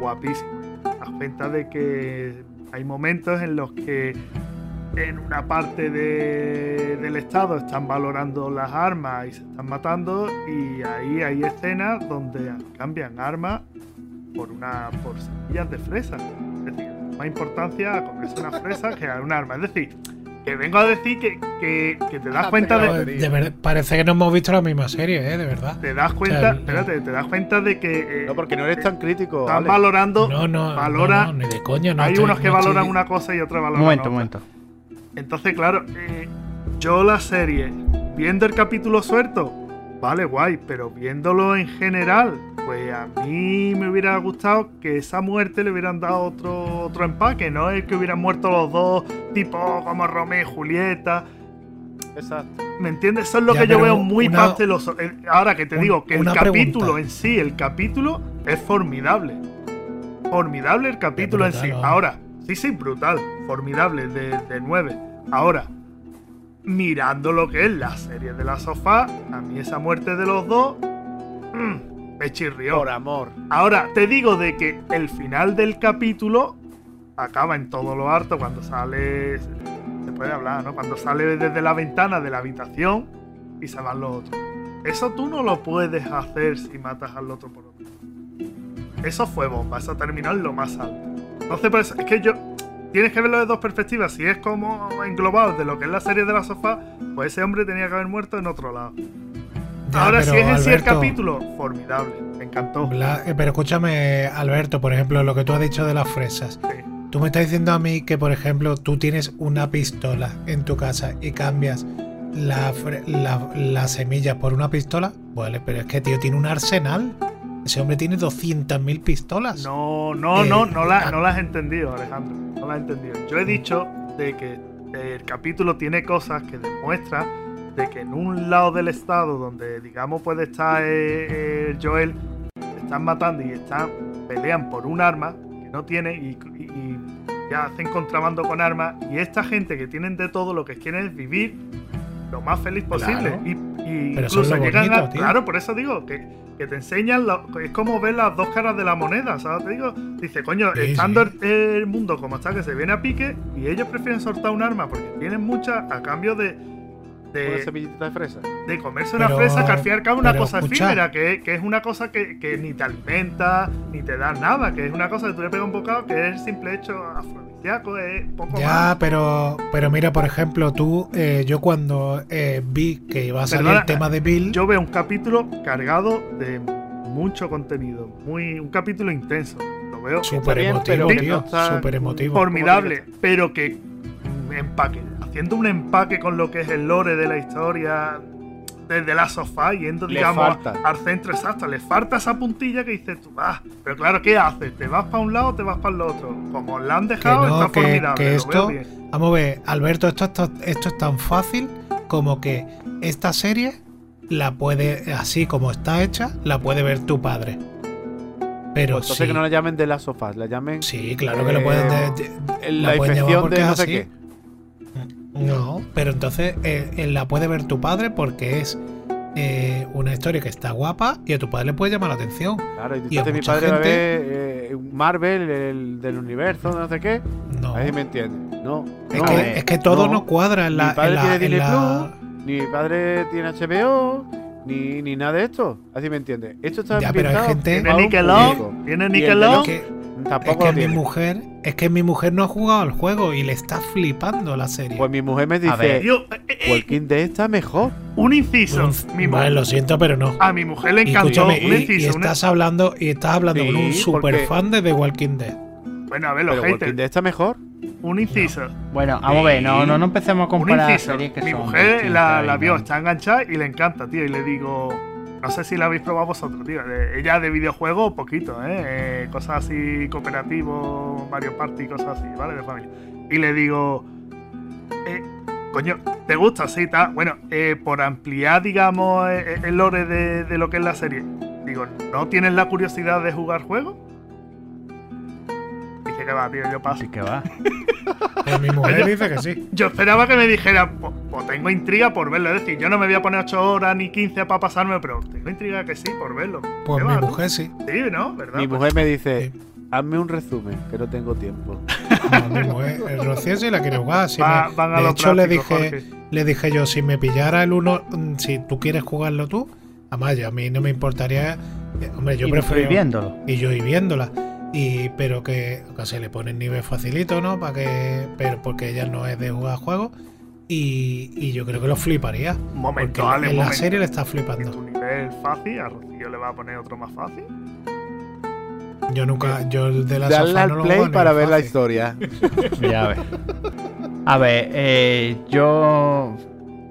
guapísimo. Das cuenta de que hay momentos en los que en una parte de- del estado están valorando las armas y se están matando y ahí hay escenas donde cambian armas por una por semillas de fresa. Es decir, más importancia a comerse una fresa que a un arma. Es decir, que vengo a decir que, que- que te das cuenta No, de, de verdad, parece que no hemos visto la misma serie eh de verdad te das cuenta, O sea, espérate, te das cuenta de que eh, No, porque no eres tan crítico. están Ale. valorando, no no, valora- no, no, ni de coña no hay estoy- unos que no estoy- valoran una cosa y otros valoran momento, otra. un momento. Entonces, claro, eh, yo la serie, viendo el capítulo suelto, vale, guay, pero viéndolo en general, pues a mí me hubiera gustado que esa muerte le hubieran dado otro, otro empaque, no es que hubieran muerto los dos, tipo como Romeo y Julieta. Exacto. ¿Me entiendes? Eso es lo Ya, que yo veo muy una- pasteloso. Ahora que te un- digo que el capítulo pregunta. en sí, el capítulo es formidable. Formidable el capítulo en sí. ¿no? Ahora, sí, sí, brutal. Formidable, de, de 9. Ahora, mirando lo que es la serie de la sofá, a mí esa muerte de los dos mm, me chirrió. Por amor. Ahora, te digo de que el final del capítulo acaba en todo lo harto cuando sale. Se puede hablar, ¿no? Cuando sale desde la ventana de la habitación y se van los otros. Eso tú no lo puedes hacer si matas al otro por otro. Eso fue bomba, eso terminó en lo más alto. Entonces, pues, es que yo. Tienes que verlo de dos perspectivas. Si es como englobado de lo que es la serie de la sofá, pues ese hombre tenía que haber muerto en otro lado. Ya, Ahora, si es en sí el capítulo, formidable. Me encantó. Eh, pero escúchame, Alberto, por ejemplo, lo que tú has dicho de las fresas. Sí. Tú me estás diciendo a mí que, por ejemplo, tú tienes una pistola en tu casa y cambias la, la, la semilla por una pistola. Vale, pero es que, tío, tiene un arsenal. Ese hombre tiene 200.000 pistolas. No, no, Eh, no, no, la, ah. no las has entendido, Alejandro. No las has entendido. Yo he dicho de que el capítulo tiene cosas que demuestran de que en un lado del estado donde, digamos, puede estar eh, eh, Joel, están matando y están pelean por un arma que no tiene y, y- y ya hacen contrabando con armas. Y esta gente que tienen de todo lo que quieren es vivir lo más feliz posible. Claro. Y, Pero incluso llegan a. bonito, tío. Claro, por eso digo que, que te enseñan. es como ver las dos caras de la moneda, ¿sabes? Te digo, dice, coño, Sí, estando sí. El, el mundo como está, que se viene a pique, y ellos prefieren soltar un arma porque tienen muchas a cambio de. Una De, semillita de fresa. de comerse una Pero- fresa que al fin y al cabo es una cosa escucha. efímera, que, que es una cosa que, que ni te alimenta, ni te da nada, que es una cosa que tú le pegas un bocado que es el simple hecho afrodisíaco, es poco Ya, más. pero, pero mira, por ejemplo, tú, eh, yo cuando eh, vi que iba a salir Perdona, el tema de Bill, Yo veo un capítulo cargado de mucho contenido, muy un capítulo intenso. Lo veo súper bien, emotivo, tío, súper emotivo. formidable, pero que empaque, haciendo un empaque con lo que es el lore de la historia desde la sofá, yendo, Le digamos, falta. al centro exacto. Le falta esa puntilla que dices tú, ah, pero claro, ¿qué haces? ¿Te vas para un lado o te vas para el otro? Como la han Que dejado, no, está que, formidable. que lo veo esto, bien. vamos a ver, Alberto, esto, esto, esto es tan fácil como que esta serie la puede, así como está hecha, la puede ver tu padre. Pero Pues entonces sí, que no la llamen de las sofás, la llamen sí, claro que lo pueden, de- de- Eh, la, la pueden llamar infección porque de es no sé así. qué. No, pero entonces eh, eh, la puede ver tu padre porque es eh, una historia que está guapa y a tu padre le puede llamar la atención. Claro, y Y a mi mucha padre va a gente- ver eh, Marvel, el del universo, no sé qué. No. A ver si me entiende. No. Es, no, que, eh, es que todo no. no, cuadra en Mi la. en padre la- tiene en Disney la- Ni mi padre tiene HBO, ni, ni nada de esto. Así me entiende. Esto está Ya, pero hay gente- Tiene Nickelodeon, tiene Nickelodeon. que- es Tampoco que lo mi mujer. Es que mi mujer no ha jugado al juego y le está flipando la serie. Pues mi mujer me A dice, ver. Eh, eh, Walking Dead está mejor. un inciso. Un- Mi vale, mujer- lo siento, pero no. a mi mujer le encantó. escúchame, un y, inciso. y estás hablando, y estás hablando con un super porque- fan de The Walking Dead. Bueno, a ver, los Pero haters. Walking Dead está mejor. Un inciso. Bueno, vamos a ver, no, no, no empecemos a Un comparar inciso. series que Mi son mujer la, la vio, está enganchada y le encanta, tío. Y le digo, no sé si la habéis probado vosotros, tío. Eh, Ella de videojuegos, poquito, ¿eh? Eh, Cosas así, cooperativo, Mario Party, cosas así, ¿vale? De familia. Y le digo, eh, coño, ¿te gusta? Sí, está. Bueno, eh, por ampliar, digamos, el lore de, de lo que es la serie. Digo, ¿no tienes la curiosidad de jugar juegos? Dice que va, tío, yo paso. Así que va. [laughs] Pues mi mujer Oye. dice que sí. Yo esperaba que me dijera, pues, tengo intriga por verlo. Es decir, yo no me voy a poner 8 horas ni 15 para pasarme, pero tengo intriga que sí por verlo. Pues ¿Qué mi va, tú? mujer sí. Sí, ¿no? ¿Verdad? Mi Pues, mujer me dice, Sí. hazme un resumen, que no tengo tiempo. No, mi mujer, el Rocío sí la quiere jugar. Si Va- me- van a de hecho, le dije, Jorge. le dije yo, si me pillara el uno, mm, si tú quieres jugarlo tú, además yo, a mí no me importaría. eh, Hombre, yo Y prefiero. viéndolo. y yo ir viéndola. Y, pero que, que se le pone el nivel facilito, ¿no? Para que, pero porque ella no es de jugar juegos. Y, y yo creo que lo fliparía. Un momento, porque Ale, en un la momento. serie le está flipando. tu nivel fácil, a Rocío le va a poner otro más fácil. Yo nunca, yo el de la Dale sofá al no lo play para ver la historia. [laughs] Ya ves. A ver, eh, yo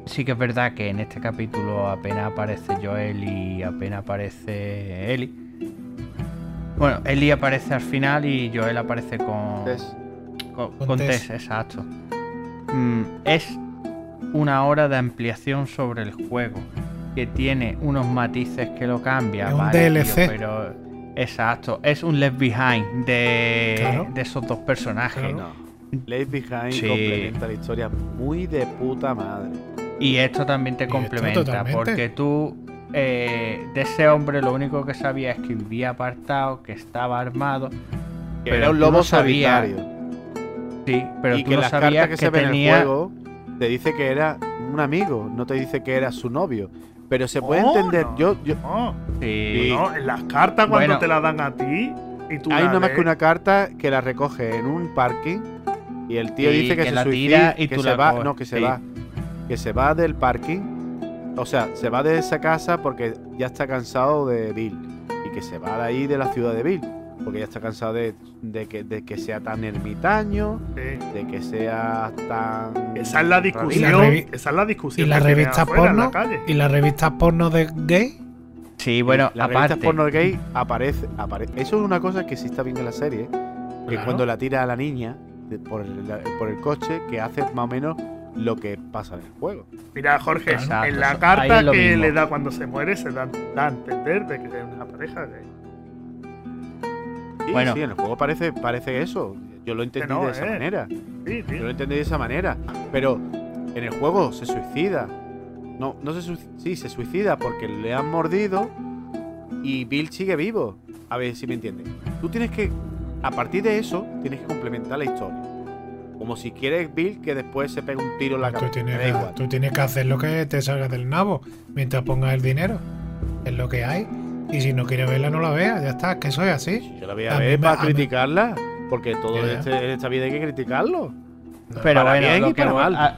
sí que es verdad que en este capítulo apenas aparece Joel y apenas aparece Eli. Bueno, Eli aparece al final y Joel aparece con Tess. con, Con con Tess. Tess, exacto. Mm, es una hora de ampliación sobre el juego que tiene unos matices que lo cambian. Es un vale, tío, DLC. pero exacto, es un Left Behind de, Claro. de esos dos personajes. Claro. No. Left Behind Sí. complementa la historia muy de puta madre. Y esto también te complementa, porque tú eh, de ese hombre lo único que sabía es que vivía apartado, que estaba armado, Que pero era un lobo no. Sí, pero y tú que no las sabías cartas que, que se ven en el juego te dice que era un amigo, no te dice que era su novio. Pero se puede No, entender. no, yo, yo, No, Sí. no, en las cartas cuando Bueno. te las dan a ti y tú hay la nada más que una carta que la recoge en un parking y el tío Y dice que, que se la suicida tira y que tú se la va, coges, no, que se sí. va, que se va del parking, o sea, se va de esa casa porque ya está cansado de Bill y que se va de ahí de la ciudad de Bill porque ya está cansado de, de que, de que sea tan ermitaño, sí. de que sea tan Esa es la discusión. esa es la discusión. ¿Y la porno? calle. ¿Y las revistas porno de gay? Sí, bueno, las revistas aparte. porno gay aparece, aparece. Eso es una cosa que sí está bien en la serie. Que Claro. cuando la tira a la niña de- por, el, por el coche, que hace más o menos lo que pasa en el juego. Mira, Jorge, Exacto, en la eso- ahí carta que mismo. le da cuando se muere se da, da a entender de que es una pareja gay. Sí, Bueno. sí, en el juego parece, parece eso. Yo lo entendí no de esa es. manera. Sí, sí. Yo lo entendí de esa manera. Pero en el juego se suicida. No, no se suicida. Sí, se suicida porque le han mordido y Bill sigue vivo. A ver si me entienden. Tú tienes que, a partir de eso, tienes que complementar la historia. Como si quieres Bill que después se pegue un tiro en la cabeza. Tienes, tú tienes que hacer lo que te salga del nabo mientras pongas el dinero. Es lo que hay. Y si no quieres verla, no la veas. Ya está, que soy así. Yo la voy a, ver para criticarla. Porque todo Ya, en, este- esta vida hay que criticarlo. Pero Para bueno, a bien lo, y que para vol- mal. a,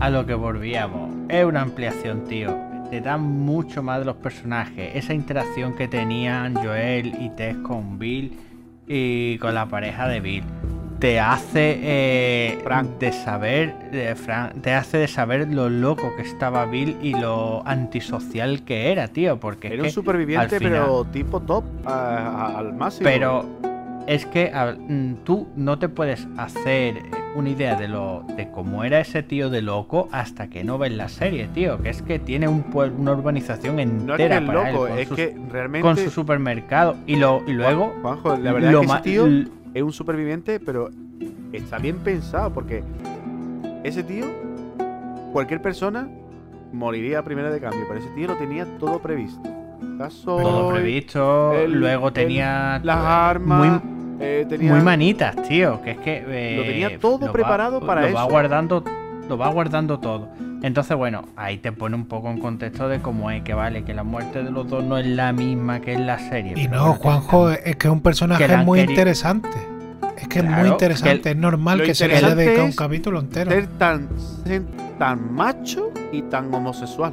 a lo que volvíamos. Es una ampliación, tío. Te dan mucho más de los personajes. Esa interacción que tenían Joel y Tess con Bill y con la pareja de Bill. Te hace eh, Frank. de saber, de Frank, te hace de saber lo loco que estaba Bill y lo antisocial que era, tío. Porque es Era un superviviente, final- pero tipo top a- a- al máximo. pero es que a- mm, tú no te puedes hacer eh, una idea de lo de cómo era ese tío de loco hasta que no ves la serie, tío. Que es que tiene un pueblo, una urbanización no entera es para él, loco, con, es sus- que realmente. con su supermercado. Y, lo, y luego, Juanjo, la verdad lo es que ma- ese tío l- es un superviviente, pero está bien pensado porque ese tío, cualquier persona moriría primero de cambio, pero ese tío lo tenía todo previsto. Todo previsto. el- luego el- tenía las muy, armas, eh, tenía muy manitas, tío. Que es que eh, Lo tenía todo lo va- preparado para lo Va eso. guardando, lo va guardando todo. Entonces, bueno, ahí te pone un poco en contexto de cómo es que vale, que la muerte de los dos no es la misma que en la serie. Y no, bueno, que Juanjo, es que es un personaje que muy querido- interesante. Es que es muy interesante. que es normal que se le haya dedicado un capítulo entero. ser tan, ser tan macho y tan homosexual.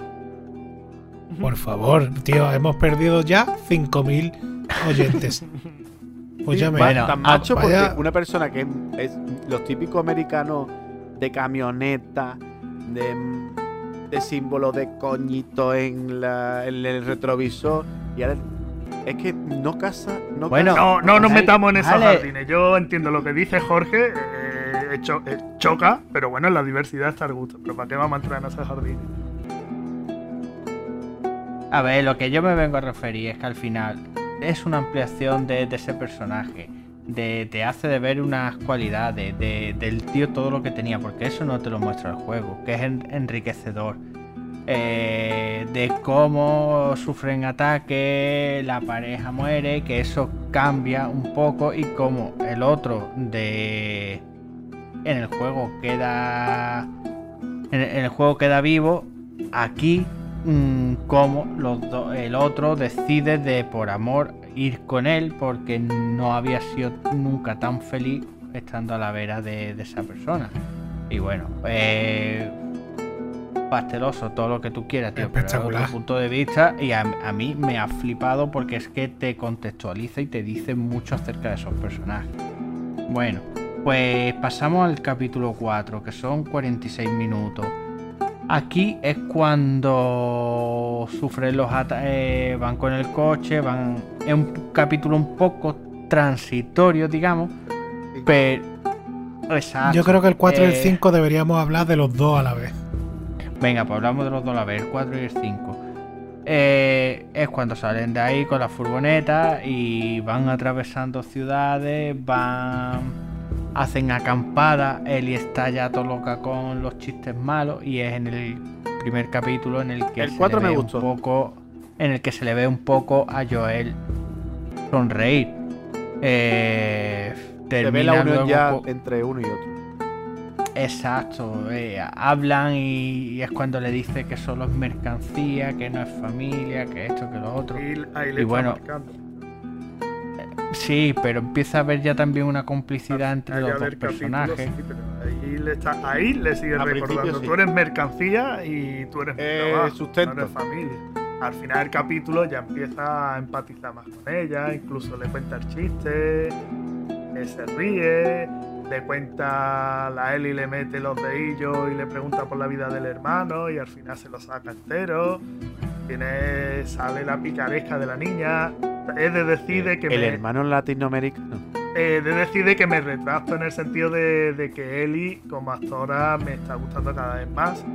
Por favor, tío, hemos perdido ya 5.000 oyentes. [laughs] Pues ya me- Bueno, tan ah, macho vaya- porque una persona que es, es los típicos americanos de camioneta, de, de símbolo de coñito en, la, en el retrovisor, y ahora es que no casa, no Bueno, casa- No, no nos metamos en esos jardines. Yo entiendo lo que dice Jorge. eh, cho- eh, choca, pero bueno, en la diversidad está el gusto. Pero ¿para qué vamos a entrar en esos jardines? A ver, lo que yo me vengo a referir es que al final es una ampliación de, de ese personaje. De, te hace de ver unas cualidades de- del tío todo lo que tenía, porque eso no te lo muestra el juego, que es en- enriquecedor. Eh, de cómo sufren ataques, la pareja muere, que eso cambia un poco y cómo el otro de en el juego queda en, el juego queda vivo. Aquí mm, como los el otro decide de por amor ir con él porque no había sido nunca tan feliz estando a la vera de, de esa persona. Y bueno, eh, pasteloso, todo lo que tú quieras, tío, pero es Espectacular. otro punto de vista y a, a mí me ha flipado porque es que te contextualiza y te dice mucho acerca de esos personajes. Bueno, pues pasamos al capítulo 4, que son 46 minutos. Aquí es cuando sufren los ataques, van con el coche, van. Es un capítulo un poco transitorio, digamos. Pero. Exacto. Yo creo que el 4 y el Eh, 5 deberíamos hablar de los dos a la vez. Venga, pues hablamos de los dos a la vez, el 4 y el 5. Eh, es cuando salen de ahí con la furgoneta y van atravesando ciudades, van. Hacen acampada. Eli está ya todo loca con los chistes malos y es en el primer capítulo en el que El se 4 le me ve gustó. un poco. En el que se le ve un poco a Joel sonreír. Eh, se ve termina la unión ya entre uno y otro. Exacto, eh, hablan y, y es cuando le dice que solo es mercancía, que no es familia, que esto, que lo otro. Y ahí le Y bueno, marcando. Sí, pero empieza a haber ya también una complicidad entre los dos personajes. sí, pero ahí le, está, ahí le sigue Al recordando. sí. Tú eres mercancía y tú eres Eh, trabajo, sustento. no eres familia. Al final del capítulo ya empieza a empatizar más con ella, incluso le cuenta el chiste, eh, se ríe, le cuenta, la Eli le mete los dedillos y le pregunta por la vida del hermano y al final se lo saca entero. Tiene, sale la picaresca de la niña. Es de decide que El me, hermano latinoamericano. eh, de decide que me retracto en el sentido de, de que Eli como actora me está gustando cada vez más.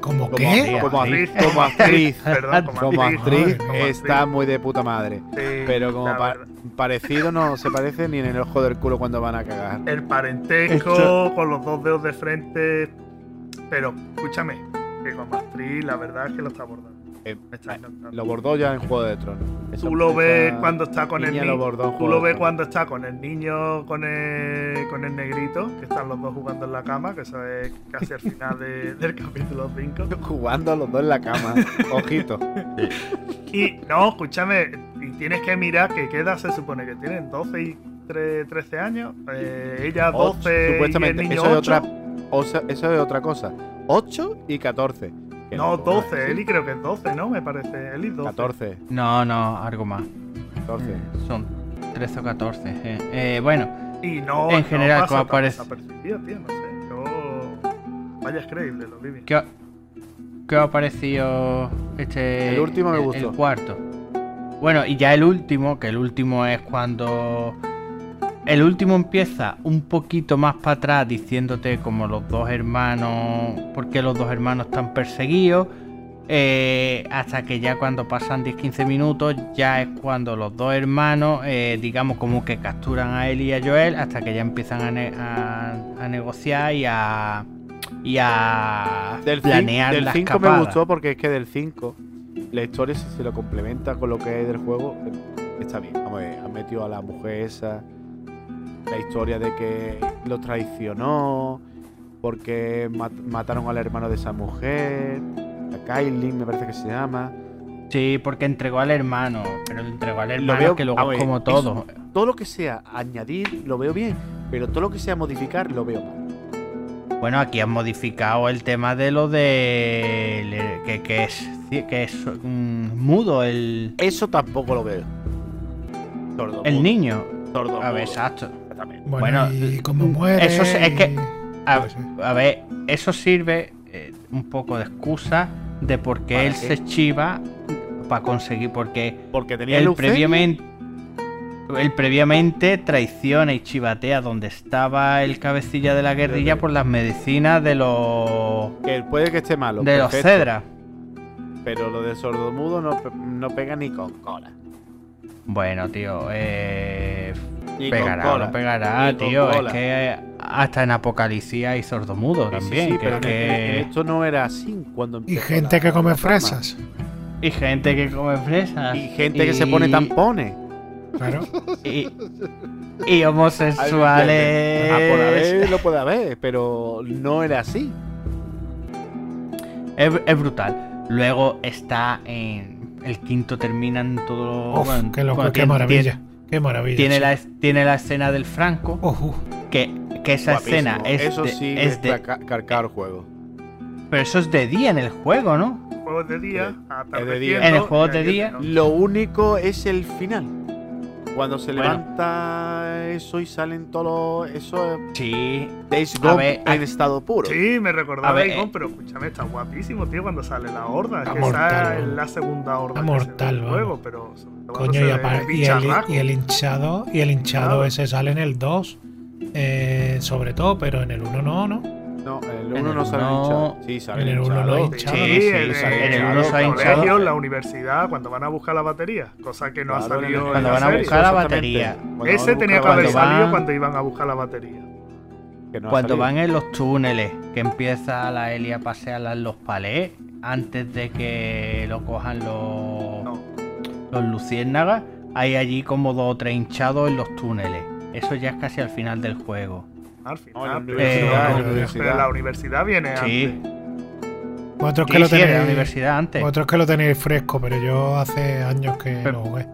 ¿Cómo Como, qué? como actriz, como actriz, [laughs] perdón, como como actriz, actriz como está actriz. muy de puta madre. Sí, Pero como la pa- verdad. parecido no se parece ni en el ojo del culo cuando van a cagar. El parentesco con los dos dedos de frente. Pero escúchame, que como actriz la verdad es que lo está abordando. Eh. Lo bordó ya en Juego de Tronos. Esa- Tú lo ves cuando está con el niño. lo Tú lo ves cuando está con el niño, con el, con el negrito, que están los dos jugando en la cama, que eso es casi al final de- [laughs] del capítulo 5. Jugando los dos en la cama. Ojito. Y no, escúchame, y tienes que mirar que queda, se supone que tienen 12 y tre- 13 años. eh, ella 12 Ocho, y el supuestamente. niño Eso es, 8. otra, o sea, eso es otra cosa. 8 y 14. Que No, pongan 12, así. Eli creo que es 12, ¿no? Me parece. Eli 12. 14. No, no, algo más. 14. Son 13 o 14. eh. Eh, bueno, Y no, En no general, pasa como aparece- tío, no sé. Yo... Vaya, es creíble, lo Olivia. ¿qué, qué os ha parecido este. El último me el- gustó. El cuarto. Bueno, y ya el último, que el último es cuando. El último empieza un poquito más para atrás diciéndote como los dos hermanos, por qué los dos hermanos están perseguidos, eh, hasta que ya cuando pasan 10-15 minutos ya es cuando los dos hermanos, eh, digamos como que capturan a él y a Joel, hasta que ya empiezan a, ne- a- a negociar y a, y a Del planear del la 5 me gustó porque es que del 5 la historia si se lo complementa con lo que hay del juego está bien. Vamos a ver, han metido a la mujer esa, la historia de que lo traicionó porque mat- mataron al hermano de esa mujer, a Kylie me parece que se llama. Sí, porque entregó al hermano, pero lo entregó al Lo hermano veo- que luego a es ver, como eso- todo. Todo lo que sea añadir lo veo bien, pero todo lo que sea modificar lo veo mal. Bueno, aquí han modificado el tema de lo de que, que es que es mm, mudo el, Eso tampoco lo veo. El mudo, niño. sordo A ver, exacto. Bueno, Bueno, y como muere. eso es- es que- A, Pues sí. a ver, eso sirve eh, un poco de excusa de por qué ¿Para él qué? se chiva para conseguir porque Porque tenía él previamente él previamente traiciona y chivatea donde estaba el cabecilla de la guerrilla por las medicinas de los Que puede que esté malo. de los cedras. Pero lo de sordomudo no, no pega ni con cola. Bueno, tío, eh, pegará, cola, no pegará, tío. Es que eh, hasta en Apocalipsis hay sordomudo sí, también. sí, que pero es que- esto no era así cuando Y gente la- que come fresas. Y gente que come fresas. Y gente que se pone tampones. Claro. Y, y homosexuales. Ah, por haber lo puede haber, pero no era así. Es, es brutal. Luego está en. El quinto termina en todo. Uf, bueno, qué loco, bueno, qué tiene- maravilla. Qué maravilla. Tiene, la, tiene la escena del Franco. Uf. Que, que esa Guapísimo. escena es Eso de, sí es es de- ca- cargar el juego. Pero eso es de día en el juego, ¿no? Juegos de día, Sí, atardeciendo, En el juego de es día-. Lo único es el final. Cuando se Bueno. levanta eso y salen todos los. Eso es Sí. Days A Gone ver, en aquí- estado puro. Sí, me recordaba A ver, Icon, eh. pero escúchame, está guapísimo, tío, cuando sale la horda. Es Está que mortal, esa vamos. es la segunda horda Está mortal, juego, pero sobre todo cuando Coño, y, ve apar- el y el, y el hinchado, y el hinchado Claro. ese sale en el 2, eh, sobre todo, pero en el 1 no, ¿no? No, el En 1 el no sale uno- hinchado. Sí, sale en el uno no hay hinchado. Sí, en, en en el los uno se ha hinchado. colegios, la universidad, cuando van a buscar la batería, cosa que no ha en salido en Cuando van a buscar la batería. Ese tenía que haber Cuando salido cuando iban a buscar la batería. no Cuando van en los túneles, que empieza la Eli a pasear en los palés, antes de que lo cojan los, No. los luciérnagas, hay allí como dos o tres hinchados en los túneles. Eso ya es casi al final del juego. Al final, No, la pero universidad, no, la universidad. la universidad viene Sí. antes. Vosotros que Sí, lo sí, en la tenéis. universidad antes. Vosotros que lo tenéis fresco, pero yo hace años que Pero- lo jugué.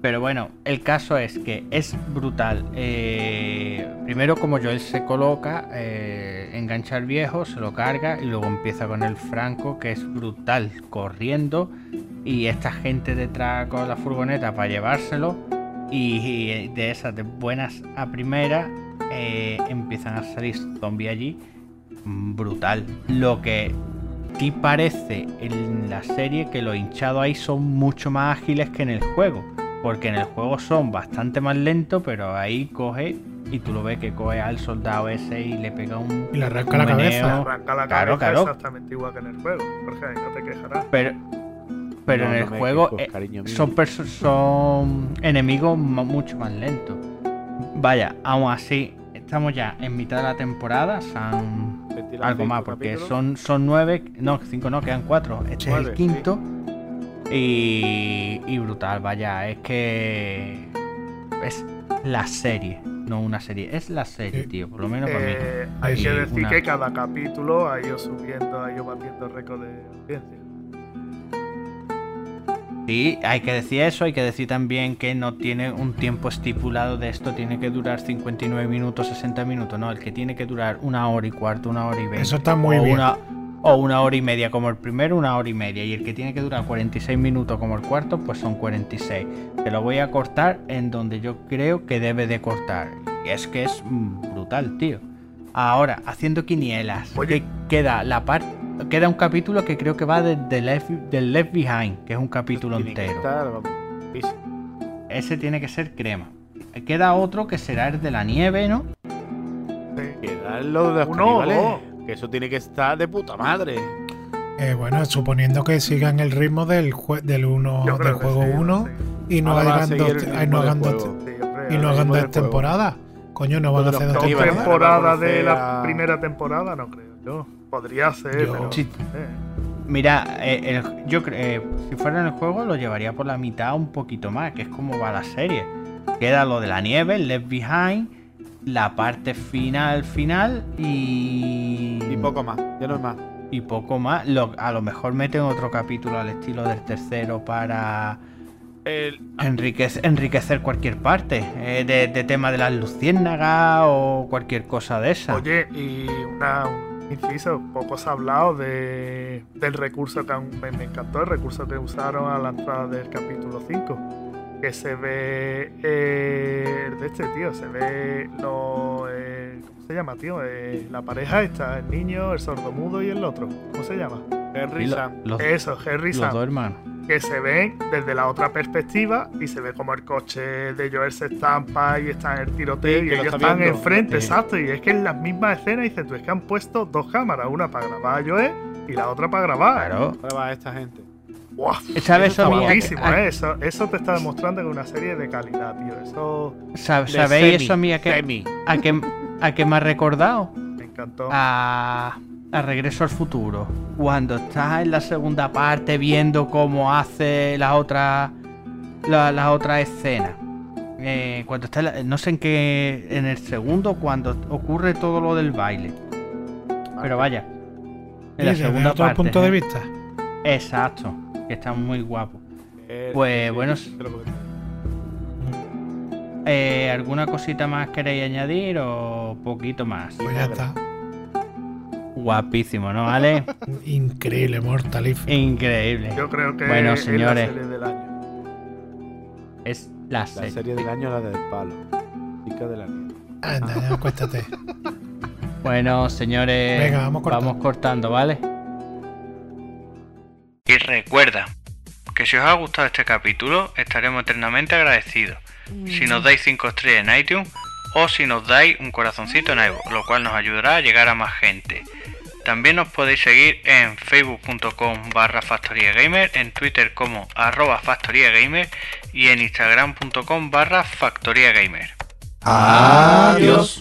Pero bueno, el caso es que es brutal. Eh, primero, como Joel se coloca, eh, engancha al viejo, se lo carga y luego empieza con el Franco, que es brutal, corriendo. Y esta gente detrás con la furgoneta para llevárselo. Y, y de esas de buenas a primeras eh, empiezan a salir zombies allí. Brutal. Lo que sí parece en la serie que los hinchados ahí son mucho más ágiles que en el juego. Porque en el juego son bastante más lentos, pero ahí coge y tú lo ves que coge al soldado ese y le pega un. Y le arranca la cabeza. Arranca la Claro, cabeza claro. exactamente igual que en el juego. Jorge, ahí no te quejarás. Pero, pero No, en no el juego quejo, eh, son, enemigos mucho más lentos. Vaya, aún así, estamos ya en mitad de la temporada. Son algo más, porque capítulos. son, son nueve, no, cinco no, quedan cuatro. Este es el quinto. Y, y brutal, vaya, es que es la serie, no una serie, es la serie, Sí. tío, por lo menos para mí. Eh, hay Y que decir una- que cada capítulo ha ido subiendo, ha ido batiendo récord de audiencia. Sí, hay que decir eso, hay que decir también que no tiene un tiempo estipulado de esto, tiene que durar 59 minutos, 60 minutos, no, el que tiene que durar una hora y cuarto, una hora y veinte. Eso está muy o bien. Una, o una hora y media como el primero, una hora y media. Y el que tiene que durar 46 minutos como el cuarto, pues son 46. Te lo voy a cortar en donde yo creo que debe de cortar. Y es que es mm, brutal, tío. Ahora, haciendo quinielas, Oye. que queda la parte... Queda un capítulo que creo que va desde Left, del Left Behind, que es un capítulo Tiene que entero. estar, vamos, easy. Ese tiene que ser crema. Queda otro que será el de la nieve, ¿no? Queda lo de los Uno caníbales. Que eso tiene que estar de puta madre. Eh, bueno, suponiendo que sigan el ritmo del, jue- del, uno, del juego sí, 1 sí. y no hagan dos, ritmo no hagan dos, y a no hagan dos temporadas. Coño, no van a hacer dos temporadas. temporadas de la primera temporada, no creo yo. Podría ser, Yo- pero. Sí. eh. Mira, eh, el- yo creo, eh, si fuera en el juego lo llevaría por la mitad un poquito más, que es como va la serie. Queda lo de la nieve, el Left Behind, la parte final, final y... Y poco más, ya no es más. y poco más. Lo- a lo mejor meten otro capítulo al estilo del tercero para El- enriquecer, enriquecer cualquier parte. eh, de, de tema de las luciérnagas o cualquier cosa de esa. Oye, y una, inciso, poco se ha hablado de, del recurso que me, me encantó, el recurso que usaron a la entrada del capítulo 5. Que se ve eh, de este tío, se ve lo. eh, ¿Cómo se llama, tío? Eh, la pareja esta, el niño, el sordomudo y el otro. ¿Cómo se llama? Henry lo- Sam. los, Eso, Harry los Sam. dos hermanos. que se ven desde la otra perspectiva y se ve como el coche de Joel se estampa y está en el tiroteo Sí, y ellos está están viendo. enfrente, exacto. Y es que en las mismas escenas dices tú, es que han puesto dos cámaras, una para grabar a Joel y la otra para grabar. Claro. Ahora va esta gente. ¡Buah! ¿Sabes Eso guapísimo, A- ¿eh? Eso, eso te está demostrando que es una serie de calidad, tío. Eso Sab- ¿Sabéis semi, eso, mía? Que, semi. a, que, ¿A qué me ha recordado? me encantó. a, a Regreso al Futuro. Cuando estás en la segunda parte viendo cómo hace la otra la, la otra escena. Eh, cuando está en la- no sé en qué en el segundo cuando ocurre todo lo del baile. Pero vaya. En la Y desde segunda otro parte. punto de ¿eh? vista. Exacto. Que está muy guapo. Eh, Pues, bueno. Eh, ¿Alguna cosita más queréis añadir o poquito más? Pues ya está. Guapísimo, ¿no, vale? [laughs] Increíble, mortalífero. Increíble. Yo creo que Bueno, es señores. la serie del año. Es la La serie. serie del año, la del palo. Chica de la nieve. Anda, ya acuéstate. Bueno, señores, Venga, vamos cortando. cortando, ¿vale? Y recuerda que si os ha gustado este capítulo, estaremos eternamente agradecidos. Si nos dais 5 estrellas en iTunes o si nos dais un corazoncito en iVoox, lo cual nos ayudará a llegar a más gente. También nos podéis seguir en facebook.com barra factoriagamer, en twitter como arroba factoriagamer y en instagram.com barra factoriagamer. Adiós.